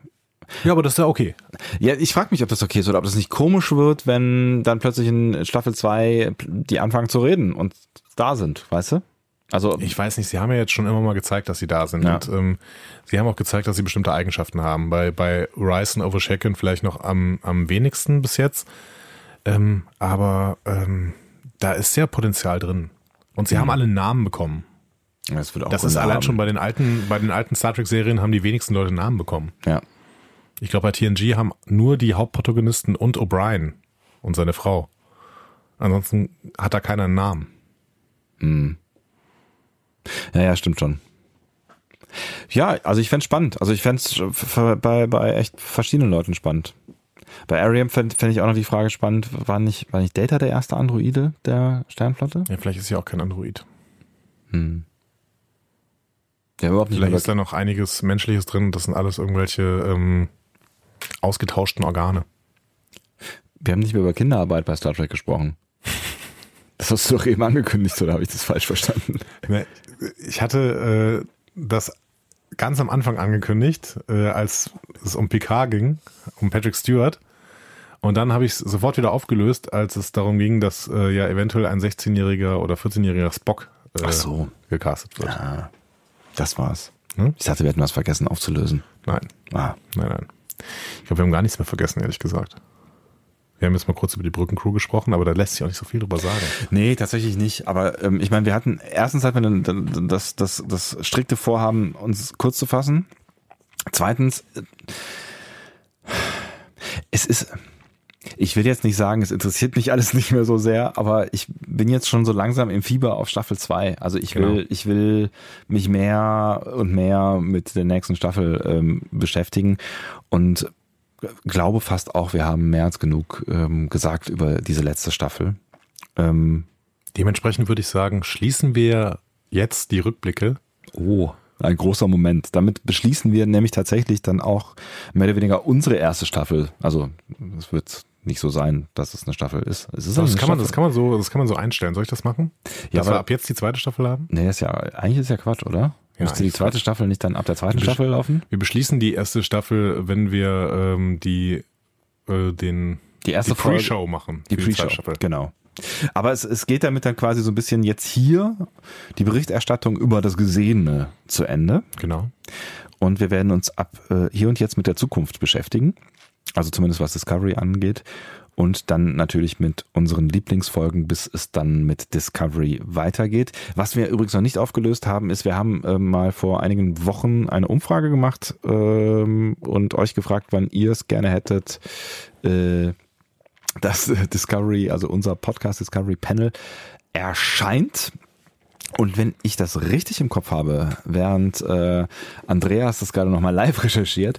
Ja, aber das ist ja okay. Ja, ich frage mich, ob das okay ist oder ob das nicht komisch wird, wenn dann plötzlich in Staffel 2 die anfangen zu reden und da sind, weißt du? Also Ich weiß nicht, sie haben ja jetzt schon immer mal gezeigt, dass sie da sind. Ja. Und ähm, sie haben auch gezeigt, dass sie bestimmte Eigenschaften haben. Bei, bei Rice und Overshaken vielleicht noch am, am wenigsten bis jetzt. Ähm, aber ähm, da ist sehr Potenzial drin. Und sie haben alle Namen bekommen. das Das ist allein haben. schon bei den alten, bei den alten Star Trek-Serien haben die wenigsten Leute Namen bekommen. Ja. Ich glaube, bei TNG haben nur die Hauptprotagonisten und O'Brien und seine Frau. Ansonsten hat da keiner einen Namen. Ja, ja, stimmt schon. Ja, also ich fänd's spannend. Also ich fänd's bei, bei echt verschiedenen Leuten spannend. Bei Ariam fände fänd ich auch noch die Frage spannend, war nicht, war nicht Data der erste Androide der Sternflotte? Ja, vielleicht ist sie auch kein Android. Ja, überhaupt nicht. Vielleicht ist da noch einiges Menschliches drin. Das sind alles irgendwelche ähm, ausgetauschten Organe. Wir haben nicht mehr über Kinderarbeit bei Star Trek gesprochen. Das hast du doch eben angekündigt, oder habe ich das falsch verstanden? Ne, Ich hatte äh, das ganz am Anfang angekündigt, äh, als es um Picard ging, um Patrick Stewart. Und dann habe ich es sofort wieder aufgelöst, als es darum ging, dass äh, ja eventuell ein 16-jähriger oder 14-jähriger Spock äh, Ach so. gecastet wird. Ah, das war's. Hm? Ich dachte, wir hätten was vergessen aufzulösen. Nein, Ah, nein, nein. Ich glaube, wir haben gar nichts mehr vergessen, ehrlich gesagt. Wir haben jetzt mal kurz über die Brückencrew gesprochen, aber da lässt sich auch nicht so viel drüber sagen. Nee, tatsächlich nicht. Aber ähm, ich meine, wir hatten erstens hatten wir das, das, das strikte Vorhaben, uns kurz zu fassen. Zweitens, äh, es ist, ich will jetzt nicht sagen, es interessiert mich alles nicht mehr so sehr, aber ich bin jetzt schon so langsam im Fieber auf Staffel 2. Also ich will, Genau. ich will mich mehr und mehr mit der nächsten Staffel ähm, beschäftigen und glaube fast auch, wir haben mehr als genug ähm, gesagt über diese letzte Staffel. Ähm, Dementsprechend würde ich sagen, schließen wir jetzt die Rückblicke. Oh, ein großer Moment. Damit beschließen wir nämlich tatsächlich dann auch mehr oder weniger unsere erste Staffel. Also es wird nicht so sein, dass es eine Staffel ist. Es ist Das eine kann, man, das, Staffel. kann man so, das kann man so einstellen. Soll ich das machen? Ja, Dass wir aber- ab jetzt die zweite Staffel haben? Nee, ist ja, eigentlich ist ja Quatsch, oder? Müsste die zweite Staffel nicht dann ab der zweiten Staffel laufen? Wir beschließen die erste Staffel, wenn wir ähm, die äh, den Die erste die Pre-Show machen. Die Pre-Show, Staffel. genau. Aber es, es geht damit dann quasi so ein bisschen jetzt hier die Berichterstattung über das Gesehene zu Ende. Genau. Und wir werden uns ab äh, hier und jetzt mit der Zukunft beschäftigen. Also zumindest was Discovery angeht. Und dann natürlich mit unseren Lieblingsfolgen, bis es dann mit Discovery weitergeht. Was wir übrigens noch nicht aufgelöst haben, ist, wir haben äh, mal vor einigen Wochen eine Umfrage gemacht ähm, und euch gefragt, wann ihr es gerne hättet, äh, dass Discovery, also unser Podcast Discovery Panel, erscheint. Und wenn ich das richtig im Kopf habe, während äh, Andreas das gerade nochmal live recherchiert,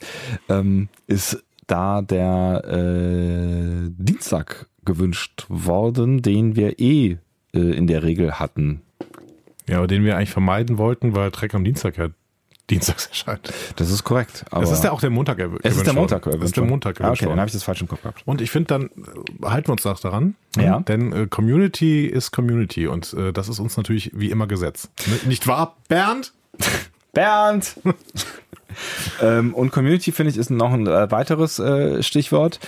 ähm, ist da der äh, Dienstag gewünscht worden, den wir eh äh, in der Regel hatten. Ja, aber den wir eigentlich vermeiden wollten, weil Trek am Dienstag ja dienstags erscheint. Das ist korrekt. Aber Es ist ja auch der Montag erw- es ist der Montag. Es ist der Montag ah, gewünscht Okay, dann habe ich das falsch im Kopf gehabt. Und ich finde, dann äh, halten wir uns auch daran. Ja. Denn äh, Community ist Community und äh, das ist uns natürlich wie immer Gesetz. Nicht wahr, Bernd? Bernd! ähm, und Community, finde ich, ist noch ein äh, weiteres äh, Stichwort.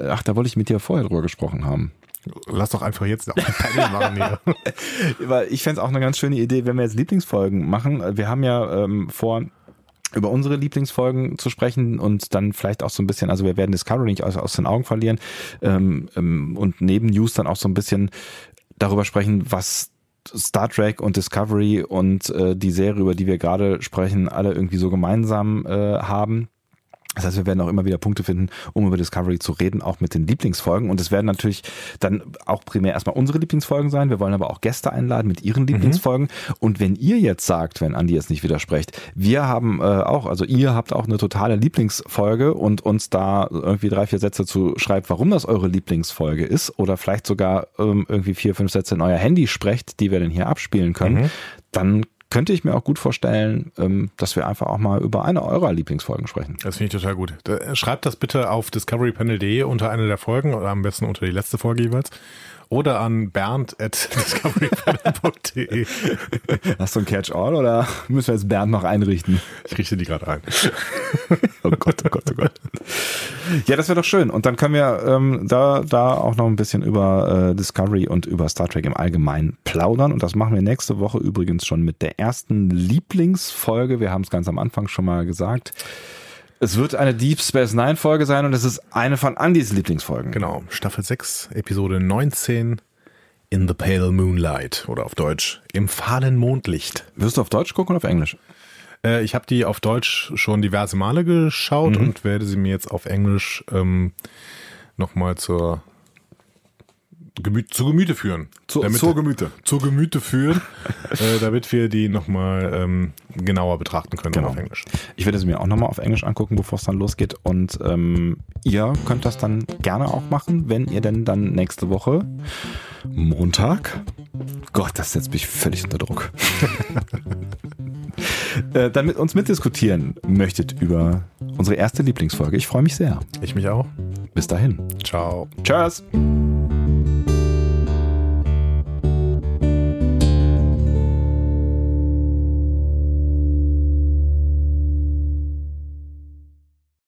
Ach, da wollte ich mit dir vorher drüber gesprochen haben. Lass doch einfach jetzt auch ein Panel machen hier. Weil ich fände es auch eine ganz schöne Idee, wenn wir jetzt Lieblingsfolgen machen. Wir haben ja ähm, vor, über unsere Lieblingsfolgen zu sprechen und dann vielleicht auch so ein bisschen, also wir werden Discovery nicht aus, aus den Augen verlieren ähm, ähm, und neben News dann auch so ein bisschen darüber sprechen, was Star Trek und Discovery und äh, die Serie, über die wir gerade sprechen, alle irgendwie so gemeinsam äh, haben. Das heißt, wir werden auch immer wieder Punkte finden, um über Discovery zu reden, auch mit den Lieblingsfolgen. Und es werden natürlich dann auch primär erstmal unsere Lieblingsfolgen sein. Wir wollen aber auch Gäste einladen mit ihren Lieblingsfolgen. Und wenn ihr jetzt sagt, wenn Andi jetzt nicht widerspricht, wir haben äh, auch, also ihr habt auch eine totale Lieblingsfolge und uns da irgendwie drei, vier Sätze zu schreibt, warum das eure Lieblingsfolge ist oder vielleicht sogar ähm, irgendwie vier, fünf Sätze in euer Handy sprecht, die wir dann hier abspielen können, dann könnte ich mir auch gut vorstellen, ähm, dass wir einfach auch mal über eine eurer Lieblingsfolgen sprechen. Das finde ich total gut. Da- Schreibt das bitte auf discoverypanel.de unter eine der Folgen oder am besten unter die letzte Folge jeweils. Oder an bernd at discoverypanel.de. Hast du ein Catch-all oder müssen wir jetzt Bernd noch einrichten? Ich richte die gerade ein. Oh Gott, oh Gott, oh Gott. Ja, das wäre doch schön. Und dann können wir ähm, da, da auch noch ein bisschen über äh, Discovery und über Star Trek im Allgemeinen plaudern. Und das machen wir nächste Woche übrigens schon mit der ersten Lieblingsfolge. Wir haben es ganz am Anfang schon mal gesagt. Es wird eine Deep Space Nine Folge sein und es ist eine von Andys Lieblingsfolgen. Genau, Staffel 6, Episode 19 In the Pale Moonlight oder auf Deutsch Im fahlen Mondlicht. Wirst du auf Deutsch gucken oder auf Englisch? Äh, ich habe die auf Deutsch schon diverse Male geschaut und werde sie mir jetzt auf Englisch ähm, nochmal zur Gemü zu Gemüte führen. Zur- zur Gemüte. Zur Gemüte führen, äh, damit wir die nochmal ähm, genauer betrachten können Genau. auf Englisch. Ich werde sie mir auch nochmal auf Englisch angucken, bevor es dann losgeht. Und ähm, ihr könnt das dann gerne auch machen, wenn ihr denn dann nächste Woche Montag. Gott, das setzt mich völlig unter Druck. äh, dann mit uns mitdiskutieren möchtet über unsere erste Lieblingsfolge. Ich freue mich sehr. Ich mich auch. Bis dahin. Ciao. Tschüss.